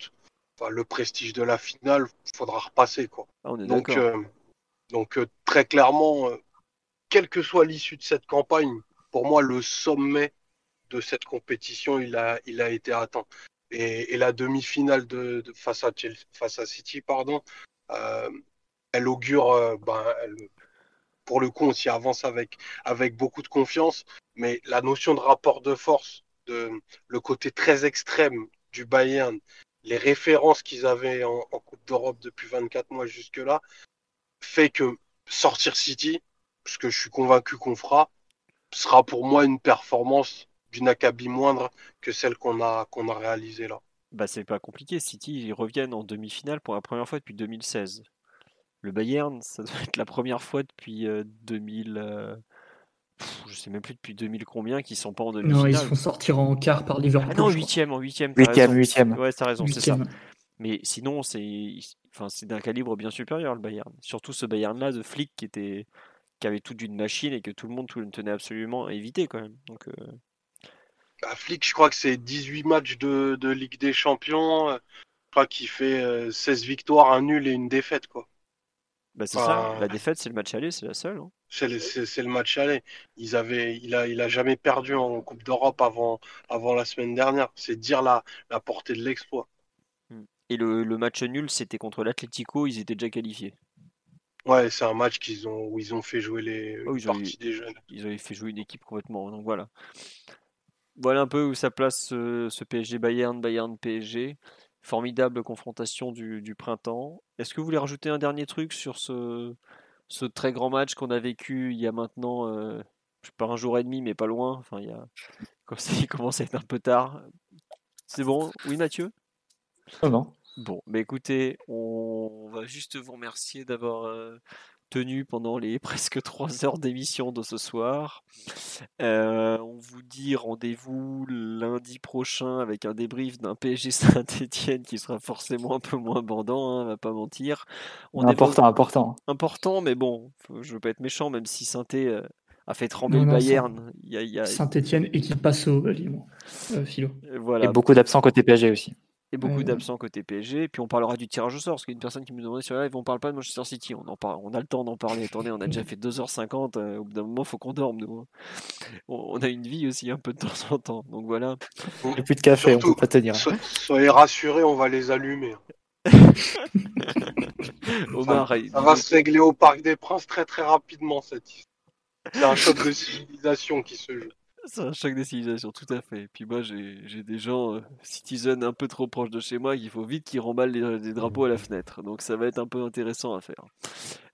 le prestige de la finale, faudra repasser. Quoi. Ah, donc, euh, donc euh, très clairement, euh, quelle que soit l'issue de cette campagne, pour moi, le sommet de cette compétition, il a, il a été atteint. Et, la demi-finale de, face, à face à City, pardon, elle augure, ben, pour le coup, on s'y avance avec, avec beaucoup de confiance, mais la notion de rapport de force, de, le côté très extrême du Bayern les références qu'ils avaient en, Coupe d'Europe depuis 24 mois jusque-là, fait que sortir City, ce que je suis convaincu qu'on fera, sera pour moi une performance d'une acabit moindre que celle qu'on a, qu'on a réalisée là. Bah c'est pas compliqué, City ils reviennent en demi-finale pour la première fois depuis 2016. Le Bayern, ça doit être la première fois depuis 2000 je sais même plus depuis 2000 combien qui sont pas en demi-finale. Non, ils se font sortir en quart par Liverpool. Ah non, huitième, en huitième. Huitième, huitième. Ouais, t'as raison, c'est ça. Mais sinon, c'est, enfin, c'est d'un calibre bien supérieur le Bayern. Surtout ce Bayern-là de flic qui était, qui avait tout d'une machine et que tout le monde tout, tenait absolument à éviter quand même. Donc. Euh... Bah, je crois que c'est 18 matchs de, de Ligue des Champions. Je crois qu'il fait 16 euh, victoires, un nul et une défaite, quoi. Bah c'est ça, la défaite c'est le match aller, c'est la seule. Hein. C'est le, match aller. Ils avaient, il, a, il a jamais perdu en Coupe d'Europe avant, avant la semaine dernière. C'est dire la, la portée de l'exploit. Hmm. Et le, le match nul, c'était contre l'Atlético, ils étaient déjà qualifiés. Ouais, c'est un match qu'ils ont, où ils ont fait jouer les oh, parties des jeunes. Ils avaient fait jouer une équipe complètement. Donc voilà. Voilà un peu où ça place ce, ce PSG Bayern, Bayern PSG formidable confrontation du, printemps. Est-ce que vous voulez rajouter un dernier truc sur ce, ce très grand match qu'on a vécu il y a maintenant, euh, je sais pas un jour et demi, mais pas loin? Enfin, il, y a... il commence à être un peu tard. C'est bon? Oui, Mathieu? Non. Bon, mais écoutez, on va juste vous remercier d'avoir euh, tenu pendant les presque trois heures d'émission de ce soir. Euh, on vous dit rendez-vous lundi prochain avec un débrief d'un PSG Saint-Etienne qui sera forcément un peu moins bandant, hein, on va pas mentir. On important, important. Important, mais bon, je veux pas être méchant, même si saint euh, a fait trembler le Bayern. Saint-Etienne, équipe passe au euh, Philo. Voilà. Et beaucoup d'absents côté PSG aussi et beaucoup d'absents côté PSG. Et puis on parlera du tirage au sort, parce qu'une personne qui me demandait sur live, on parle pas de Manchester City. On, en parle, on a le temps d'en parler. Attendez, on a déjà fait 2h50. Euh, au bout d'un moment, il faut qu'on dorme, nous. Hein. On, a une vie aussi un peu de temps en temps. Donc voilà. Et plus de café, on peut pas tenir. soyez rassurés, on va les allumer. Omar, ça, va se régler au Parc des Princes très très rapidement cette histoire. C'est un choc de civilisation qui se joue. C'est un choc des civilisations, tout à fait. Et puis moi, j'ai des gens euh, citizens un peu trop proches de chez moi qu'il faut vite qu'ils remballent les, drapeaux à la fenêtre. Donc ça va être un peu intéressant à faire.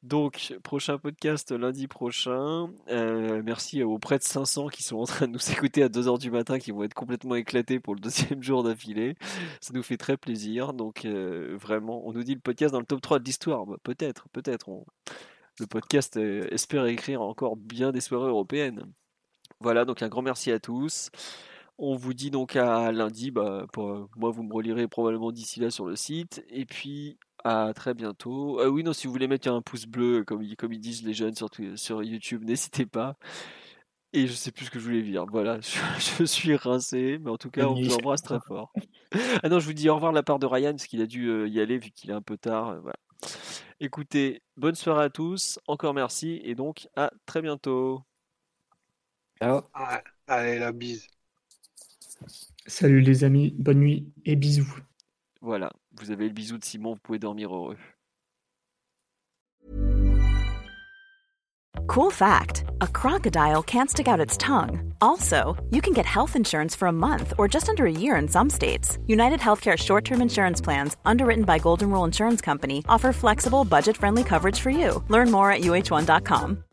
Donc, prochain podcast lundi prochain. Euh, merci aux près de 500 qui sont en train de nous écouter à 2h du matin, qui vont être complètement éclatés pour le deuxième jour d'affilée. Ça nous fait très plaisir. Donc, euh, vraiment, on nous dit le podcast dans le top 3 de l'histoire. Bah, peut-être, peut-être. Le podcast espère écrire encore bien des soirées européennes. Voilà, donc un grand merci à tous. On vous dit donc à lundi. Bah, pour, moi, vous me relirez probablement d'ici là sur le site. Et puis, à très bientôt. Ah oui, non, si vous voulez mettre un pouce bleu, comme, comme ils disent les jeunes sur, sur YouTube, n'hésitez pas. Et je sais plus ce que je voulais dire. Voilà, je, suis rincé, mais en tout cas, on vous embrasse très fort. ah non, je vous dis au revoir de la part de Ryan, parce qu'il a dû euh, y aller vu qu'il est un peu tard. Voilà. Écoutez, bonne soirée à tous, encore merci, et donc à très bientôt. Allez, la bise. Salut les amis, bonne nuit et bisous. Voilà, vous avez le bisou de Simon, vous pouvez dormir heureux. Cool fact a crocodile can't stick out its tongue. Also, you can get health insurance for a month or just under a year in some states. United Healthcare short term insurance plans, underwritten by Golden Rule Insurance Company, offer flexible, budget friendly coverage for you. Learn more at uh1.com.